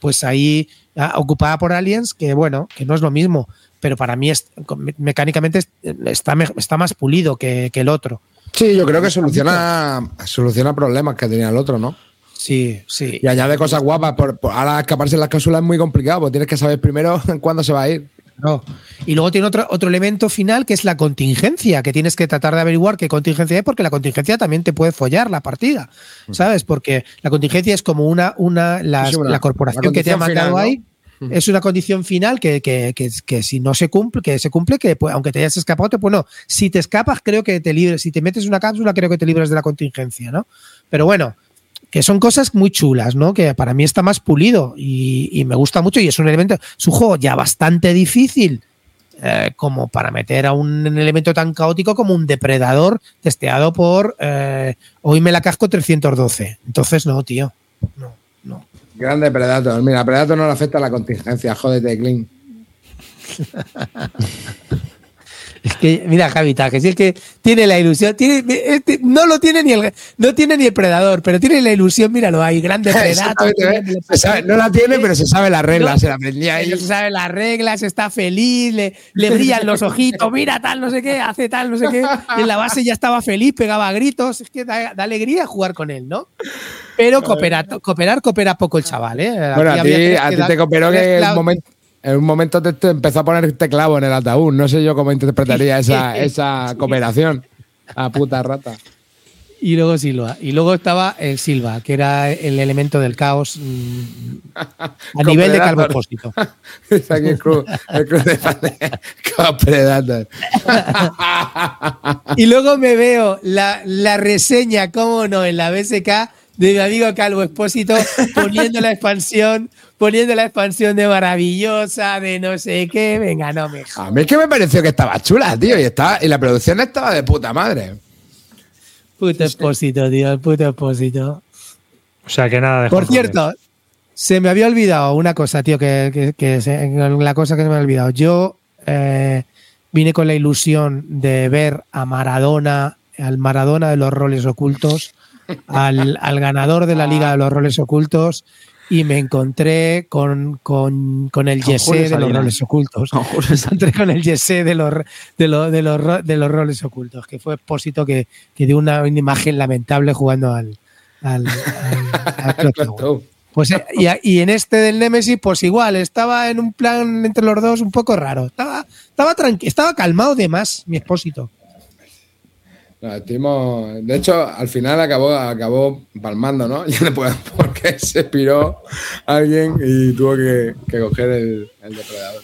pues ahí ah, ocupada por aliens, que bueno, que no es lo mismo, pero para mí es, mecánicamente está, está más pulido que, que el otro. Sí, yo creo que soluciona, soluciona problemas que tenía el otro, ¿no? Sí, sí. Y añade cosas guapas. Por, ahora escaparse en las cápsulas es muy complicado, porque tienes que saber primero cuándo se va a ir. No. Y luego tiene otro, otro elemento final que es la contingencia, que tienes que tratar de averiguar qué contingencia es, porque la contingencia también te puede follar la partida, ¿sabes? Porque la contingencia es como una, una, la, la corporación que te ha mandado ahí. Es una condición final que, que, que, que, si no se cumple, que se cumple, que pues, aunque te hayas escapado, te, pues no. Si te escapas, creo que te libres. Si te metes una cápsula, creo que te libres de la contingencia, ¿no? Pero bueno, que son cosas muy chulas, ¿no? Que para mí está más pulido y, me gusta mucho y es un elemento, es un juego ya bastante difícil eh, como para meter a un elemento tan caótico como un depredador testeado por eh, hoy me la casco 312. Entonces, no, tío, no, no. Grande Predator. Mira, Predator no le afecta a la contingencia, jódete, Clean. Es que, mira, Javita, que si es que tiene la ilusión, tiene, este, no lo tiene ni el, no tiene ni el predador, pero tiene la ilusión, míralo ahí, grande predator. no la tiene, pero se sabe las reglas, se la aprendía ahí. Se sabe las reglas, está feliz, le, le brillan los ojitos, mira tal, no sé qué, hace tal, no sé qué. En la base ya estaba feliz, pegaba gritos, es que da, alegría jugar con él, ¿no? Pero cooperar, cooperar, coopera poco el chaval, ¿eh? Bueno, a ti, a ti te cooperó que el momento en un momento te, empezó a poner este clavo en el ataúd. No sé yo cómo interpretaría esa, esa cooperación. A puta rata. Y luego Silva. Y luego estaba el Silva, que era el elemento del caos mm, a nivel de calvo aquí el el cruz de y luego me veo la, la reseña, cómo no, en la BSK de mi amigo Calvo Expósito poniendo la expansión, poniendo la expansión de maravillosa, de no sé qué. Venga, no me A mí es que me pareció que estaba chula, tío, y, estaba, y la producción estaba de puta madre. Puto Expósito, tío, el puto Expósito. O sea que nada de Por cierto, se me había olvidado una cosa, tío, que, la cosa que se me había olvidado. Yo eh, vine con la ilusión de ver a Maradona, al Maradona de los roles ocultos al, al, ganador de la Liga de los Roles Ocultos y me encontré con, con, con el Yesé de los roles ocultos. Me encontré con el Yesé de los, de, los, de, los, de los roles ocultos, que fue expósito que, que dio una, imagen lamentable jugando al, al, Pues, y, y, en este del Nemesis, pues igual, estaba en un plan entre los dos un poco raro. Estaba, estaba, estaba calmado de más, mi expósito de hecho, al final acabó, acabó palmando, ¿no? porque se piró alguien y tuvo que, coger el, depredador.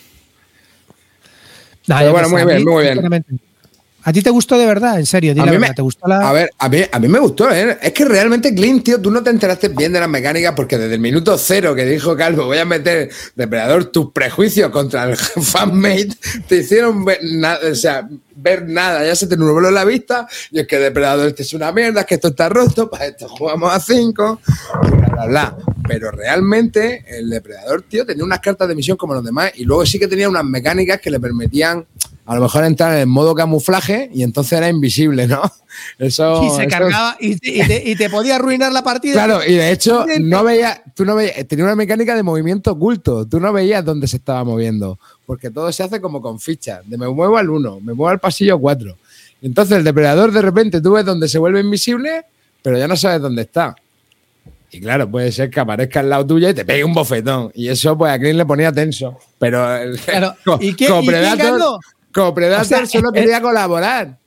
bueno, muy bien, muy bien. ¿A ti te gustó de verdad? En serio, dile A la mí verdad, me- ¿te gustó la...? A ver, a mí, a mí me gustó, ¿eh? Es que realmente Clint, tío, tú no te enteraste bien de las mecánicas porque desde el minuto cero que dijo Calvo, voy a meter, depredador, tus prejuicios contra el fanmate, te hicieron ver nada, o sea, ver nada, ya se te nubló la vista, y es que depredador este es una mierda, es que esto está roto, para esto jugamos a cinco, bla, bla, bla. Pero realmente el depredador, tío, tenía unas cartas de misión como los demás, y luego sí que tenía unas mecánicas que le permitían a lo mejor entrar en modo camuflaje y entonces era invisible, ¿no? Eso, y se eso- cargaba y te, y te- y te podía arruinar la partida. Claro, y de hecho, no veías, tú no veías, tenía una mecánica de movimiento oculto, tú no veías dónde se estaba moviendo, porque todo se hace como con fichas, de me muevo al 1, me muevo al pasillo 4. Entonces el depredador de repente tú ves dónde se vuelve invisible, pero ya no sabes dónde está. Y claro, puede ser que aparezca al lado tuyo y te pegue un bofetón. Y eso, pues a Clint le ponía tenso. Pero el, Claro, ¿y qué- y? Como Predator O sea, solo quería colaborar.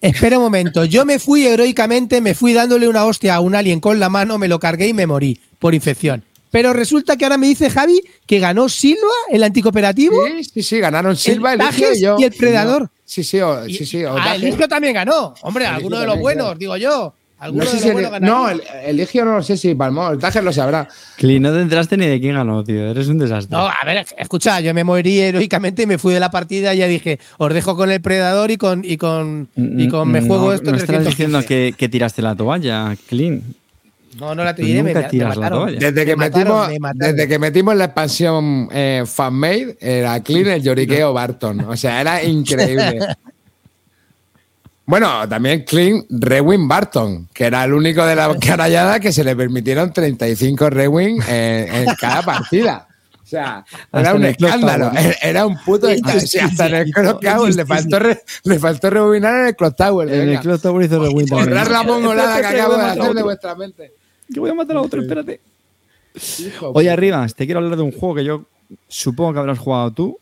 Espera un momento, yo me fui heroicamente, me fui dándole una hostia a un alien con la mano, me lo cargué y me morí por infección. Pero resulta que ahora me dice Javi que ganó Silva, el anticooperativo. Sí, sí, sí, ganaron Silva, el Tajes y yo. y el Predador. Sí, sí, o- sí, sí. o ah, Tajes. Eligio también ganó. Hombre, alguno de los buenos, claro. digo yo. No sé si el, no, el, Eligio no lo sé si palmó, el Tajer lo sabrá. Cli, no te enteraste ni de quién ganó, tío. Eres un desastre. No, a ver, escucha, yo me morí heroicamente y me fui de la partida y ya dije, os dejo con el predador y con y con y con me Mm, juego no, esto No estás 315. diciendo que, que tiraste la toalla, Clean. No, no la tiré, me, me la mataron. toalla. Desde que, Me mataron, metimos, me mataron. desde que metimos la expansión eh, fanmade, era clean el lloriqueo Barton. O sea, era increíble. Bueno, también Clean Rewin Barton, que era el único de la carallada que se le permitieron 35 Rewin en, en cada partida. O sea, Hasta era un escándalo. Tower. Era- un puto escándalo. Sí, hasta en el Clock Tower le faltó, re- le faltó rebobinar en el Clock Tower. En el. Clock Tower hizo rewind. Borrar la mongolada que acabo de hacer de vuestra mente. Que voy a matar a otro, espérate. Hijo Oye, Arribas, te quiero hablar de un juego que yo supongo que habrás jugado tú.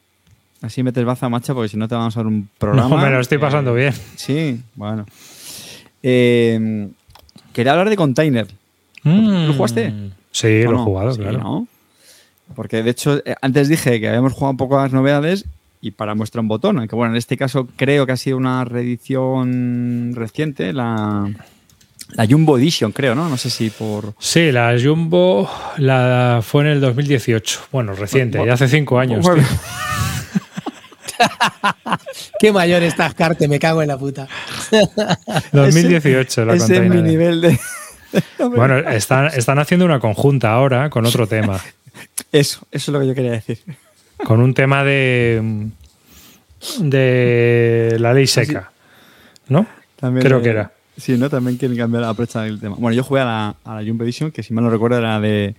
Así metes baza, macha, porque si no te vamos a dar un programa. No, me lo estoy pasando Eh, bien. Sí, bueno. Eh, quería hablar de Container. Mm. ¿Lo jugaste? Sí, ¿O lo he jugado, Sí, claro. ¿no? Porque de hecho, eh, antes dije que habíamos jugado pocas novedades y para muestra un botón. Aunque bueno, en este caso creo que ha sido una reedición reciente, la, la Jumbo Edition, creo, ¿no? No sé si por. Sí, la Jumbo la fue en el 2018. Bueno, reciente, Bueno, ya hace cinco años. Bueno, tío. Qué mayor estás, Carte, me cago en la puta. 2018 la ese es mi nivel de. Bueno, están, están haciendo una conjunta ahora con otro tema. Eso, eso es lo que yo quería decir. Con un tema de. de la ley seca. ¿No? También, Creo que era. Sí, ¿no? También quieren cambiar la aprocha del tema. Bueno, yo jugué a la, a la Jumbo Edition, que si mal no recuerdo era de,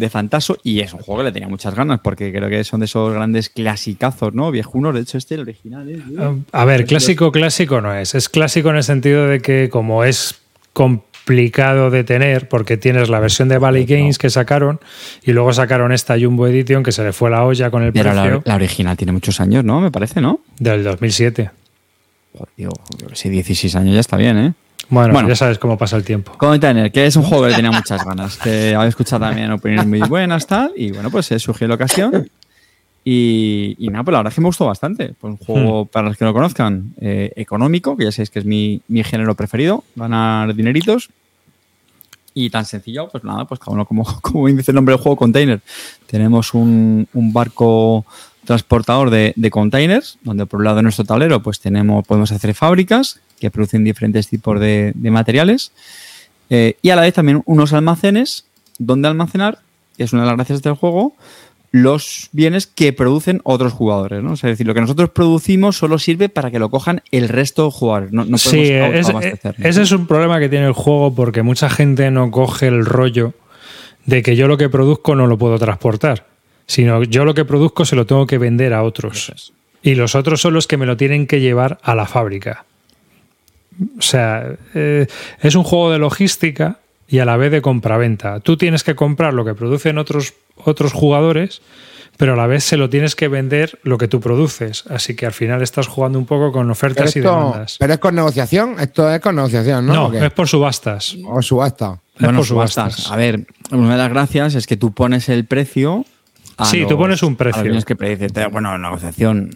de Fantaso, y es un juego que le tenía muchas ganas, porque creo que son de esos grandes clasicazos, ¿no? Viejunos, de hecho este, el original, ¿eh? A ver, clásico, clásico no es. Es clásico en el sentido de que, como es complicado de tener, porque tienes la versión de Valley Games que sacaron y luego sacaron esta Jumbo Edition que se le fue la olla con el Pero precio la, la original tiene muchos años, ¿no? Me parece, ¿no? del 2007. Joder, tío, yo que sé, 16 años ya está bien, ¿eh? Bueno, Bueno. ya sabes cómo pasa el tiempo. Container, que es un juego que tenía muchas ganas, que había escuchado también opiniones muy buenas, tal, y bueno, pues se surgió la ocasión. Y, y nada, pues la verdad es que me gustó bastante. Pues un juego, para los que no lo conozcan, eh, económico, que ya sabéis que es mi, mi género preferido, ganar dineritos. Y tan sencillo, pues nada, pues cada uno, como, como dice el nombre del juego, container. Tenemos un, un barco transportador de, de containers, donde por un lado de nuestro tablero pues tenemos, podemos hacer fábricas que producen diferentes tipos de, de materiales eh, y a la vez también unos almacenes donde almacenar, que es una de las gracias del juego, los bienes que producen otros jugadores. ¿no? O sea, es decir, lo que nosotros producimos solo sirve para que lo cojan el resto de jugadores. No, no podemos Sí, es- ese es un problema que tiene el juego porque mucha gente no coge el rollo de que yo lo que produzco no lo puedo transportar, sino yo lo que produzco se lo tengo que vender a otros. Y los otros son los que me lo tienen que llevar a la fábrica. O sea, eh, es un juego de logística y a la vez de compraventa. Tú tienes que comprar lo que producen otros, otros jugadores, pero a la vez se lo tienes que vender lo que tú produces. Así que al final estás jugando un poco con ofertas y demandas. pero es con negociación, esto es con negociación, ¿no? No, es por subastas. O subasta. Es Bueno, por subastas. subastas. A ver, una de las gracias es que tú pones el precio a Sí, tú pones un a los precio. bienes que Bueno, negociación.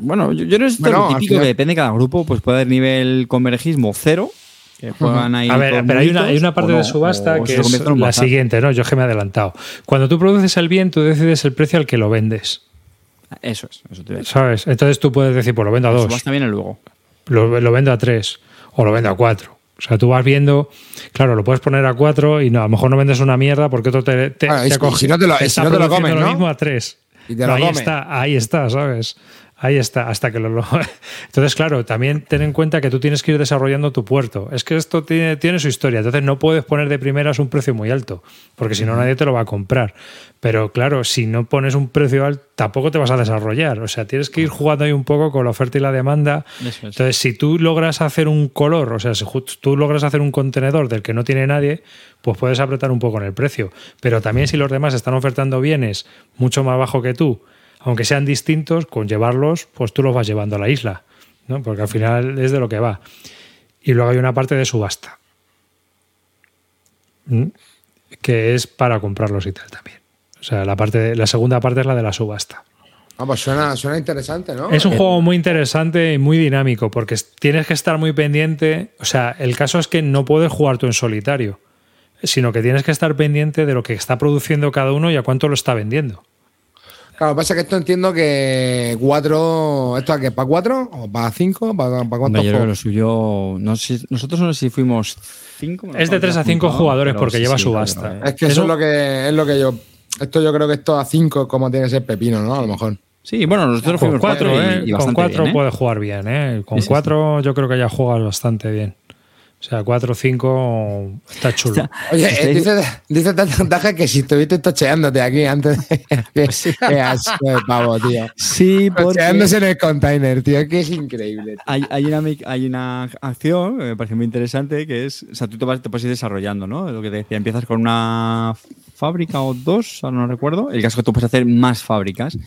Bueno, yo, yo no es Bueno, típico final- que depende de cada grupo, pues puede haber nivel convergismo cero, que juegan ahí. A ver, pero hay una, hay una parte no, de subasta que es un la siguiente, ¿no? Yo es que me he adelantado. Cuando tú produces el bien, tú decides el precio al que lo vendes, Eso es, eso te voy a decir. ¿sabes? Entonces tú puedes decir, pues lo vendo a dos, subasta viene luego. lo, lo vendo a tres o lo vendo a cuatro. O sea, tú vas viendo, claro, lo puedes poner a cuatro y no, a lo mejor no vendes una mierda porque otro te, te, si no te lo- mismo a tres. Y te Pero lo ahí comes. está, ahí está, ¿sabes? Ahí está, hasta que lo, lo- Entonces, claro, también ten en cuenta que tú tienes que ir desarrollando tu puerto. Es que esto tiene, tiene su historia, entonces no puedes poner de primeras un precio muy alto, porque si no nadie te lo va a comprar. Pero claro, si no pones un precio alto, tampoco te vas a desarrollar. O sea, tienes que ir jugando ahí un poco con la oferta y la demanda. Es. Entonces, si tú logras hacer un color, o sea, si tú logras hacer un contenedor del que no tiene nadie, pues puedes apretar un poco en el precio. Pero también si los demás están ofertando bienes mucho más bajo que tú, aunque sean distintos, con llevarlos, pues tú los vas llevando a la isla, ¿no? Porque al final es de lo que va. Y luego hay una parte de subasta, que es para comprarlos y tal también. O sea, la, parte de- la segunda parte es la de la subasta. Ah, pues suena, suena interesante, ¿no? Es un Eh, juego muy interesante y muy dinámico porque es- tienes que estar muy pendiente. O sea, el caso es que no puedes jugar tú en solitario, sino que tienes que estar pendiente de lo que está produciendo cada uno y a cuánto lo está vendiendo. Claro, lo que pasa es que esto entiendo que cuatro. ¿Esto a qué? ¿Para cuatro? ¿O para cinco? ¿Para, cuántos yo creo que lo juegos? suyo. No sé, nosotros no sé si fuimos cinco. Es de 3 a aquí 5 apuntado, jugadores pero porque sí, lleva sí, subasta. claro, eh. Es que eso Eso- es lo que es lo que yo. Esto yo creo que esto a cinco como tiene que ser pepino, ¿no? A lo mejor. Sí, bueno, nosotros Con fuimos cuatro, y, ¿eh? y Con cuatro bien, ¿eh? puedes jugar bien, ¿eh? Con Sí, sí, cuatro yo creo que ya juegas bastante bien. O sea, 4 o 5 está chulo. Oye, eh, dice, dice que si estuviste tocheándote aquí antes de. Qué asco de pavo, tío. Sí, porque Tocheándose en el container, tío, que es increíble. hay, hay, una, hay una acción que me parece muy interesante que es, o sea, tú te, vas, te puedes ir desarrollando, ¿no? Lo que te decía, empiezas con una fábrica o dos, ahora no recuerdo. El caso es que tú puedes hacer más fábricas.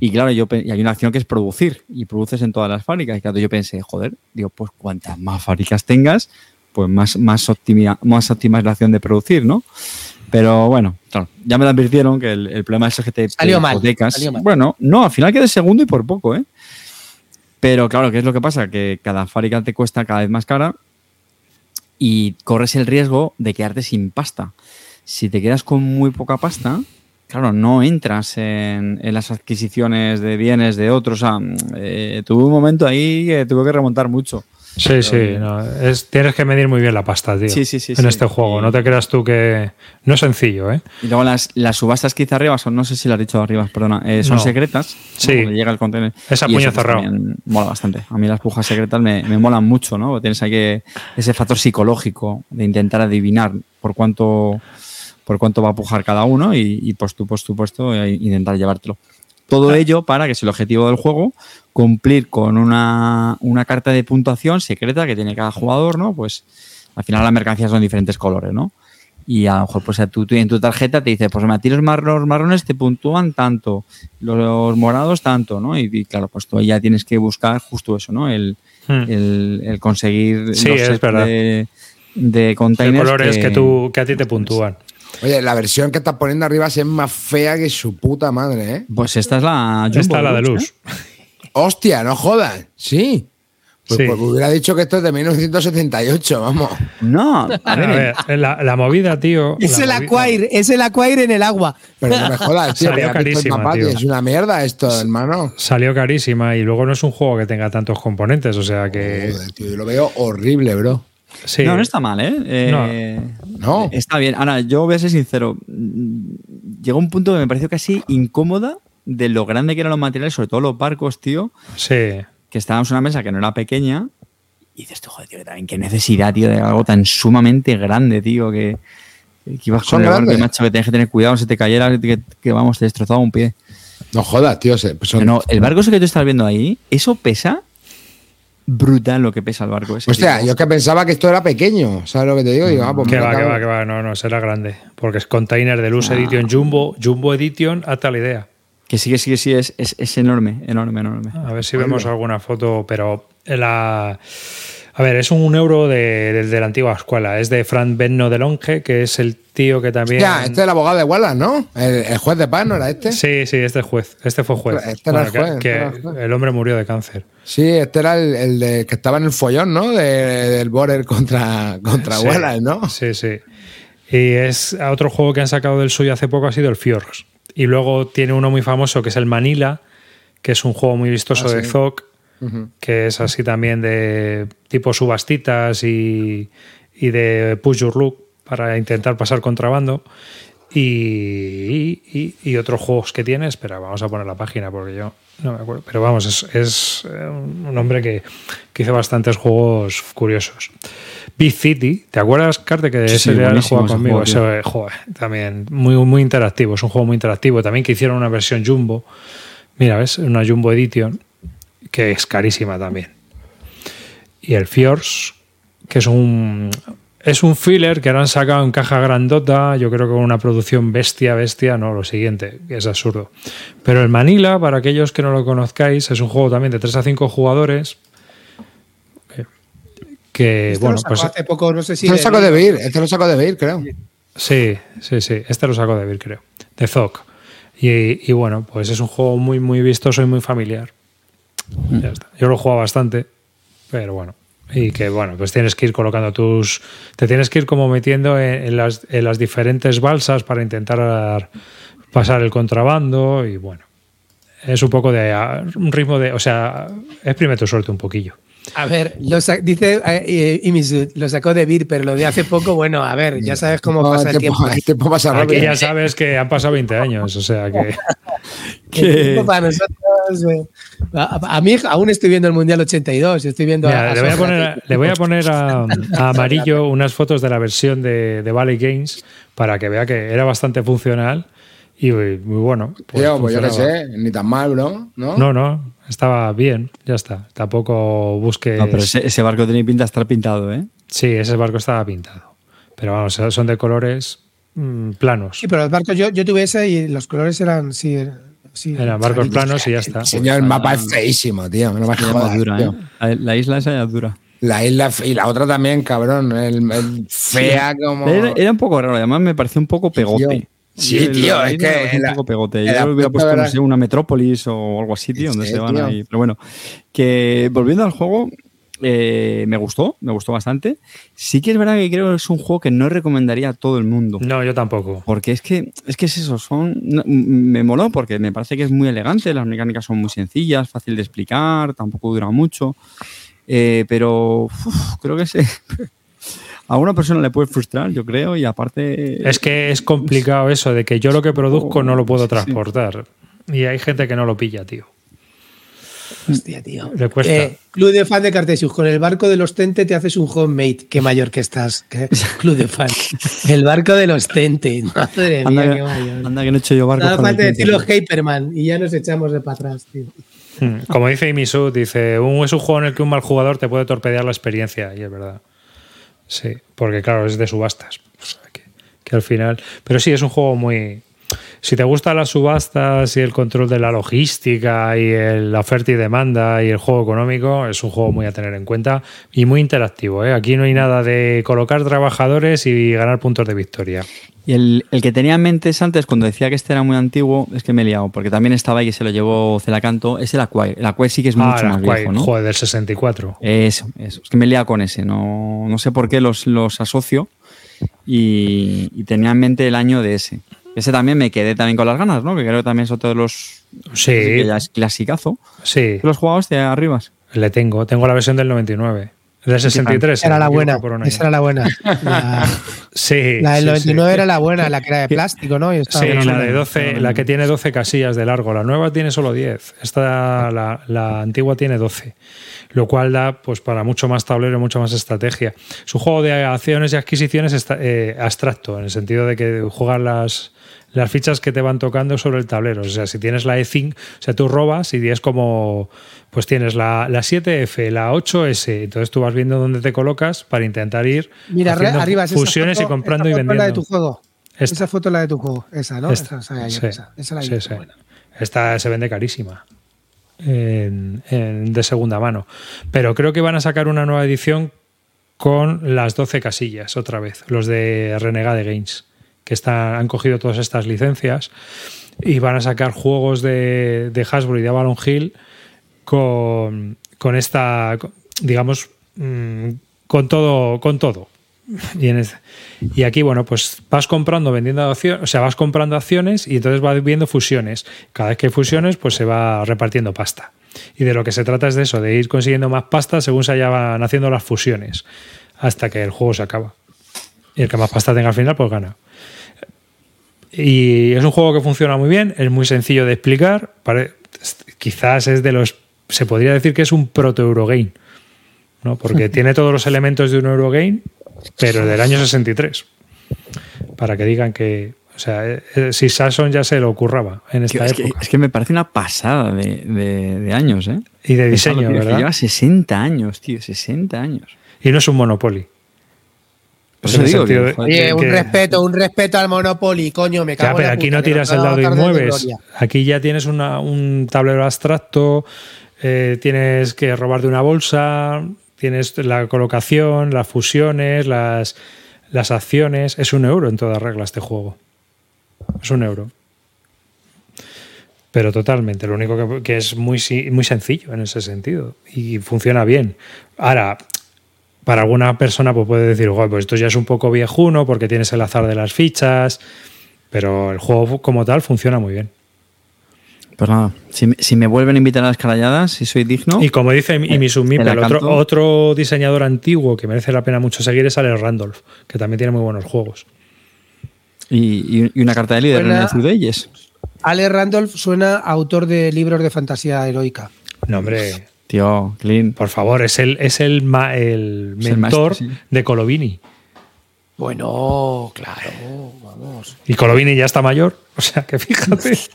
Y claro, yo y hay una acción que es producir y produces en todas las fábricas. Y claro, yo pensé, joder, digo, pues cuantas más fábricas tengas, pues más, más, optimi- más óptima es la acción de producir, ¿no? Pero bueno, claro, ya me lo advirtieron que el, el problema es que te, Salió mal, salió mal. Bueno, no, al final quedé segundo y por poco, ¿eh? Pero claro, ¿qué es lo que pasa? Que cada fábrica te cuesta cada vez más cara y corres el riesgo de quedarte sin pasta. Si te quedas con muy poca pasta, claro, no entras en, en las adquisiciones de bienes de otros. O sea, eh, tuve un momento ahí que tuve que remontar mucho. Sí, sí. no, es, tienes que medir muy bien la pasta, tío. Sí, sí, sí, En sí. este juego. No te creas tú que. No es sencillo, ¿eh? Y luego las, las subastas que hice arriba son, no sé si lo has dicho arriba, perdona, eh, son No. secretas. Sí. Llega el contenedor. Es a puño pues, cerrado. mola bastante. A mí las pujas secretas me, me molan mucho, ¿no? Porque Tienes ahí que, ese factor psicológico de intentar adivinar por cuánto por cuánto va a pujar cada uno y, y pues tú, eh, intentar llevártelo. Todo ello para que es el objetivo del juego, cumplir con una, una carta de puntuación secreta que tiene cada jugador, ¿no? Pues al final las mercancías son diferentes colores, ¿no? Y a lo mejor, pues tú, tú en tu tarjeta te dice, pues a ti los marrones, marrones te puntúan tanto, los morados tanto, ¿no? Y, y claro, pues tú ya tienes que buscar justo eso, ¿no? El, Hmm. el, el conseguir Sí, los es de, de De containers. colores que, tú, que a ti te puntúan. Oye, la versión que estás poniendo arriba es más fea que su puta madre, ¿eh? Pues esta es la Jumbo Esta es la de luz. ¿eh? Hostia, no jodas. Sí. Pues, Sí. pues hubiera dicho que esto es de 1978, vamos. No, a A ver, ver, la, la movida, tío. Es la el Aquair, es el Aquair en el agua. Pero no me jodas, tío. Salió carísima, mapa, tío. Es una mierda esto, hermano. Salió carísima y luego no es un juego que tenga tantos componentes, o sea que. Joder, tío, yo lo veo horrible, bro. Sí. no, no está mal, ¿eh? Eh, No. Está bien. Ahora, yo voy a ser sincero. Llegó un punto que me pareció casi incómoda de lo grande que eran los materiales, sobre todo los barcos, tío. Sí. Que estábamos en una mesa que no era pequeña. Y dices, tú, joder, tío, también qué necesidad, tío, de algo tan sumamente grande, tío, que, que ibas con el barco, grandes. macho, que tenías que tener cuidado, se te cayera, que, que, vamos, te destrozaba un pie. No jodas, tío. se- son- No, el barco ese que tú estás viendo ahí, eso pesa brutal lo que pesa el barco ese. Hostia, tío. yo es que pensaba que esto era pequeño. ¿Sabes lo que te digo? Digo, ah, pues Que va, que va, que va. No, no, será grande. Porque es container de Ah. luz edition Jumbo, Jumbo Edition, hasta la idea. Que sí, que sí, que sí, es, es, es enorme, enorme, enorme. A ver si vemos alguna foto, pero la. A ver, es un euro de, de la antigua escuela. Es de Frank Benno de Longe, que es el tío que también. Ya, este es el abogado de Wallace, ¿no? El, el juez de paz, ¿no era este? Sí, sí, este es juez. Este fue juez. Este era el juez, que- que este era el hombre murió de cáncer. Sí, este era el, el de que estaba en el follón, ¿no? De- del Border contra, contra Sí. Wallace, ¿no? Sí, sí. Y es otro juego que han sacado del suyo hace poco ha sido el Fjords. Y luego tiene uno muy famoso que es el Manila, que es un juego muy vistoso Ah, de sí. Zoc, Que es así también de tipo subastitas y, y de push your look para intentar pasar contrabando. Y, y- y otros juegos que tiene, espera, vamos a poner la página porque yo no me acuerdo. Pero vamos, es, es, eh, un hombre que, que hizo bastantes juegos curiosos. Big City, ¿te acuerdas, Carte, que Sí, ese sí, buenísimo juego ese conmigo? juego. Ese, joder, también muy, muy interactivo, es un juego muy interactivo. También que hicieron una versión Jumbo. Mira, ¿ves? Una Jumbo Edition que es carísima también. Y el Fjords, que es un es un filler que ahora han sacado en caja grandota, yo creo que con una producción bestia, bestia, no, lo siguiente, es absurdo. Pero el Manila, para aquellos que no lo conozcáis, es un juego también de 3 a 5 jugadores. que- Que, Este bueno, lo sacó pues hace poco, no sé si. Este lo saco de Beer, este lo saco de Beer, creo. Sí, sí, sí. Este lo saco de Bill, creo. De Zoc. Y, y bueno, pues es un juego muy, muy vistoso y muy familiar. Ya está. Yo lo he jugado bastante, pero bueno. Y que bueno, pues tienes que ir colocando tus. Te tienes que ir como metiendo en, en las, en las diferentes balsas para intentar pasar el contrabando. Y bueno, es un poco de. ah, Un ritmo de. O sea, exprime tu suerte un poquillo. A ver, lo dice eh, eh, Imisu, lo sacó de Vir, pero lo de hace poco, bueno, a ver, ya sabes cómo No, pasa el tiempo. el tiempo pasa Aquí rápido. ya sabes que han pasado 20 años, o sea que. El tiempo para nosotros. Eh, a, a mí aún estoy viendo el Mundial 82, estoy viendo Mira, a, le, voy a poner, le voy a poner a, a Amarillo unas fotos de la versión de, de Valley Games para que vea que era bastante funcional y muy bueno. pues Tío, pues yo qué sé, ni tan mal, bro, ¿no? No, no, estaba bien, ya está. Tampoco busques. No, pero ese, ese barco tiene pinta de estar pintado, ¿eh? Sí, ese barco estaba pintado. Pero vamos, son de colores mm, planos. Sí, pero los barcos, yo, yo tuve ese y los colores eran, sí, sí Eran barcos planos y ya está. Señor, el mapa es feísimo, tío. No me Ya jodas, es dura, tío. ¿eh? La, la isla esa ya es dura. La isla y la otra también, cabrón. El, el fea como. Era, era un poco raro, además me pareció un poco pegote. Sí, tío, es que la- un poco pegote. Yo hubiera puesto, no era- sé, una metrópolis o algo así, tío, donde Sí, se van tío. ahí. Pero bueno, que volviendo al juego, eh, me gustó, me gustó bastante. Sí que es verdad que creo que es un juego que no recomendaría a todo el mundo. No, yo tampoco. Porque es que, es que es eso, son. no, me moló porque me parece que es muy elegante, las mecánicas son muy sencillas, fácil de explicar, tampoco dura mucho. Eh, pero uf, creo que se, a una persona le puede frustrar, yo creo, y aparte. Es que es complicado eso de que yo lo que produzco no lo puedo sí. transportar. Y hay gente que no lo pilla, tío. Hostia, tío. Le cuesta. Eh, Club de fan de Cartesius, con el barco de los Tente te haces un homemade. Qué mayor que estás. ¿qué? Club de fan. El barco de los Tente. Madre anda, mía, que, qué mayor. anda que no he hecho yo barcos Nada falta decirlo Hyperman y ya nos echamos de para atrás, tío. Mm, Como dice Imisu, dice, un, es un juego en el que un mal jugador te puede torpedear la experiencia, y es verdad. Sí, porque claro, es de subastas. Que al final. Pero sí, es un juego muy. Si te gustan las subastas y el control de la logística y el- la oferta y demanda y el juego económico, es un juego muy a tener en cuenta y muy interactivo. ¿eh? Aquí no hay nada de colocar trabajadores y ganar puntos de victoria. Y el, el que tenía en mente antes, cuando decía que este era muy antiguo, es que me he liado, porque también estaba ahí que se lo llevó Celacanto, es el Aquai. El Aquai sí que es mucho ah, más la viejo, ¿no? joder, del 64. Eso, eso. Es que me he liado con ese. No, no sé por qué los, los asocio y, y tenía en mente el año de ese. Ese también me quedé también con las ganas, ¿no? Que creo que también son todos los... Sí, que ya es clasicazo. sí. ¿Los jugados de arribas? Le tengo, tengo la versión del 99. Del 63. Era la buena. Esa era la buena. La, Sí. la del sí, 99 sí. era la buena, la que era de plástico, ¿no? Y estaba Sí, la de 12, la que tiene 12 casillas de largo. La nueva tiene solo 10. Esta, la, la antigua tiene 12. Lo cual da pues para mucho más tablero, mucho más estrategia. Es un juego de acciones y adquisiciones esta- eh, abstracto, en el sentido de que juegas las, las fichas que te van tocando sobre el tablero. O sea, si tienes la E5, o sea, tú robas y es como, pues tienes la, la 7F, la 8S, entonces tú vas viendo dónde te colocas para intentar ir Mira, arriba es esa fusiones foto- y comprando y esa foto es la de vendiendo. tu juego. Esta. Esa foto es la de tu juego. Esa, ¿no? Esta. Esa, esa, Sí, esa, esa la sí, vi, sí. buena. Esta se vende carísima. en- en- de segunda mano. Pero creo que van a sacar una nueva edición con las 12 casillas otra vez, los de Renegade Games, que están, han cogido todas estas licencias y van a sacar juegos de, de Hasbro y de Avalon Hill con, con esta, digamos, mm, con todo, con todo. Y, en y aquí, bueno, pues vas comprando, vendiendo acciones, o sea, vas comprando acciones y entonces vas viendo fusiones. Cada vez que hay fusiones, pues se va repartiendo pasta. Y de lo que se trata es de eso, de ir consiguiendo más pasta según se vayan haciendo las fusiones, hasta que el juego se acaba. Y el que más pasta tenga al final, pues gana. Y es un juego que funciona muy bien, es muy sencillo de explicar. quizás es de los. Se podría decir que es un proto-Eurogame, ¿no? Porque tiene todos los elementos de un Eurogame, pero del año 63. Para que digan que. O sea, eh, eh, si Sasson ya se lo ocurraba en esta es, que, época. es que me parece una pasada de, de- de años, ¿eh? Y de diseño, ¿verdad? Lleva 60 años, tío, 60 años. Y no es un Monopoly. En el digo sentido Oye, un que- respeto, un respeto al Monopoly, coño, me cago Ya, en pero la aquí puta, no tiras el dado y mueves. Aquí ya tienes una- un tablero abstracto, eh, tienes que robar de una bolsa, tienes la colocación, las fusiones, las, las acciones. Es un euro en toda regla este juego. Es un euro. Pero totalmente. Lo único que, que es muy, muy sencillo en ese sentido. Y funciona bien. Ahora, para alguna persona pues puede decir, "Joder, pues esto ya es un poco viejuno porque tienes el azar de las fichas. Pero el juego como tal funciona muy bien. Pues nada, si, me- si me vuelven a invitar a las caralladas, si soy digno. Y como dice Imisumi, la el otro, otro diseñador antiguo que merece la pena mucho seguir es Alex Randolph, que también tiene muy buenos juegos. Y, y- y una carta de líder en el Ciudelles. Ale Randolph suena a autor de libros de fantasía heroica. No, hombre, Tío, Clean. por favor, es el, es el, ma- el Es el mentor maestro, sí. de Colovini. Bueno, claro, vamos. Y Colovini ya está mayor, o sea que fíjate.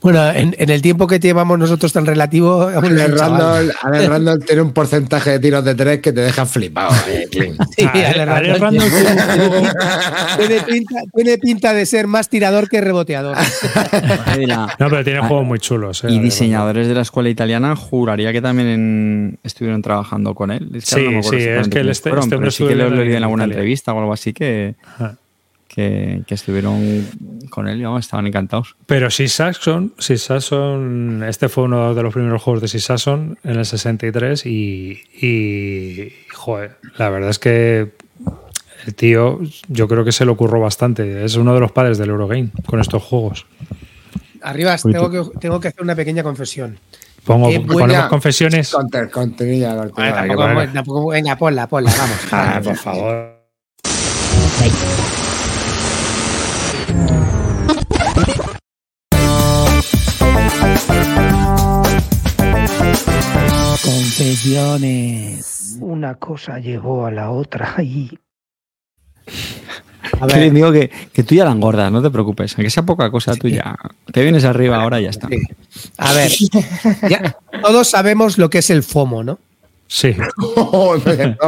Bueno, en, en el tiempo que llevamos nosotros tan relativo, un chaval. Randall, Randall tiene un porcentaje de tiros de tres que te deja flipado. eh. Sí, Randolph Randolph tiene, tuvo un juego- tiene pinta, tiene pinta de ser más tirador que reboteador. No, pero tiene juegos muy chulos. eh, y diseñadores de la escuela italiana, juraría que también en- estuvieron trabajando con él. Es que ahora Sí, sí, es que el este- fueron, este pero sí que lo, lo en en alguna Italia. entrevista o algo así que, Ajá. Que, que estuvieron con él y vamos, estaban encantados. Pero si Saxon, si Saxon, este fue uno de los primeros juegos de Saxon en el 63 y, y, joder, la verdad es que el tío yo creo que se lo ocurrió bastante. Es uno de los padres del Eurogame con estos juegos. Arriba, tengo que, tengo que hacer una pequeña confesión. Pongo, ponemos confesiones. Conter, tampoco- poner- tampoco- venga, ponla, ponla, vamos. Ah, por favor. Confesiones. Una cosa llevó a la otra y A Que ver, les digo que, que tú ya la engordas, no te preocupes. Aunque sea poca cosa, tú ya te vienes arriba ahora y ya está. sí. a ver, ya, todos sabemos lo que es el FOMO, ¿no? Sí.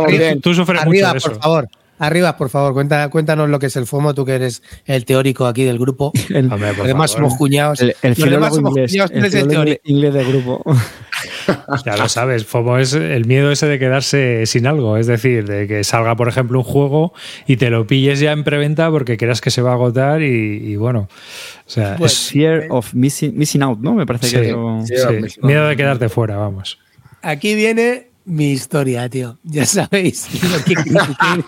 Bien. Tú sufres Arriba, mucho de por eso. favor. Arriba, por favor, cuenta, cuéntanos lo que es el FOMO, tú que eres el teórico aquí del grupo. El, Hombre, por Los demás favor. somos cuñados. el, el filólogo inglés, cuñados, tú el eres el filólogo teórico. inglés de grupo. Ya lo sabes, FOMO es el miedo ese de quedarse sin algo. Es decir, de que salga, por ejemplo, un juego y te lo pilles ya en preventa porque creas que se va a agotar y, y bueno. O sea, Pues, es- Fear of missing, missing out, ¿no? Me parece Sí. que es lo- sí, Sí, miedo de quedarte fuera, vamos. Aquí viene mi historia, tío. Ya sabéis lo que critiqué.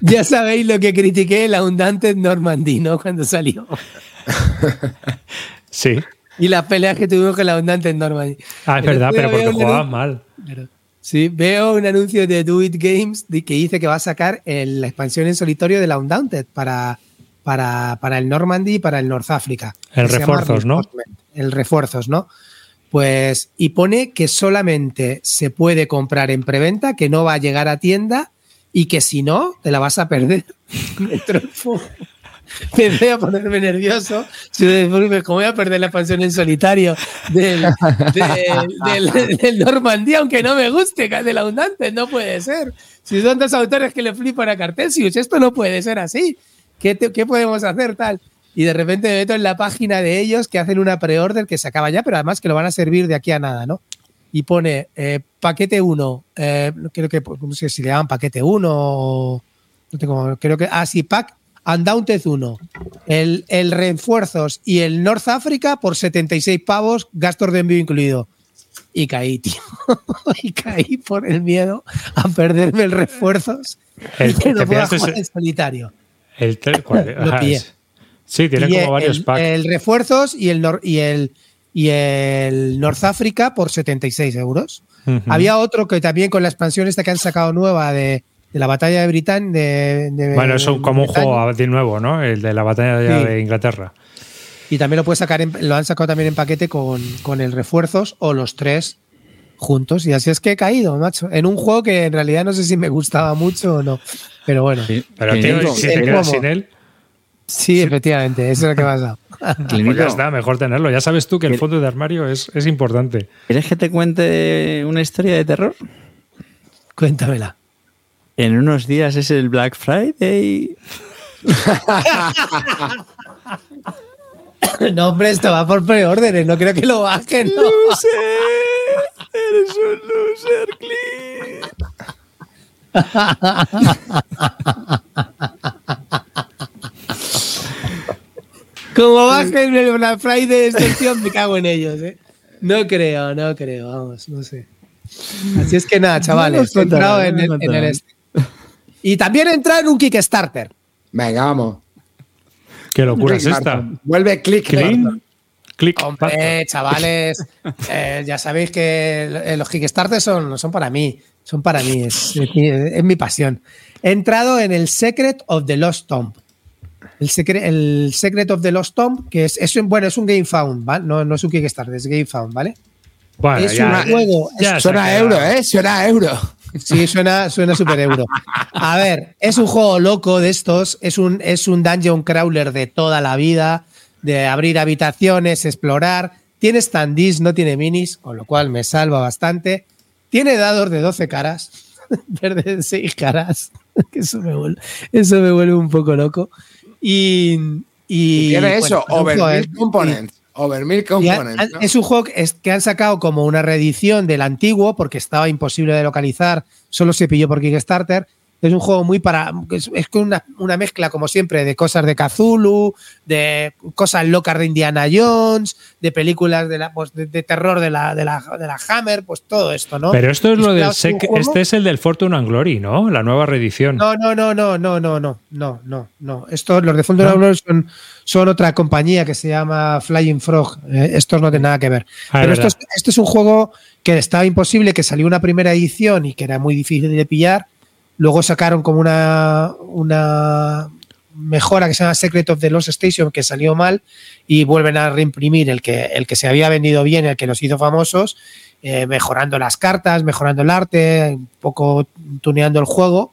ya sabéis lo que critiqué el Undaunted Normandy, ¿no? Cuando salió. Sí. Y las peleas que tuvimos con la Undaunted Normandy. Ah, es verdad, pero porque jugabas mal. Sí, veo un anuncio de Do It Games de- que dice que va a sacar el- la expansión en solitario de la Undaunted para, para, para el Normandy y para el North Africa. El llama refuerzos, ¿no? El refuerzos, ¿no? Pues, y pone que solamente se puede comprar en preventa, que no va a llegar a tienda y que si no, te la vas a perder. Me voy a ponerme nervioso. ¿Cómo voy a perder la expansión en solitario del, del, del- del Normandía, aunque no me guste, del Abundante? No puede ser. Si son dos autores que le flipan a Cartesius, esto no puede ser así. ¿Qué, te- qué podemos hacer tal? y de repente me meto en la página de ellos que hacen una pre-order que se acaba ya, pero además que lo van a servir de aquí a nada, ¿no? Y pone eh, paquete 1, eh, creo que, pues, no sé si le llaman paquete 1 o, no tengo, creo que, ah, sí, pack Undaunted 1, el, el refuerzos y el North Africa por 76 pavos, gastos de envío incluido. Y caí, tío. y caí por el miedo a perderme el refuerzos. El- y no pillaste jugar en solitario. El ¿cuál? Lo Ajá, pillé. Sí, tiene como varios el, packs. el refuerzos y el, nor- y el y el North Africa por 76 euros. Ujú. Había otro que también con la expansión esta que han sacado nueva de, de la batalla de Britán. De, de- Bueno, es un- como un juego de nuevo, ¿no? El de la batalla Sí. de Inglaterra. Y también lo puedes sacar, en- lo han sacado también en paquete con, con el refuerzos o los tres juntos. Y así es que he caído, macho. En un juego que en realidad no sé si me gustaba mucho o no. Pero bueno, sí, Pero, tío, si te quedas sin él, efectivamente, eso es lo que pasa. pues ya está, mejor tenerlo. Ya sabes tú que el fondo de armario es, es importante. ¿Quieres que te cuente una historia de terror? Cuéntamela. En unos días es el Black Friday. No, hombre, esto va por preórdenes, no creo que lo bajen. ¿no? ¡Eres un loser! Como bajen el Black Friday de excepción, me cago en ellos, ¿eh? No creo, no creo, vamos, no sé. Así es que nada, chavales, No contarán, en, el- en este. Y también he entrado en un Kickstarter. Venga, vamos. Qué locura es esta. Vuelve click. Clean. Click. Hombre, chavales, eh, ya sabéis que eh, los Kickstarter son, son para mí, son para mí, es, es mi- es mi pasión. He entrado en el Secret of the Lost Tomb. El, secre- el Secret of the Lost Tomb, que es, es un, bueno, es un Game Found, ¿vale? No, no es un Kickstarter, es Game Found, ¿vale? Bueno, es ya- un juego, ya Suena a euro, ¿eh? Suena a euro. Sí, suena, suena super euro. A ver, es un juego loco de estos, es un, es un dungeon crawler de toda la vida, de abrir habitaciones, explorar. Tiene standees, no tiene minis, con lo cual me salva bastante. Tiene dados de 12 caras, verde de 6 caras, que eso me vuelve, eso me vuelve un poco loco. Y, y Tiene bueno, eso, eh, components. Over mil y han- components. han- ¿no? Es un juego que han sacado como una reedición del antiguo porque estaba imposible de localizar, solo se pilló por Kickstarter. Es un juego muy para. Es, es una, una mezcla, como siempre, de cosas de Cthulhu, de cosas locas de Indiana Jones, de películas de, la, pues, de, de terror de la, de, la, de la Hammer, pues todo esto, ¿no? Pero esto es lo del sec- este es el del Fortune and Glory, ¿no? La nueva reedición. no, no, no, no, no, no, no, no, no, no. Estos, los de Fondo Glory son, son otra compañía que se llama Flying Frog. Eh, estos no tienen nada que ver. Ah, Pero esto es, esto es un juego que estaba imposible, que salió una primera edición y que era muy difícil de pillar. Luego sacaron como una, una mejora que se llama Secret of the Lost Station, que salió mal, y vuelven a reimprimir el que, el que se había vendido bien, el que los hizo famosos, eh, mejorando las cartas, mejorando el arte, un poco tuneando el juego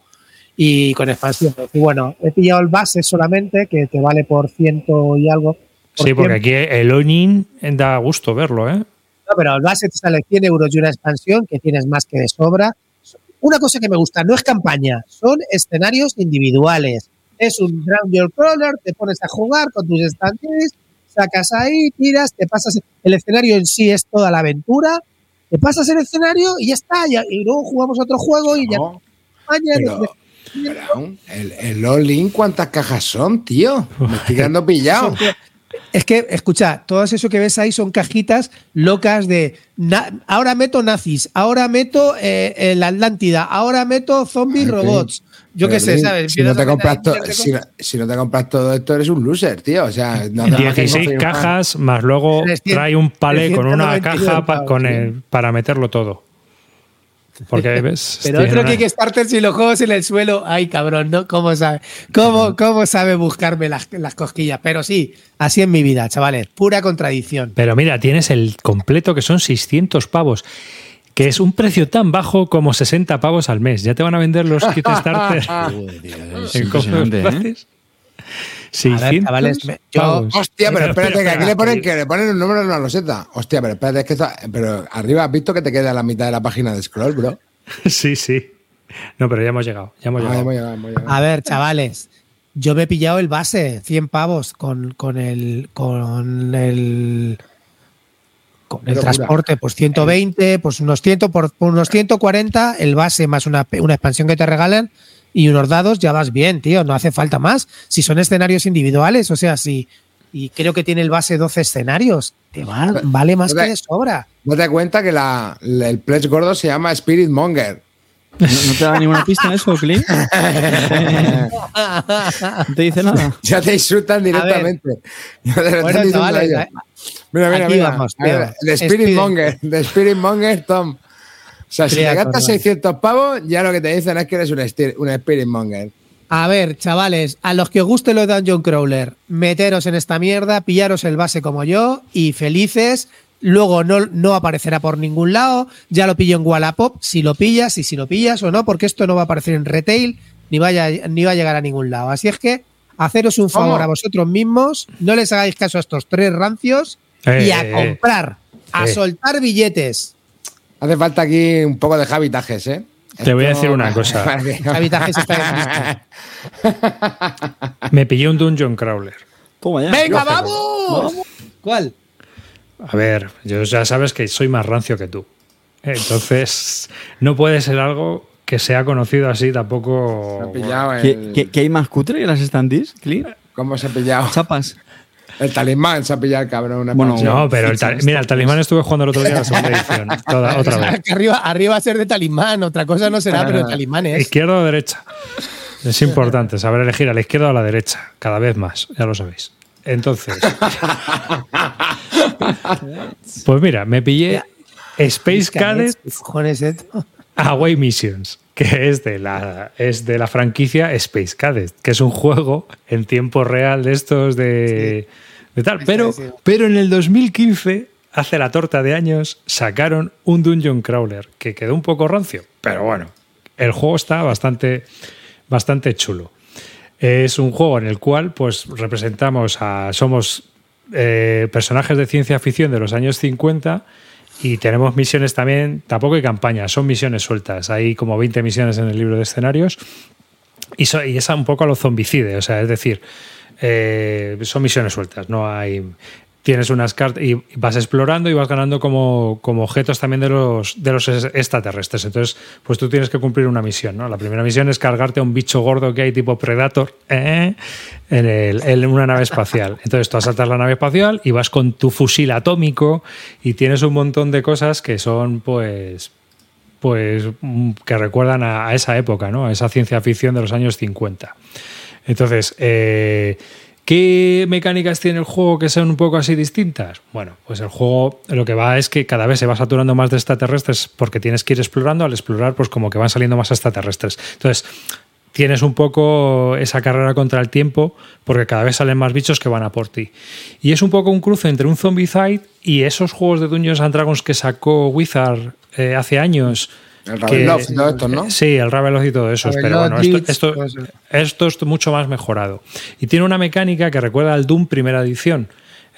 y con expansión. Y bueno, he pillado el base solamente, que te vale por ciento y algo. por Sí, porque 100. aquí el Onin da gusto verlo, ¿eh? No, pero el base te sale 100 euros y una expansión que tienes más que de sobra. Una cosa que me gusta, no es campaña, son escenarios individuales. Es un Ground Your Crawler, te pones a jugar con tus estantes, sacas ahí, tiras, te pasas. El escenario en sí es toda la aventura, te pasas el escenario y ya está. ya- y luego jugamos otro juego y ya. No, España, pero- pero aún, el, el All-In, ¿cuántas cajas son, tío? Me estoy quedando pillado. Es que, escucha, todo eso que ves ahí son cajitas locas de na- ahora meto nazis, ahora meto eh, eh, la Atlántida, ahora meto zombies robots. Yo qué sé, ¿sabes? Si no, te compras meter to- ahí miles de si, no, si no te compras todo esto, eres un loser, tío. O sea, no hace más que 16 confirmar. cajas, más luego 300, trae un palé con una 399 caja pa- pavos, con tío. el, para meterlo todo. Porque ves. Pero otro una- Kickstarter, si los juegos en el suelo, ay cabrón, ¿no? ¿Cómo sabe, cómo, cómo sabe buscarme las, las cosquillas? Pero sí, así es mi vida, chavales, pura contradicción. Pero mira, tienes el completo que son 600 pavos, que es un precio tan bajo como 60 pavos al mes. Ya te van a vender los Kickstarter Es en ¿eh? Precios. 600 chavales, me- yo- pavos. Hostia, pero espérate, que aquí le ponen que- le ponen un número en una loseta. Hostia, pero espérate, es que está, pero arriba has visto que te queda la mitad de la página de scroll, bro. Sí, sí. No, pero ya hemos llegado. Ya hemos Ah, llegado. hemos llegado, hemos llegado. A ver, chavales, yo me he pillado el base, 100 pavos, con, con el. Con el. Con el transporte, pues 120, pues unos 100, por, por unos 140, el base más una, una expansión que te regalan y unos dados, ya vas bien, tío, no hace falta más. Si son escenarios individuales, o sea, si. Y creo que tiene el base 12 escenarios, te va- vale más que de sobra. No te cuenta que la, la- el pledge gordo se llama Spirit Monger. ¿No, no te da ninguna pista eso, Clint? ¿No te dice nada? Ya te insultan directamente. Te están Bueno, chavales, ellos. eh, Mira, mira, aquí mira. vamos, ver. De Spirit, Spirit. Monger. De Spirit Monger, Tom. O sea, si te gastas con- 600 pavos, ya lo que te dicen es que eres un, esti- un Spirit Monger. A ver, chavales, a los que os guste los Dungeon Crawler, meteros en esta mierda, pillaros el base como yo y felices. Luego no, no aparecerá por ningún lado. Ya lo pillo en Wallapop, si lo pillas y si lo pillas o no, porque esto no va a aparecer en retail ni, vaya, ni va a llegar a ningún lado. Así es que haceros un favor ¿Cómo? a vosotros mismos, no les hagáis caso a estos tres rancios Eh, y a eh, comprar, a eh. soltar billetes. Hace falta aquí un poco de habitajes, ¿eh? Te voy a decir una cosa. Habitajes está. Me pillé un Dungeon Crawler. Toma ya. ¡Venga, vamos! ¿Cuál? A ver, yo ya sabes que soy más rancio que tú. Entonces, no puede ser algo que sea conocido así Se ha tampoco. pillado el- ¿Qué, qué, qué hay más cutre que las standees, Clint? ¿Cómo se ha pillado? Chapas. El talismán se ha pillado el cabrón. Una Bueno. No, pero el tal- mira, el talismán estuve jugando el otro día la segunda edición. Toda- otra vez. Arriba, arriba va a ser de talismán, otra cosa no será, Ah. pero el talismán es. ¿Izquierda o derecha? Es importante saber elegir a la izquierda o a la derecha, cada vez más, ya lo sabéis. Entonces, pues mira, me pillé Space Cadet ¿Qué cojones es esto? Away Missions, que es de la es de la franquicia Space Cadet, que es un juego en tiempo real de estos de, de tal. Pero, pero en el 2015, hace la torta de años, sacaron un Dungeon Crawler que quedó un poco rancio, pero bueno, el juego está bastante, bastante chulo. Es un juego en el cual pues representamos a somos eh, personajes de ciencia ficción de los años 50 y tenemos misiones también, tampoco hay campañas, son misiones sueltas. Hay como 20 misiones en el libro de escenarios y, so- y es un poco a lo zombicide, o sea, es decir, eh, son misiones sueltas, no hay... Tienes unas cartas y vas explorando y vas ganando como, como objetos también de los, de los es- extraterrestres. Entonces, pues tú tienes que cumplir una misión, ¿no? La primera misión es cargarte a un bicho gordo que hay tipo Predator ¿eh? en, el- en una nave espacial. Entonces tú asaltas la nave espacial y vas con tu fusil atómico y tienes un montón de cosas que son, pues, pues mm, que recuerdan a, a esa época, ¿no? A esa ciencia ficción de los años 50. Entonces, eh, ¿qué mecánicas tiene el juego que sean un poco así distintas? Bueno, pues el juego lo que va es que cada vez se va saturando más de extraterrestres porque tienes que ir explorando. Al explorar, pues como que van saliendo más extraterrestres. Entonces, tienes un poco esa carrera contra el tiempo porque cada vez salen más bichos que van a por ti. Y es un poco un cruce entre un Zombicide y esos juegos de Dungeons and Dragons que sacó Wizard eh, hace años. El que- Ravenloft y todo esto, ¿no? Sí, el Ravenloft y todo eso. Pero bueno, esto es mucho más mejorado. Y tiene una mecánica que recuerda al Doom primera edición,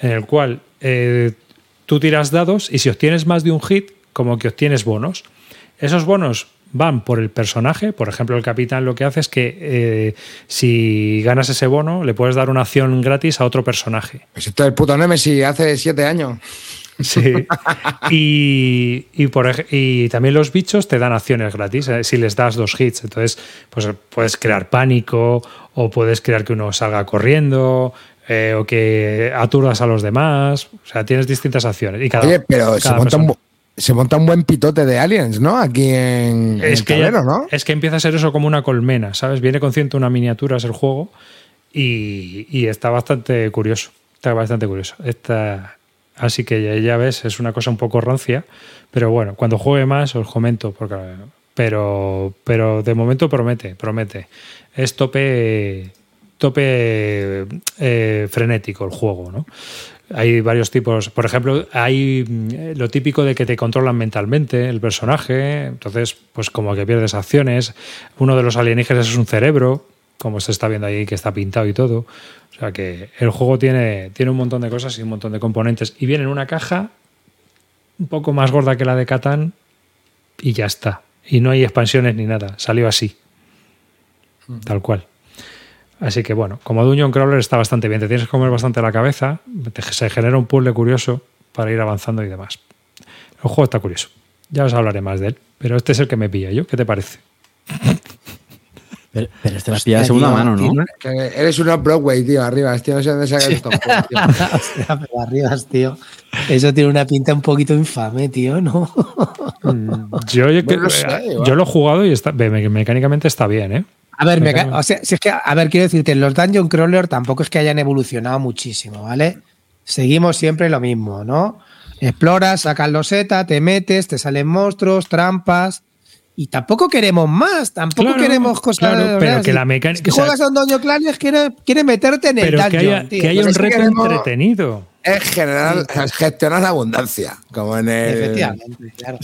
en el cual eh, tú tiras dados y si obtienes más de un hit, como que obtienes bonos. Esos bonos van por el personaje. Por ejemplo, el capitán lo que hace es que eh, si ganas ese bono, le puedes dar una acción gratis a otro personaje. Pues esto es el puto Nemesis hace siete años. Sí. Y, y, por, ej- y también los bichos te dan acciones gratis eh, si les das dos hits. Entonces, pues puedes crear pánico o puedes crear que uno salga corriendo eh, o que aturdas a los demás. O sea, tienes distintas acciones. Y cada, Oye, pero se monta, un, persona. bu- se monta un buen pitote de aliens, ¿no? Aquí en, es el que, tablero, ¿no? es que empieza a ser eso como una colmena, ¿sabes? Viene con 101 miniaturas el juego y, y está bastante curioso. Está bastante curioso. Está, así que ya, ves, es una cosa un poco rancia, pero bueno, cuando juegue más os comento, porque, pero, pero de momento promete, promete. Es tope, tope eh, frenético el juego, ¿no? Hay varios tipos. Por ejemplo, hay mm, lo típico de que te controlan mentalmente el personaje. Entonces, pues como que pierdes acciones. Uno de los alienígenas es un cerebro, como se está viendo ahí, que está pintado y todo. O sea que el juego tiene, tiene un montón de cosas y un montón de componentes. Y viene en una caja un poco más gorda que la de Catán y ya está. Y no hay expansiones ni nada. Salió así. Tal cual. Así que bueno, como Dungeon Crawler está bastante bien, te tienes que comer bastante la cabeza, te- se genera un puzzle curioso para ir avanzando y demás. El juego está curioso, ya os hablaré más de él, pero este es el que me pilla yo, ¿qué te parece? Pero, pero la pilla de segunda tío, mano, ¿no? Que eres una Broadway, tío, arriba. Tío, no sé dónde sacas estos. Hostia, pero arribas, tío. Eso tiene una pinta un poquito infame, tío, ¿no? Yo, yo, Bueno, no sé, eh, yo lo he jugado y está, me- me- mecánicamente está bien, ¿eh? A ver, Me o sea, si es que, a ver, quiero decirte, los Dungeon Crawler tampoco es que hayan evolucionado muchísimo, ¿vale? Seguimos siempre lo mismo, ¿no? Exploras, sacas loseta, te metes, te salen monstruos, trampas. Y tampoco queremos más, tampoco Claro, queremos cosas. claro, pero que si- la mecánica- si juegas a un Dungeon Crawler, quiere, quiere meterte en el Pero que dungeon, haya, tío. que haya Pues un reto queremos- entretenido. Es generar, gestionar la abundancia. Como en el. Efectivamente, claro.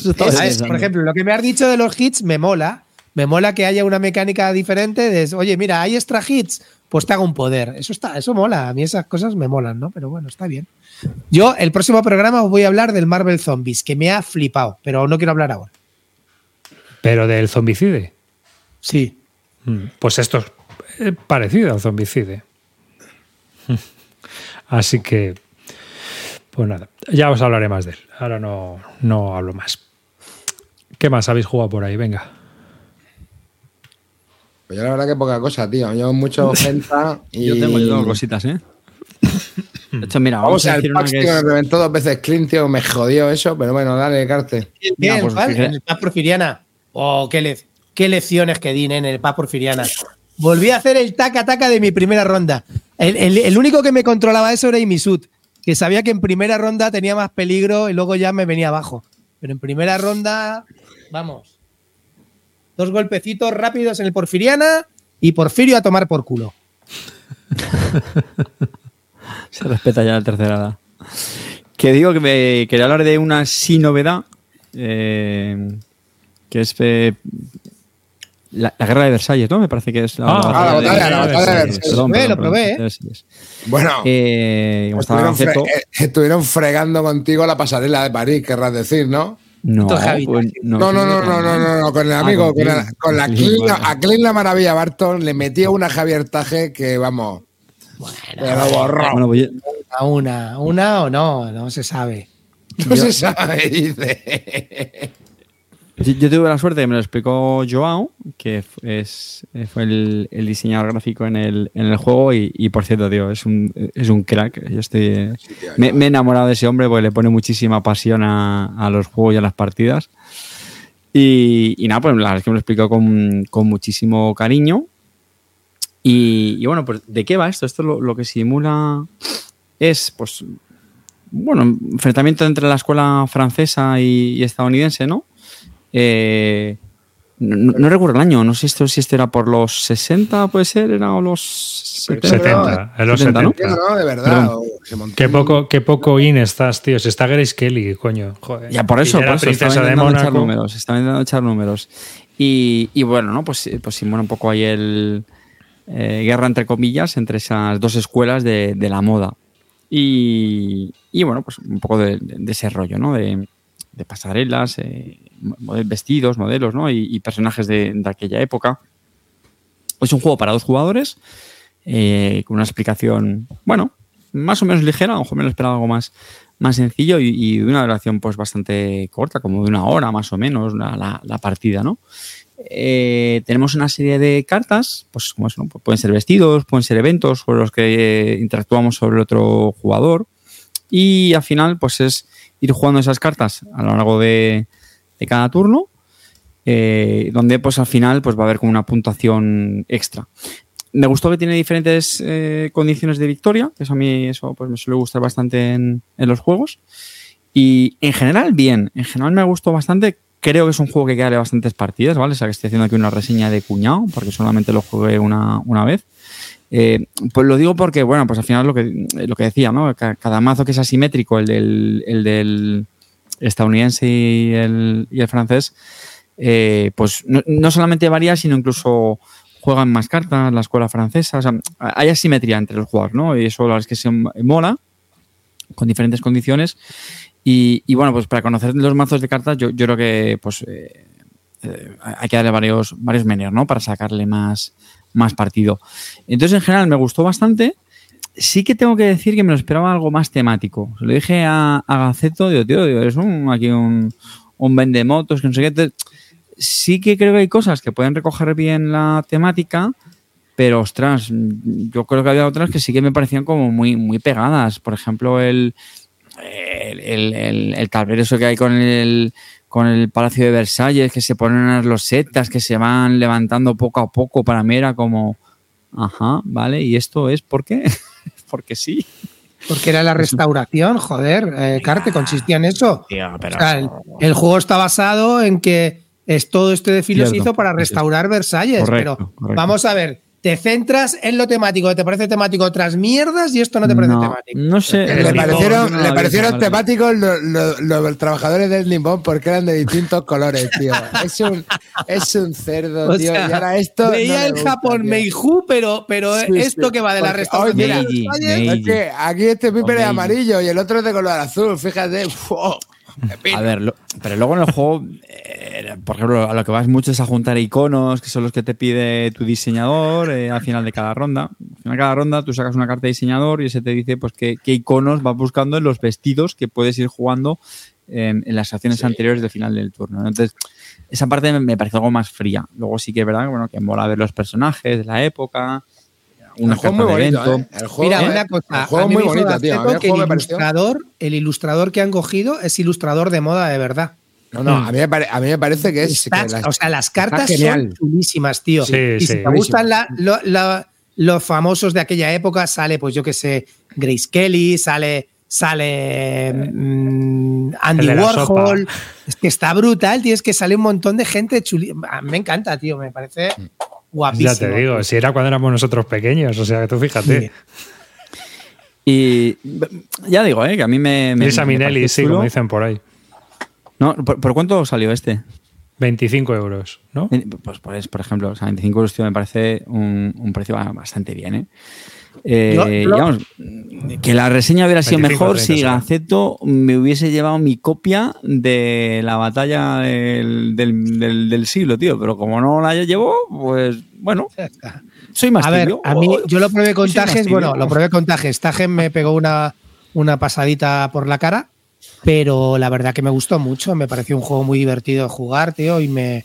Por ejemplo, lo que me has dicho de los hits me mola. Me mola que haya una mecánica diferente de, oye, mira, hay extra hits, pues te hago un poder. Eso está, eso mola. A mí esas cosas me molan, ¿no? Pero bueno, está bien. Yo, el próximo programa os voy a hablar del Marvel Zombies, que me ha flipado, pero no quiero hablar ahora. Pero del zombicide. Sí. Mm, Pues esto es eh, parecido al zombicide. Así que, pues nada, ya os hablaré más de él. Ahora no, no hablo más. ¿Qué más habéis jugado por ahí? Venga. Pues yo la verdad que poca cosa, tío. Yo mucho gente y. Yo tengo, yo tengo cositas, ¿eh? De hecho, mira, Vamos vamos, a decir una Pax, que es- me reventó dos veces Clint, tío. Me jodió eso, pero bueno, dale, Carte. Bien, pues, ¿vale? el Porfiriana. Oh, qué, le- qué lecciones que di en el Paz Porfiriana. Volví a hacer el taca-taca de mi primera ronda. El, el- el único que me controlaba eso era Imisud, que sabía que en primera ronda tenía más peligro y luego ya me venía abajo. Pero en primera ronda, vamos. Dos golpecitos rápidos en el Porfiriana y Porfirio a tomar por culo. Se respeta ya la tercera edad. Que digo que me quería hablar de una sí novedad, eh, que es eh, la, la guerra de Versalles, ¿no? Me parece que es la, Ah, la batalla, la batalla de Versalles. Perdón, Lo probé, perdón, lo probé, perdón, ¿eh? Versalles. Bueno, Eh, estuvieron, fre- Gaceto- eh, estuvieron fregando contigo la pasarela de París, querrás decir, ¿no? No, pues, No, no, no, no, no, no, no, con el Ah, amigo, con con, la, Clint. con la Con Clint, a Clint la maravilla Barton le metía una Javier Taje que vamos. Pero lo borró. Bueno, pues una, una o no, no se sabe. no se sabe, dice. Yo, tuve la suerte me lo explicó Joao, que es, eh, fue el, el diseñador gráfico en el, en el juego y, y, por cierto, tío, es un, es un crack. Yo estoy, me, me he enamorado de ese hombre porque le pone muchísima pasión a, a los juegos y a las partidas. Y, y nada, pues la verdad es que me lo explicó con, con muchísimo cariño. Y, y bueno, pues ¿de qué va esto? Esto lo, lo que simula es, pues, bueno, enfrentamiento entre la escuela francesa y, y estadounidense, ¿no? Eh, no, no- no recuerdo el año, no sé esto, si este era por los 60, puede ser, era o los 70. 70, en los 70, ¿no? 70. No, de verdad. Se Qué poco, qué poco in estás, tío. Si está Grace Kelly, coño. Joder. Ya por eso, por eso estaba princesa de intentando echar Mónaco. números, estaba intentando echar números. Y, y bueno, ¿no? Pues, pues simula un poco ahí el eh, guerra entre comillas entre esas dos escuelas de, de la moda. Y, y bueno, pues un poco de, de- de ese rollo, ¿no? De, de pasarelas, eh, vestidos, modelos, ¿no? Y, personajes de, aquella época. Es un juego para dos jugadores, eh, con una explicación, bueno, más o menos ligera, a mejor me lo esperaba algo más, más sencillo y, de una duración pues bastante corta, como de una hora más o menos la, la- partida, ¿no? Eh, tenemos una serie de cartas, pues como ¿no? Pues pueden ser vestidos, pueden ser eventos sobre los que eh, interactuamos sobre el otro jugador y al final pues es ir jugando esas cartas a lo largo de, de cada turno eh, donde pues al final pues va a haber como una puntuación extra. Me gustó que tiene diferentes eh, condiciones de victoria, que eso a mí eso pues me suele gustar bastante en, en los juegos. Y en general, bien. En general me gustó bastante. Creo que es un juego que queda bastantes partidas, ¿vale? O sea, que estoy haciendo aquí una reseña de cuñado, porque solamente lo jugué una, una vez. Eh, pues lo digo porque, bueno, pues al final lo que, lo que decía, ¿no? Ca- Cada mazo que es asimétrico, el del, el del estadounidense y el, y el francés, eh, pues no, solamente varía, sino incluso juegan más cartas, la escuela francesa, hay asimetría entre los jugadores, ¿no? Y eso es que se mola, con diferentes condiciones. Y, bueno, pues para conocer los mazos de cartas, yo, creo que pues eh, eh, hay que darle varios, varios meneos, ¿no? Para sacarle más, más partido. Entonces, en general, me gustó bastante. Sí que tengo que decir que me lo esperaba algo más temático. Se lo dije a, Gaceto, digo, tío, digo, eres un, aquí un, un vendemotos, que no sé qué. Sí que creo que hay cosas que pueden recoger bien la temática, pero ostras, yo creo que había otras que sí que me parecían como muy, muy pegadas. Por ejemplo, el, el, el, el, eso que hay con el, con el Palacio de Versalles, que se ponen las losetas, que se van levantando poco a poco, para mí era como, ajá, vale, ¿y esto es por qué? Porque sí. Porque era la restauración, joder, eh, Carte, consistía en eso. Tío, pero- O sea, el, el juego está basado en que es todo este desfile se hizo para restaurar Versalles. Correcto, pero correcto. vamos a ver, te centras en lo temático, te parece temático otras mierdas y esto no te parece no, temático. no sé. Le parecieron, no le temáticos los, los- los trabajadores del limón porque eran de distintos colores, tío. Es un, es un cerdo, O tío. sea, y ahora esto. Veía el gusta, Japón tío. Meiju, pero, pero Sí, esto sí. que va de la restauración oye, de Meiji, Versalles, Meiji. Es que aquí este Piper es amarillo y el otro es de color azul, fíjate. ¡Fu! Pepino. A ver, lo- pero luego en el juego, eh, por ejemplo, a lo que vas mucho es a juntar iconos, que son los que te pide tu diseñador eh, al final de cada ronda. Al final de cada ronda tú sacas una carta de diseñador y ese te dice pues qué, qué iconos vas buscando en los vestidos que puedes ir jugando en, en las acciones anteriores del final del turno. ¿no? Entonces, esa parte me, me parece algo más fría. Luego sí que es verdad bueno, que mola ver los personajes de la época, una El juego carta muy de bonito, evento. ¿eh? El juego, Mira, ¿eh? una cosa, El juego a mí muy me bonito, tío. A mí gracia el que juego el me pareció. ilustrador, el ilustrador que han cogido es ilustrador de moda de verdad. No, no, a mí, pare- a mí me parece que es. Está- que las- o sea, las cartas son chulísimas, tío. Sí, y sí, si te buenísimo. gustan la- lo- la- los famosos de aquella época, sale, pues yo que sé, Grace Kelly, sale, sale mm, Andy Warhol. sopa. Es que está brutal, tío. Es que sale un montón de gente chuli. A mí Me encanta, tío. Me parece guapísimo. Ya te digo, si era cuando éramos nosotros pequeños, o sea, que tú fíjate. Sí. Y ya digo, ¿eh? que a mí me. me Lisa Minelli, sí, como dicen por ahí. No, ¿por, por cuánto salió este? 25 euros, ¿no? Pues, pues, por ejemplo, o sea, 25 euros tío, me parece un, un precio bastante bien, ¿eh? Eh, Yo- yo- que la reseña hubiera sido 25, mejor 30 si será. Gaceto me hubiese llevado mi copia de la batalla del, del- del- del siglo, tío. Pero como no la llevó, pues bueno, soy más A ver, a mí yo lo probé con Tajes, bueno, lo probé con Tajes. Tajes me pegó una, una pasadita por la cara, pero la verdad que me gustó mucho. Me pareció un juego muy divertido de jugar, tío, y me,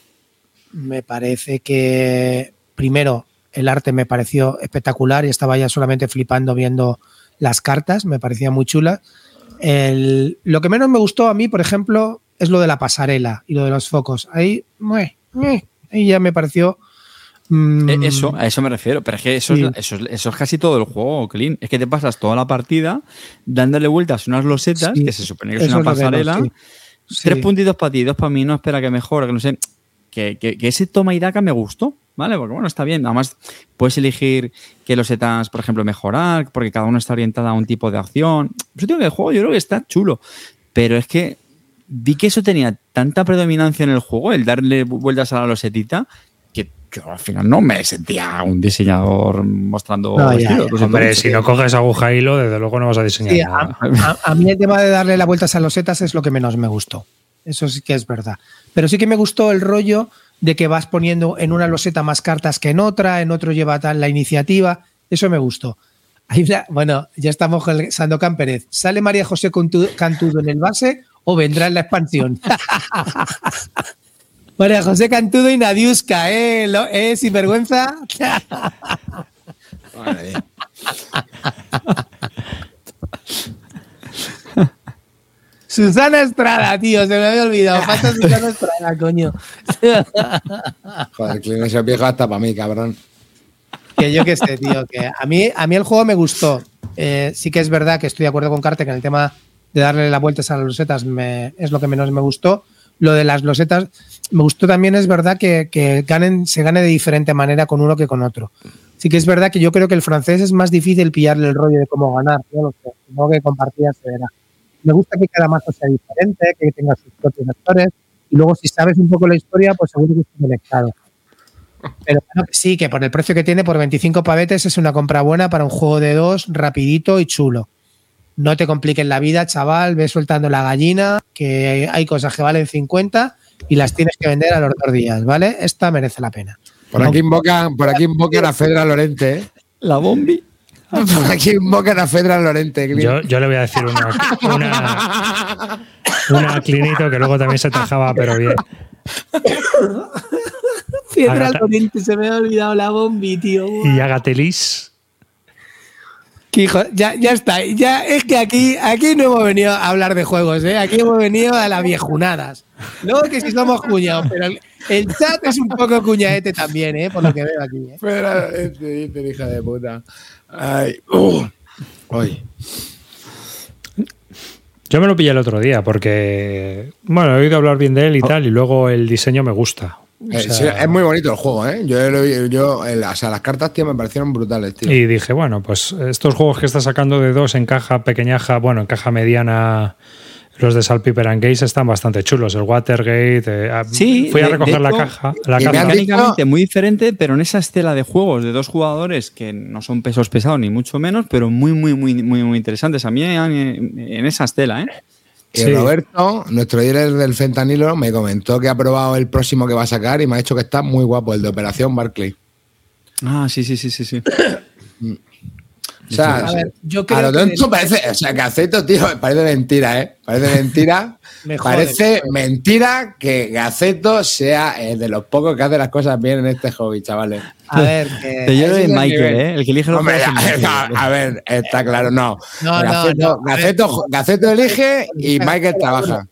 me parece que, primero, el arte me pareció espectacular y estaba ya solamente flipando viendo las cartas, me parecía muy chula. El- lo que menos me gustó a mí, por ejemplo, es lo de la pasarela y lo de los focos. Ahí, ya me pareció... mm, Eh, Eso, a eso me refiero. Pero es que eso, Sí. es, eso, es, eso es casi todo el juego, Clean. Es que te pasas toda la partida dándole vueltas a unas losetas, Sí, que se supone que es eso una pasarela. sí. Tres puntitos para ti, dos para mí, no espera que mejore, que no sé. Que, que- que ese toma y daca me gustó, ¿vale? Porque bueno, está bien. Además, puedes elegir qué losetas, por ejemplo, mejorar, porque cada uno está orientada a un tipo de acción. Yo digo que el juego yo creo que está chulo. Pero es que vi que eso tenía tanta predominancia en el juego, el darle vu- vueltas a la losetita, que yo al final no me sentía un diseñador mostrando No, ya, ya. siento Hombre, si no coges aguja e hilo, desde luego no vas a diseñar Sí, nada. a, a- a mí el tema de darle las vueltas a los setas es lo que menos me gustó. Eso sí que es verdad. Pero sí que me gustó el rollo de que vas poniendo en una loseta más cartas que en otra, en otro lleva tal la iniciativa. Eso me gustó. Bueno, ya estamos con Sandokan Pérez. ¿Sale María José Cantudo en el base o vendrá en la expansión? María José Cantudo y Nadiuska, ¿eh? ¿eh? Sinvergüenza. Madre mía. Susana Estrada, tío, se me había olvidado. Falta Susana Estrada, coño. Joder, Clint, ese viejo hasta para mí, cabrón. Que yo qué sé, tío, que a mí, a mí el juego me gustó. Eh, sí que es verdad que estoy de acuerdo con Carte que en el tema de darle las vueltas a las losetas me- es lo que menos me gustó. Lo de las losetas me gustó también, es verdad que, que ganen, se gane de diferente manera con uno que con otro. Sí que es verdad que yo creo que el francés es más difícil pillarle el rollo de cómo ganar, no lo sé, supongo que con partidas se verá. Me gusta que cada mazo sea diferente, que tenga sus propios actores y luego si sabes un poco la historia, pues seguro que estoy conectado. Pero bueno, sí, que por el precio que tiene, por 25 pavetes, es una compra buena para un juego de dos, rapidito y chulo. No te compliques la vida, chaval, ve soltando la gallina, que hay cosas que valen 50 y las tienes que vender a los dos días, ¿vale? Esta merece la pena. Por aquí invocan, por aquí invocan a Fedra Lorente, ¿eh? La bombi. Por aquí invocan a Fedra Lorente. Yo, yo le voy a decir una, una, una clinito que luego también se tajaba, pero bien. Agata- Lorente, se me ha olvidado la bombi, tío. Y Agatelis. Que hijo, ya, ya está. Ya, es que aquí, aquí no hemos venido a hablar de juegos, ¿eh? Aquí hemos venido a las viejunadas. No que si somos cuñados, pero el, el chat es un poco cuñaete también, ¿eh? Por lo que veo aquí. ¿eh? Fedra Lorente, dice, hija de puta. Ay, uh. Ay. Yo me lo pillé el otro día porque, bueno, he oído hablar bien de él y tal, y luego el diseño me gusta. O Eh, sea, sí, es muy bonito el juego, ¿eh? Yo, yo el- o sea, las cartas, tío, me parecieron brutales, tío. Y dije, bueno, pues estos juegos que está sacando de dos en caja pequeñaja, bueno, en caja mediana, los de Saltpeter and Gaze están bastante chulos. El Watergate. eh, ah, Sí, fui a recoger la hecho, caja. La me caja. dicho- Mecánicamente muy diferente, pero en esa estela de juegos de dos jugadores que no son pesos pesados ni mucho menos, pero muy, muy, muy, muy, muy interesantes. A mí en, en esa estela, ¿eh? Y Sí. Roberto, nuestro líder del fentanilo, me comentó que ha probado el próximo que va a sacar y me ha dicho que está muy guapo, el de Operación Barclay. Ah, sí, sí, sí, sí, sí. O sea, A ver, yo a creo lo que parece, o sea, que Gaceto, tío, parece mentira, ¿eh? Parece mentira. Me jode, parece me mentira que Gaceto sea eh, de los pocos que hace las cosas bien en este hobby, chavales. A ver, que. yo lo ese de Michael, nivel. ¿eh? El que elige los Hombre, a, Michael. a ver, está claro, no. No, no, Gaceto, no, a. Gaceto, Gaceto elige y Michael trabaja.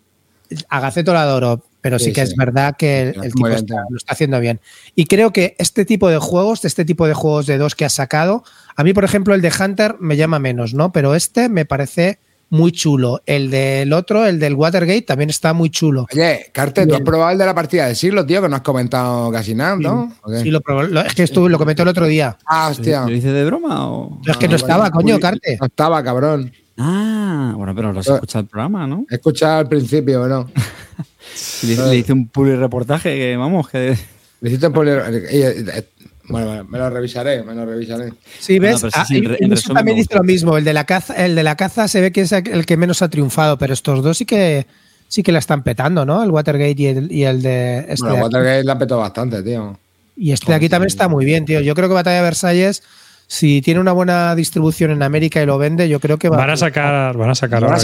A Gaceto lo adoro, pero sí, Sí, que sí. es verdad que el, tipo bien, está- tío. lo está haciendo bien. Y creo que este tipo de juegos, este tipo de juegos de dos que has sacado, a mí, por ejemplo, el de Hunter me llama menos, ¿no? Pero este me parece muy chulo. El del otro, el del Watergate, también está muy chulo. Oye, Carte, tú has probado el de la partida del siglo, tío, que no has comentado casi nada, ¿no? Sí, lo, probé- lo- es que estuve, lo comenté el otro día. Ah, hostia. ¿Lo dice de broma o...? es que no estaba, coño, Carte. No estaba, cabrón. Ah, bueno, pero lo has escuchado el programa, ¿no? He escuchado al principio, ¿no? Le, le hice un puli reportaje que, vamos, que... Le hiciste un poli- eh, eh, Bueno, bueno, me lo revisaré, me lo revisaré. Sí, ¿ves? sí, Ah, sí, en en también dice lo mismo. El de la caza, el de la caza se ve que es el que menos ha triunfado, pero estos dos sí que sí que la están petando, ¿no? El Watergate y el, y el de este. Bueno, de. Watergate la petó bastante, tío. Y este de aquí también está muy bien, tío. Yo creo que Batalla de Versalles, si tiene una buena distribución en América y lo vende, yo creo que va Van a sacar, van a sacar ahora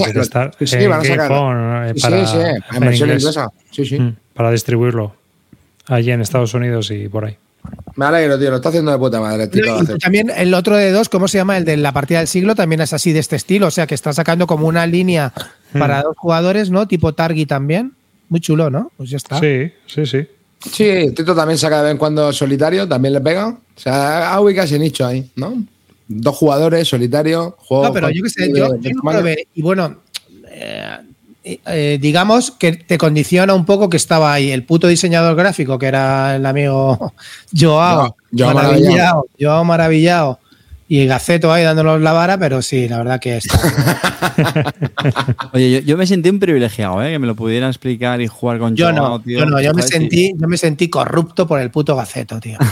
que sí, en van a sacar. Phone, eh, Sí, para, sí, en en versión inglés. inglesa. Sí, sí. Mm, para distribuirlo allí en Estados Unidos y por ahí. Me alegro, tío, lo está haciendo de puta madre, tío. También el otro de dos, ¿cómo se llama? El de la partida del siglo también es así de este estilo. O sea, que está sacando como una línea Hmm. para dos jugadores, ¿no? Tipo Targi también. Muy chulo, ¿no? Pues ya está. Sí, sí, sí. Sí, Tito también saca de vez en cuando solitario, también le pega. O sea, ha ubicado ese nicho ahí, ¿no? Dos jugadores, solitario, juego. No, pero yo qué sé, yo, yo lo probé. Y bueno, eh, eh, digamos que te condiciona un poco que estaba ahí el puto diseñador gráfico, que era el amigo Joao. Joao maravillado. Joao maravillado. Y Gaceto ahí dándonos la vara, pero sí, la verdad que está. Oye, yo, yo me sentí un privilegiado, ¿eh? Que me lo pudieran explicar y jugar con Yo no, tío. yo no, yo me sentí, yo me sentí corrupto por el puto Gaceto, tío.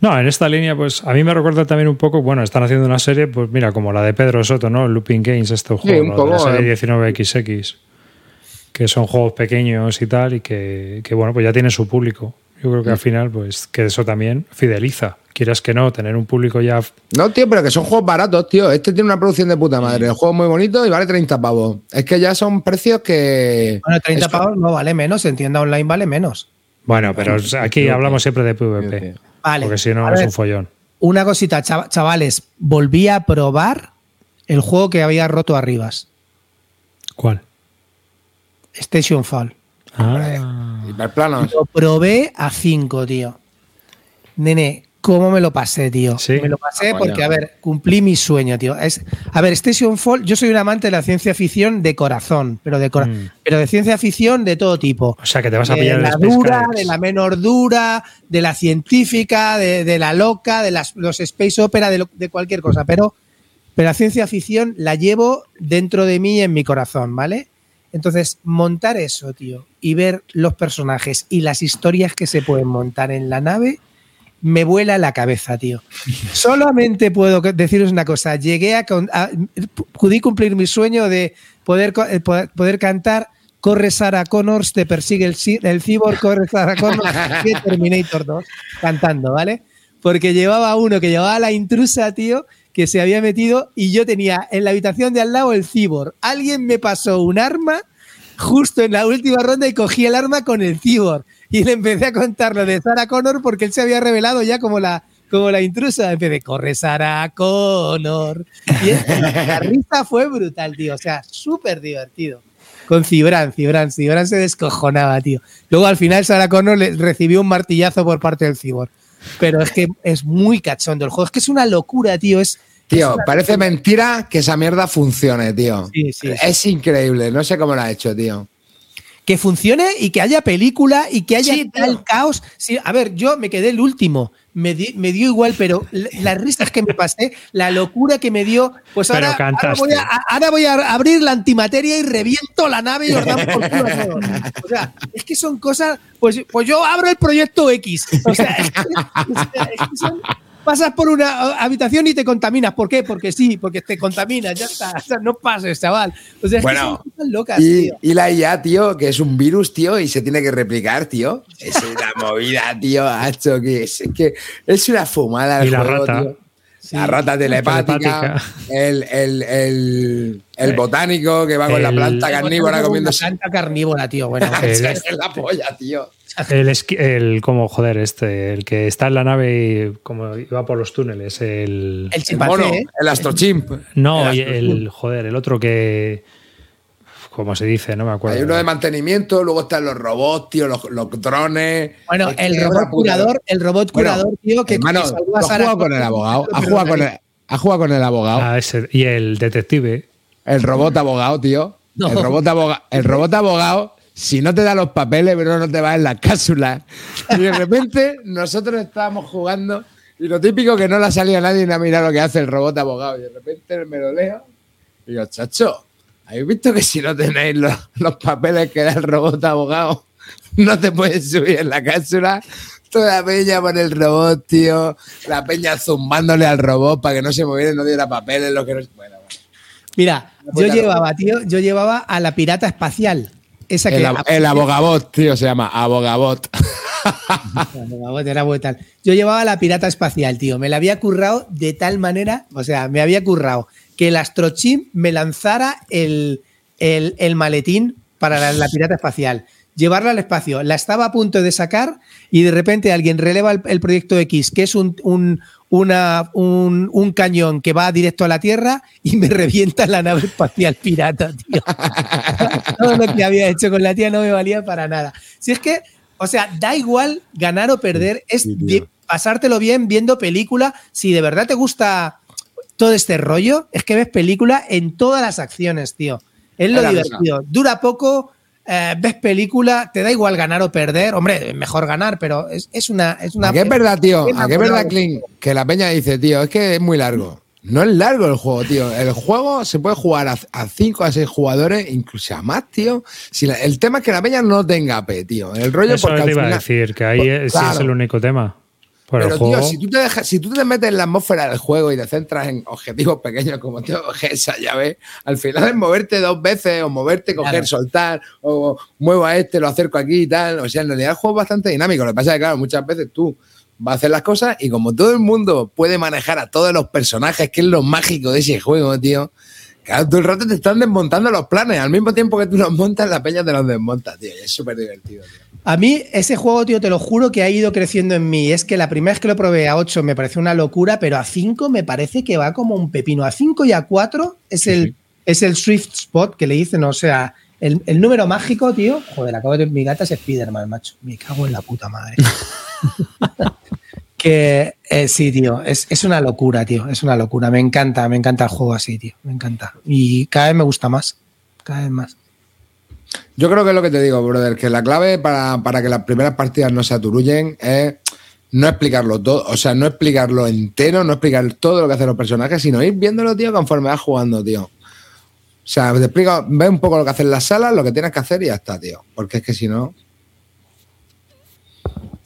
No, en esta línea, pues a mí me recuerda también un poco, bueno, están haciendo una serie, pues mira, como la de Pedro Soto, ¿no? Looping Games, este juego, un ¿no? poco, de la serie eh. 19XX, que son juegos pequeños y tal, y que, que, bueno, pues ya tiene su público. Yo creo que al final, pues que eso también fideliza. Quieras que no, tener un público ya. No, tío, pero que son juegos baratos, tío. Este tiene una producción de puta madre. El juego es muy bonito y vale 30 pavos. Es que ya son precios que. Bueno, 30 Es- pavos no vale menos, en tienda online vale menos. Bueno, pero aquí hablamos siempre de PvP, Vale. porque si no es un follón. Una cosita, chav- chavales, volví a probar el juego que había roto arribas, ¿Cuál? Station Fall. Ah, Hiperplanos. Lo probé a 5, tío. Nene, ¿cómo me lo pasé, tío? Sí. Me lo pasé Ah, porque, a ver, cumplí mi sueño, tío. Es, a ver, Station Fall, yo soy un amante de la ciencia ficción de corazón, pero de, cora- Mm. pero de ciencia ficción de todo tipo. o sea que te vas a de pillar el la dura, de la menor dura, de la científica, de, de la loca, de las, los space opera, de, lo- de cualquier cosa. Pero, pero la ciencia ficción la llevo dentro de mí y en mi corazón, ¿vale? Entonces, montar eso, tío, y ver los personajes y las historias que se pueden montar en la nave me vuela la cabeza, tío. Solamente puedo deciros una cosa. Llegué a, a pude cumplir mi sueño de poder, eh, poder, poder cantar corre Sarah Connors, te persigue el, el cyborg, corre Sarah Connors, Terminator 2, cantando, ¿vale? Porque llevaba uno que llevaba la intrusa, tío, que se había metido y yo tenía en la habitación de al lado el cyborg. Alguien me pasó un arma justo en la última ronda y cogí el arma con el cyborg. Y le empecé a contar lo de Sarah Connor porque él se había revelado ya como la, como la intrusa. Empecé, corre Sarah Connor. Y la risa fue brutal, tío. O sea, súper divertido con Cibran, Cibran, Cibran se descojonaba, tío. Luego al final Sarah Connor le recibió un martillazo por parte del Cyborg. Pero es que es muy cachondo el juego, es que es una locura, tío. Es, Tío, parece mentira que esa mierda funcione, tío. Sí, sí, es increíble, no sé cómo lo ha hecho, tío. Que funcione y que haya película y que haya tal caos. Sí, a ver, yo me quedé el último me, dio igual, pero las risas que me pasé, la locura que me dio, pues ahora, voy a, abrir la antimateria y reviento la nave y os damos por culo a todos. O sea, es que son cosas, pues, pues yo abro el proyecto X. O sea, es que, son pasas por una habitación y te contaminas. ¿Por qué? Porque sí, porque te contaminas, ya está. O sea, no pases, chaval. O sea, es que son cosas locas, y, tío. Y la IA, tío, que es un virus, tío, y se tiene que replicar, tío. Es una movida, tío, hacho, que es, que es una fumada. y la rata. la rata telepática, El, el, el, el, botánico que va con la planta carnívora comiendo. La planta carnívora, tío. Bueno, es, es la polla, tío. El, el, como, joder, este, el que está en la nave y como iba por los túneles, el... El chimpancé, el, el astrochimp. No, el, el, joder, el otro que... ¿Cómo se dice? No me acuerdo. Hay uno de mantenimiento, luego están los robots, tío, los, los drones. Bueno, el robot curador, el robot curador, tío, que, hermano, que ha jugado con el abogado. Ha jugado con el, ha jugado con el abogado. Ah, ese, y el detective. El robot abogado, tío. No. El robot abogado. El robot abogado si no te da los papeles, pero no te va en la cápsula. Y de repente nosotros estábamos jugando y lo típico que no le ha salido a nadie a mirar lo que hace el robot abogado. Y de repente me lo leo y digo, chacho, ¿habéis visto que si no tenéis los, los papeles que da el robot abogado, no te puedes subir en la cápsula? Toda la peña por el robot, tío. La peña zumbándole al robot para que no se moviera y no diera papeles, lo que no... Bueno. Mira, yo llevaba, tío, yo llevaba a la pirata espacial el, abogabot, tío, se llama abogabot. abogabot era brutal. Yo llevaba la pirata espacial, tío. Me la había currado de tal manera, o sea, me había currado que el astrochim me lanzara el, maletín para la, pirata espacial llevarla al espacio. La estaba a punto de sacar y de repente alguien releva el, proyecto X, que es un, una, un, cañón que va directo a la Tierra y me revienta la nave espacial pirata, tío. Todo lo que había hecho con la tía no me valía para nada. Si es que, o sea, da igual ganar o perder, es pasártelo bien viendo película. Si de verdad te gusta todo este rollo, es que ves película en todas las acciones, tío. Es lo divertido. Dura poco, eh, ves película, te da igual ganar o perder. Hombre, mejor ganar, pero es, una, es una. ¿A qué es verdad, tío? ¿A qué es verdad, Clint? Que la peña dice, tío, es que es muy largo. No es largo el juego, tío. El juego se puede jugar a 5 a 6 jugadores, incluso a más, tío. Si el tema es que la peña no tenga AP, tío. El rollo Eso te iba a decir, que ahí es, es el único tema. Pero, tío, si tú, te dejas, si tú te metes en la atmósfera del juego y te centras en objetivos pequeños como tío, esa llave, al final es moverte dos veces o moverte, coger, soltar, o muevo a este, lo acerco aquí y tal. O sea, en realidad el juego es bastante dinámico. Lo que pasa es que, claro, muchas veces tú vas a hacer las cosas y como todo el mundo puede manejar a todos los personajes, que es lo mágico de ese juego, tío. Claro, todo el rato te están desmontando los planes. Al mismo tiempo que tú los montas, la peña te los desmonta, tío. Y es súper divertido, tío. A mí ese juego, tío, te lo juro que ha ido creciendo en mí. Es que la primera vez que lo probé a 8 me parece una locura, pero a 5 me parece que va como un pepino. A 5 y a 4 es el, es el Swift Spot que le dicen, o sea, el, número mágico, tío. Joder, acabo de mi gata es Spiderman, macho. Me cago en la puta madre. que eh, sí, tío, es, es, una locura, tío. Es una locura. Me encanta, me encanta el juego así, tío. Me encanta. Y cada vez me gusta más. Cada vez más. Yo creo que es lo que te digo, brother, que la clave para, que las primeras partidas no se aturullen es no explicarlo todo, o sea, no explicarlo entero, no explicar todo lo que hacen los personajes, sino ir viéndolo, tío, conforme vas jugando, tío. O sea, te explico, ve un poco lo que hacen las salas, lo que tienes que hacer y ya está, tío. Porque es que si no.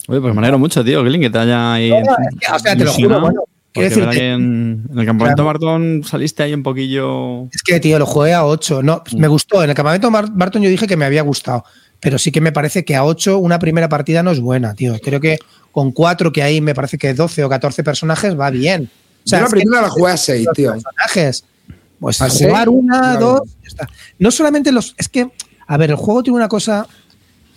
Oye, pues me alegro mucho, tío, Glyn, que te haya ahí. No, no, es que, o sea, te lo juro, bueno, quiero que en, en el campamento Barton saliste ahí un poquillo. Es que, tío, lo jugué a 8. No, pues me gustó. En el campamento Mar- Barton yo dije que me había gustado. Pero sí que me parece que a 8 una primera partida no es buena, tío. Creo que con 4, que hay me parece que 12 o 14 personajes, va bien. O sea, Yo la primera la jugué a 6, los tío. personajes. Pues ¿A jugar seis? una, Claro. dos, ya está. No solamente los. Es que, a ver, el juego tiene una cosa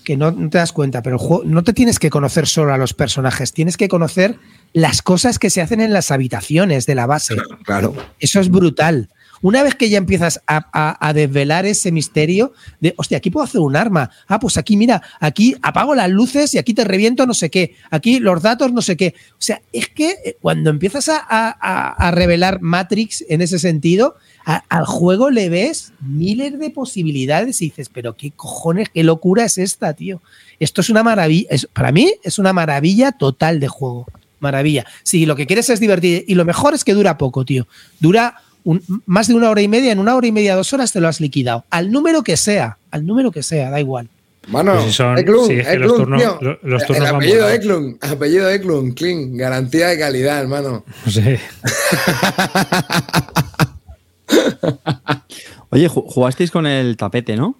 que no, no te das cuenta, pero no te tienes que conocer solo a los personajes, tienes que conocer las cosas que se hacen en las habitaciones de la base. Claro. Eso es brutal. Una vez que ya empiezas a, a- a desvelar ese misterio de, hostia, aquí puedo hacer un arma. Ah, pues aquí, mira, aquí apago las luces y aquí te reviento no sé qué. Aquí los datos no sé qué. O sea, es que eh, cuando empiezas a- a revelar Matrix en ese sentido, a- al juego le ves miles de posibilidades y dices, pero qué cojones, qué locura es esta, tío. Esto es una maravilla. es- para mí es una maravilla total de juego. Maravilla. Si lo que quieres es divertir, y lo mejor es que dura poco, tío. Dura un- más de una hora y media, en una hora y media, dos horas te lo has liquidado. Al número que sea, al número que sea, da igual. Bueno, Pues si son- Eklund, sí, es que Eklund, los turnos- tío. lo- los turnos El apellido. Eklund, apellido Eklund, clean, garantía de calidad, hermano. Sí. Oye, ju- jugasteis con el tapete, ¿no?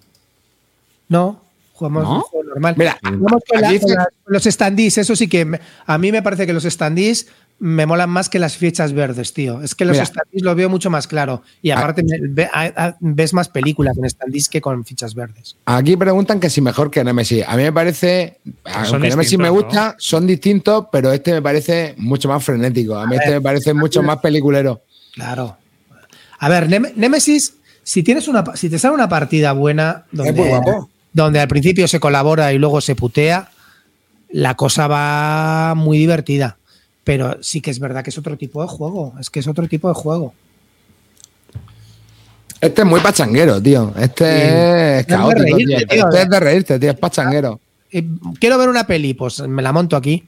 No, jugamos ¿No? un juego normal. Mira, Jugamos con, la- con la- con los standees, eso sí que me- a mí me parece que los standees me molan más que las fichas verdes, tío. Es que los Mira. standees lo veo mucho más claro. Y Ah. aparte me- ve- a- a- ves más películas en standees que con fichas verdes. Aquí preguntan que si mejor que Nemesis. A mí me parece, aunque Nemesis me ¿no? gusta, son distintos, pero este me parece mucho más frenético. A mí este me parece mucho más peliculero. Claro. A ver, Nem- Nemesis, si tienes una si te sale una partida buena donde, donde al principio se colabora y luego se putea, la cosa va muy divertida. Pero sí que es verdad que es otro tipo de juego. Es que es otro tipo de juego. Este es muy pachanguero, tío. Este es caótico, reírte, tío. tío. Este es de reírte, tío. Es pachanguero. Eh, quiero ver una peli, pues me la monto aquí.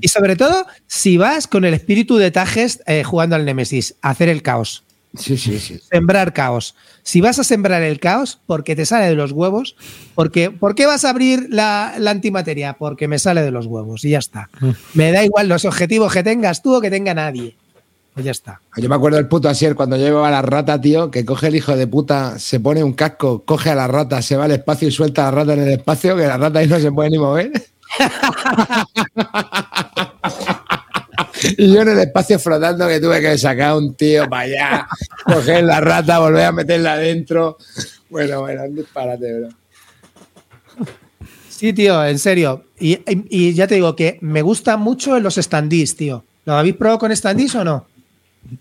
Y sobre todo, si vas con el espíritu de Tajes eh, jugando al Nemesis, a hacer el caos. Sí, sí, sí. Sembrar caos. Si vas a sembrar el caos, porque te sale de los huevos, porque ¿por qué vas a abrir la, la antimateria? Porque me sale de los huevos y ya está. Me da igual los objetivos que tengas tú o que tenga nadie. Pues ya está. Yo me acuerdo del puto Asier cuando llevaba a la rata, tío, que coge el hijo de puta, se pone un casco, coge a la rata, se va al espacio y suelta a la rata en el espacio, que la rata ahí no se puede ni mover. y yo en el espacio flotando que tuve que sacar a un tío para allá, coger la rata, volver a meterla adentro. Bueno, bueno, un disparate, bro. Sí, tío, en serio. Y, y- y ya te digo que me gusta mucho los standees, tío. ¿Lo habéis probado con standees o no?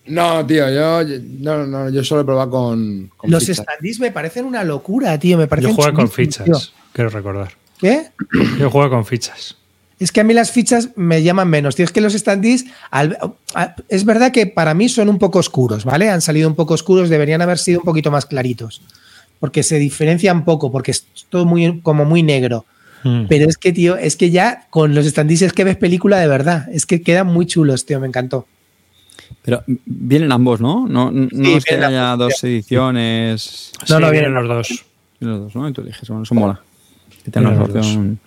No, tío, yo no, no, yo solo he probado con, con los fichas. standees me parecen una locura, tío. Me parecen Yo jugué con fichas, tío. quiero recordar. ¿Qué? Yo jugué con fichas. Es que a mí las fichas me llaman menos. Tío, es que los standees, al- a- es verdad que para mí son un poco oscuros, ¿vale? Han salido un poco oscuros, deberían haber sido un poquito más claritos. Porque se diferencian poco, porque es todo muy, como muy negro. Mm. Pero es que, tío, es que ya con los standees es que ves película de verdad. Es que quedan muy chulos, tío, me encantó. Pero vienen ambos, ¿no? No, no Sí, es que haya dos ediciones. No, Sí, no, vienen vienen los dos. Los dos, ¿no? Y tú eliges, bueno, eso mola. Que opción.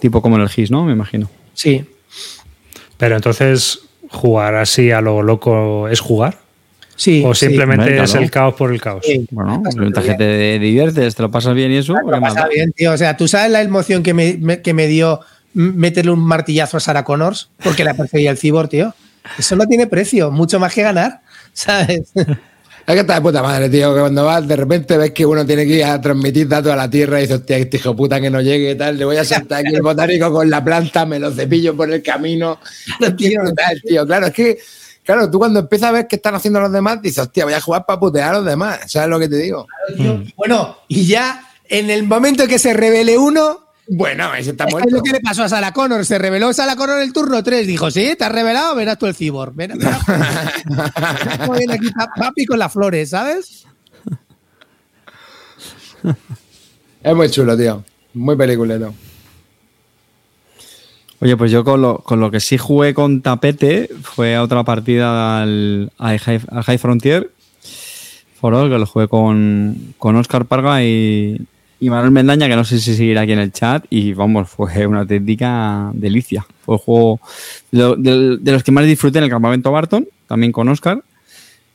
Tipo como en el GIS, ¿no? Me imagino. Sí. Pero entonces, jugar así a lo loco es jugar. Sí. o sí. simplemente es claro. el caos por el caos. Sí. Bueno, mientras que te diviertes, te lo pasas bien y eso. Lo ¿qué más pasa da? bien, tío. O sea, tú sabes la emoción que me, me- que me dio meterle un martillazo a Sarah Connors porque la perseguía el cibor, tío. Eso no tiene precio, mucho más que ganar, ¿sabes? Es que está de puta madre, tío, que cuando vas, de repente ves que uno tiene que ir a transmitir datos a la Tierra y dices, hostia, este hijo puta que no llegue y tal, le voy a saltar aquí el botánico con la planta, me lo cepillo por el camino. Claro, tío. tío. Claro, es que, claro, tú cuando empiezas a ver qué están haciendo los demás, dices, hostia, voy a jugar para putear a los demás. ¿Sabes lo que te digo? Bueno, y ya en el momento que se revele uno, Bueno, ese está es muerto. lo que le pasó a Sarah Connor. Se reveló Sarah Connor en el turno 3. Dijo, sí, te has revelado, verás tú el cibor. Ven, aquí pa- papi con las flores, ¿sabes? Es muy chulo, tío. Muy peliculero. Oye, pues yo con lo, con lo que sí jugué con tapete fue a otra partida al, al High, al High Frontier. For All, que lo jugué con, con Oscar Parga y, y Manuel Mendaña, que no sé si seguirá aquí en el chat. Y vamos, fue una auténtica delicia. Fue el juego de, de- de los que más disfruté en el campamento Barton, también con Oscar.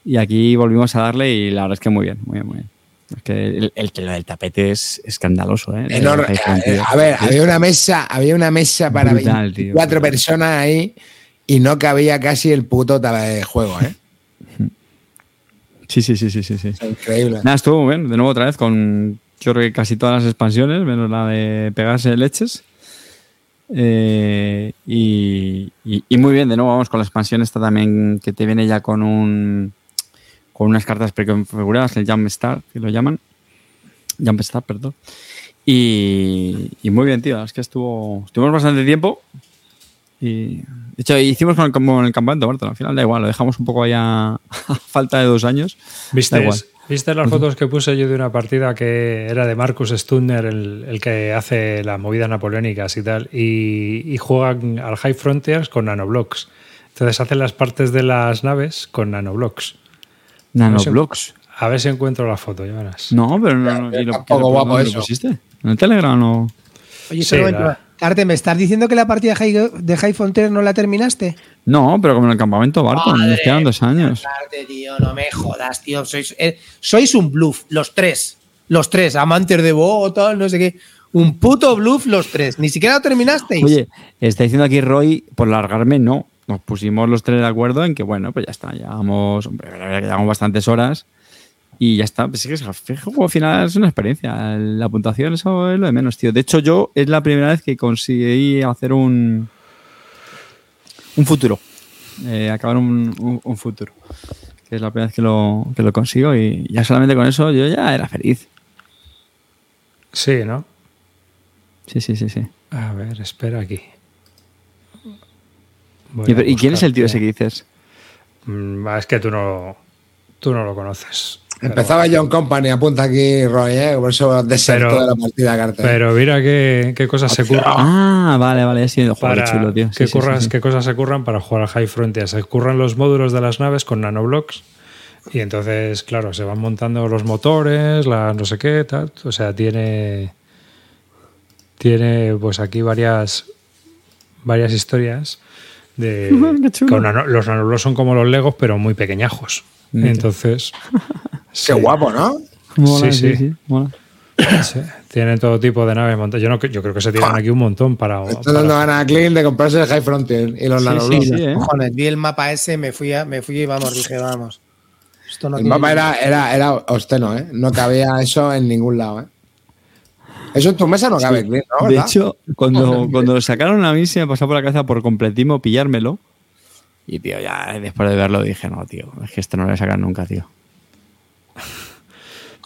Y aquí volvimos a darle y la verdad es que muy bien, muy bien, muy bien. Es que el, el que lo del tapete es escandaloso, ¿eh? Enorme. A, ver, había una mesa, había una mesa para Brutal, tío, 24 brutal. personas ahí y no cabía casi el puto de juego, ¿eh? Sí, sí, sí, sí, sí. sí. Increíble. Nada, estuvo muy bien. De nuevo otra vez con yo creo que casi todas las expansiones, menos la de pegarse leches. Eh, y, muy bien, de nuevo vamos con la expansión esta también que te viene ya con un con unas cartas preconfiguradas, el Jump Start, que lo llaman. Jump Start, perdón. Y, y muy bien, tío. Es que estuvo estuvimos bastante tiempo. Y de hecho, hicimos con el, como en el campamento, Barton. Al final da igual, lo dejamos un poco allá a falta de dos años. Da ¿Viste, igual. ¿Viste las fotos que puse yo de una partida que era de Marcus Stunner, el, el que hace las movidas napoleónicas y tal? Y, y juegan al High Frontiers con nanoblocks. Entonces hacen las partes de las naves con nanoblocks. Nanoblocks. A ver si encuentro la foto, ya verás. No, pero no. no y lo- guapo ¿dónde lo eso. pusiste? ¿En el Telegram o.? Oye, Sí, la- Carte, ¿me estás diciendo que la partida de High, Frontier no la terminaste? No, pero como en el campamento Barton, nos quedan dos años. Carte, tío, no me jodas, tío. Sois, eh, sois un bluff, los tres. Los tres, amantes de Bo, tal, no sé qué. Un puto bluff los tres. Ni siquiera lo terminasteis. Oye, está diciendo aquí Roy, por largarme, no. Nos pusimos los tres de acuerdo en que, bueno, pues ya está. Llevamos, hombre, la verdad que llevamos bastantes horas y ya está. Pues que es- el juego al final es una experiencia. La puntuación, eso es lo de menos, tío. De hecho, yo es la primera vez que conseguí hacer un. Un futuro. Eh, acabar un, un- un futuro. Que es la primera vez que lo, que lo consigo y ya solamente con eso yo ya era feliz. Sí, ¿no? Sí, sí, sí, sí. A ver, espera aquí. Voy ¿Y, quién es el tío ese que dices? Mm, Es que tú no, tú no lo conoces. Empezaba John Company, apunta aquí Roy, ¿eh? por eso desertó Pero- de la partida carta. Pero mira qué, qué cosas se curran. Ah, vale, vale, sí, para qué chulo, tío. Sí, qué, sí, curras- sí. qué cosas se curran para jugar al High Frontier. Se curran los módulos de las naves con nanoblocks y entonces, claro, se van montando los motores, la no sé qué, tal. O sea, tiene tiene pues aquí varias varias historias de con nano- los nanoblocks son como los Legos pero muy pequeñajos. Entonces, Qué guapo, ¿no? Mola, sí, sí. mola. sí, tienen todo tipo de naves montadas. Yo no yo creo que se tiran aquí un montón para, Estoy para- dando ganas a Clean de comprarse el High Frontier y los Sí, nanoblocks. sí, sí, ¿eh? Cojones, vi el mapa ese, me fui, a, me fui y vamos, dije, vamos. Esto no El tiene- mapa era, era, era obsceno, ¿eh? No cabía eso en ningún lado, ¿eh? Eso en tu mesa no cabe, Clean, ¿no? De ¿Verdad? hecho, cuando, cuando lo sacaron a mí se me pasó por la cabeza por completismo pillármelo. Y, tío, ya después de verlo dije, no, tío, es que esto no lo voy a sacar nunca, tío.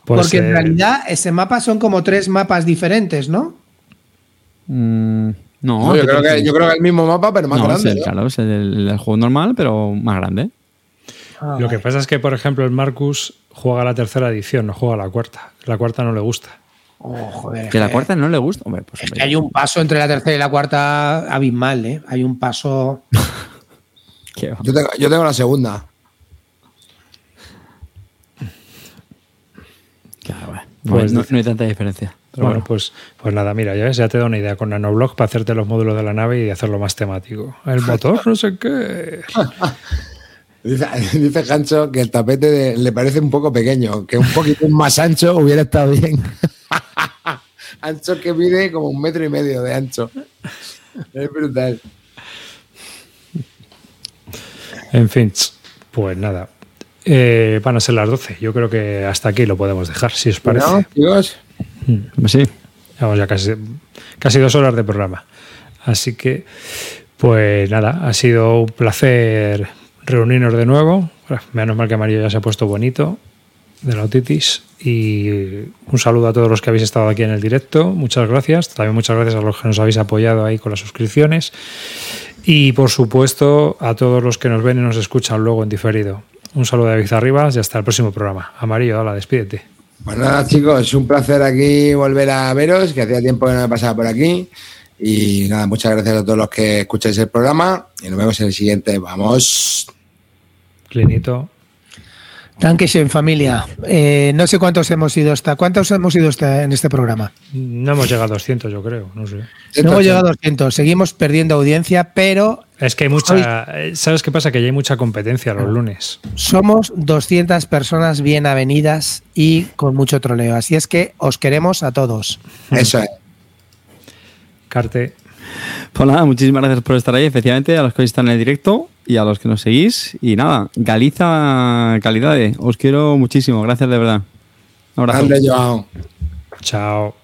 Pues, Porque en eh, realidad ese mapa son como tres mapas diferentes, ¿no? Mm, no, No, yo, ¿qué creo que, refieres? yo creo que el mismo mapa, pero más No, es grande. el, ¿no? claro, es el, el juego normal, pero más grande. Lo que pasa es que, por ejemplo, el Marcus juega la tercera edición, no juega la cuarta. La cuarta no le gusta. Oh, joder. Que la eh, cuarta no le gusta. Hombre, pues Es hombre, que hay un paso entre la tercera y la cuarta abismal, ¿eh? Hay un paso. tengo, yo tengo la segunda. Claro, bueno. No, Pues no- dice- no hay tanta diferencia. Pero bueno, bueno, pues, pues nada, mira, ya ves, ya te da una idea con Nanoblock para hacerte los módulos de la nave y hacerlo más temático. El motor, no sé qué. Dice, dice Hancho que el tapete de- le parece un poco pequeño, que un poquito más ancho hubiera estado bien. ancho que mide como un metro y medio de ancho. Es brutal. En fin, pues nada. Eh, van a ser las 12. Yo creo que hasta aquí lo podemos dejar, si os parece. Chicos, pues sí. Vamos ya casi, casi dos horas de programa. Así que, pues nada, ha sido un placer reunirnos de nuevo. Menos mal que Amarillo ya se ha puesto bonito de la otitis. Y un saludo a todos los que habéis estado aquí en el directo. Muchas gracias. También muchas gracias a los que nos habéis apoyado ahí con las suscripciones. Y por supuesto a todos los que nos ven y nos escuchan luego en diferido. Un saludo de David Arribas y hasta el próximo programa. Amarillo, hola, despídete. pues nada, chicos, un placer aquí volver a veros, que hacía tiempo que no me pasaba por aquí. Y nada, muchas gracias a todos los que escucháis el programa y nos vemos en el siguiente. Vamos. Clinito. Dankeschön, familia. Eh, no sé cuántos hemos ido hasta. ¿Cuántos hemos ido hasta en este programa? No hemos llegado a 200, yo creo. No sé. No hemos llegado a 200. Seguimos perdiendo audiencia, pero Es que hay mucha. eh, ¿Sabes qué pasa? Que ya hay mucha competencia los lunes. somos 200 personas bien avenidas y con mucho troleo. Así es que os queremos a todos. Eso es. Carte. Pues nada, muchísimas gracias por estar ahí, efectivamente, a los que hoy están en el directo y a los que nos seguís. Y nada, Galiza Calidad, os quiero muchísimo, gracias de verdad. Un abrazo. Chao.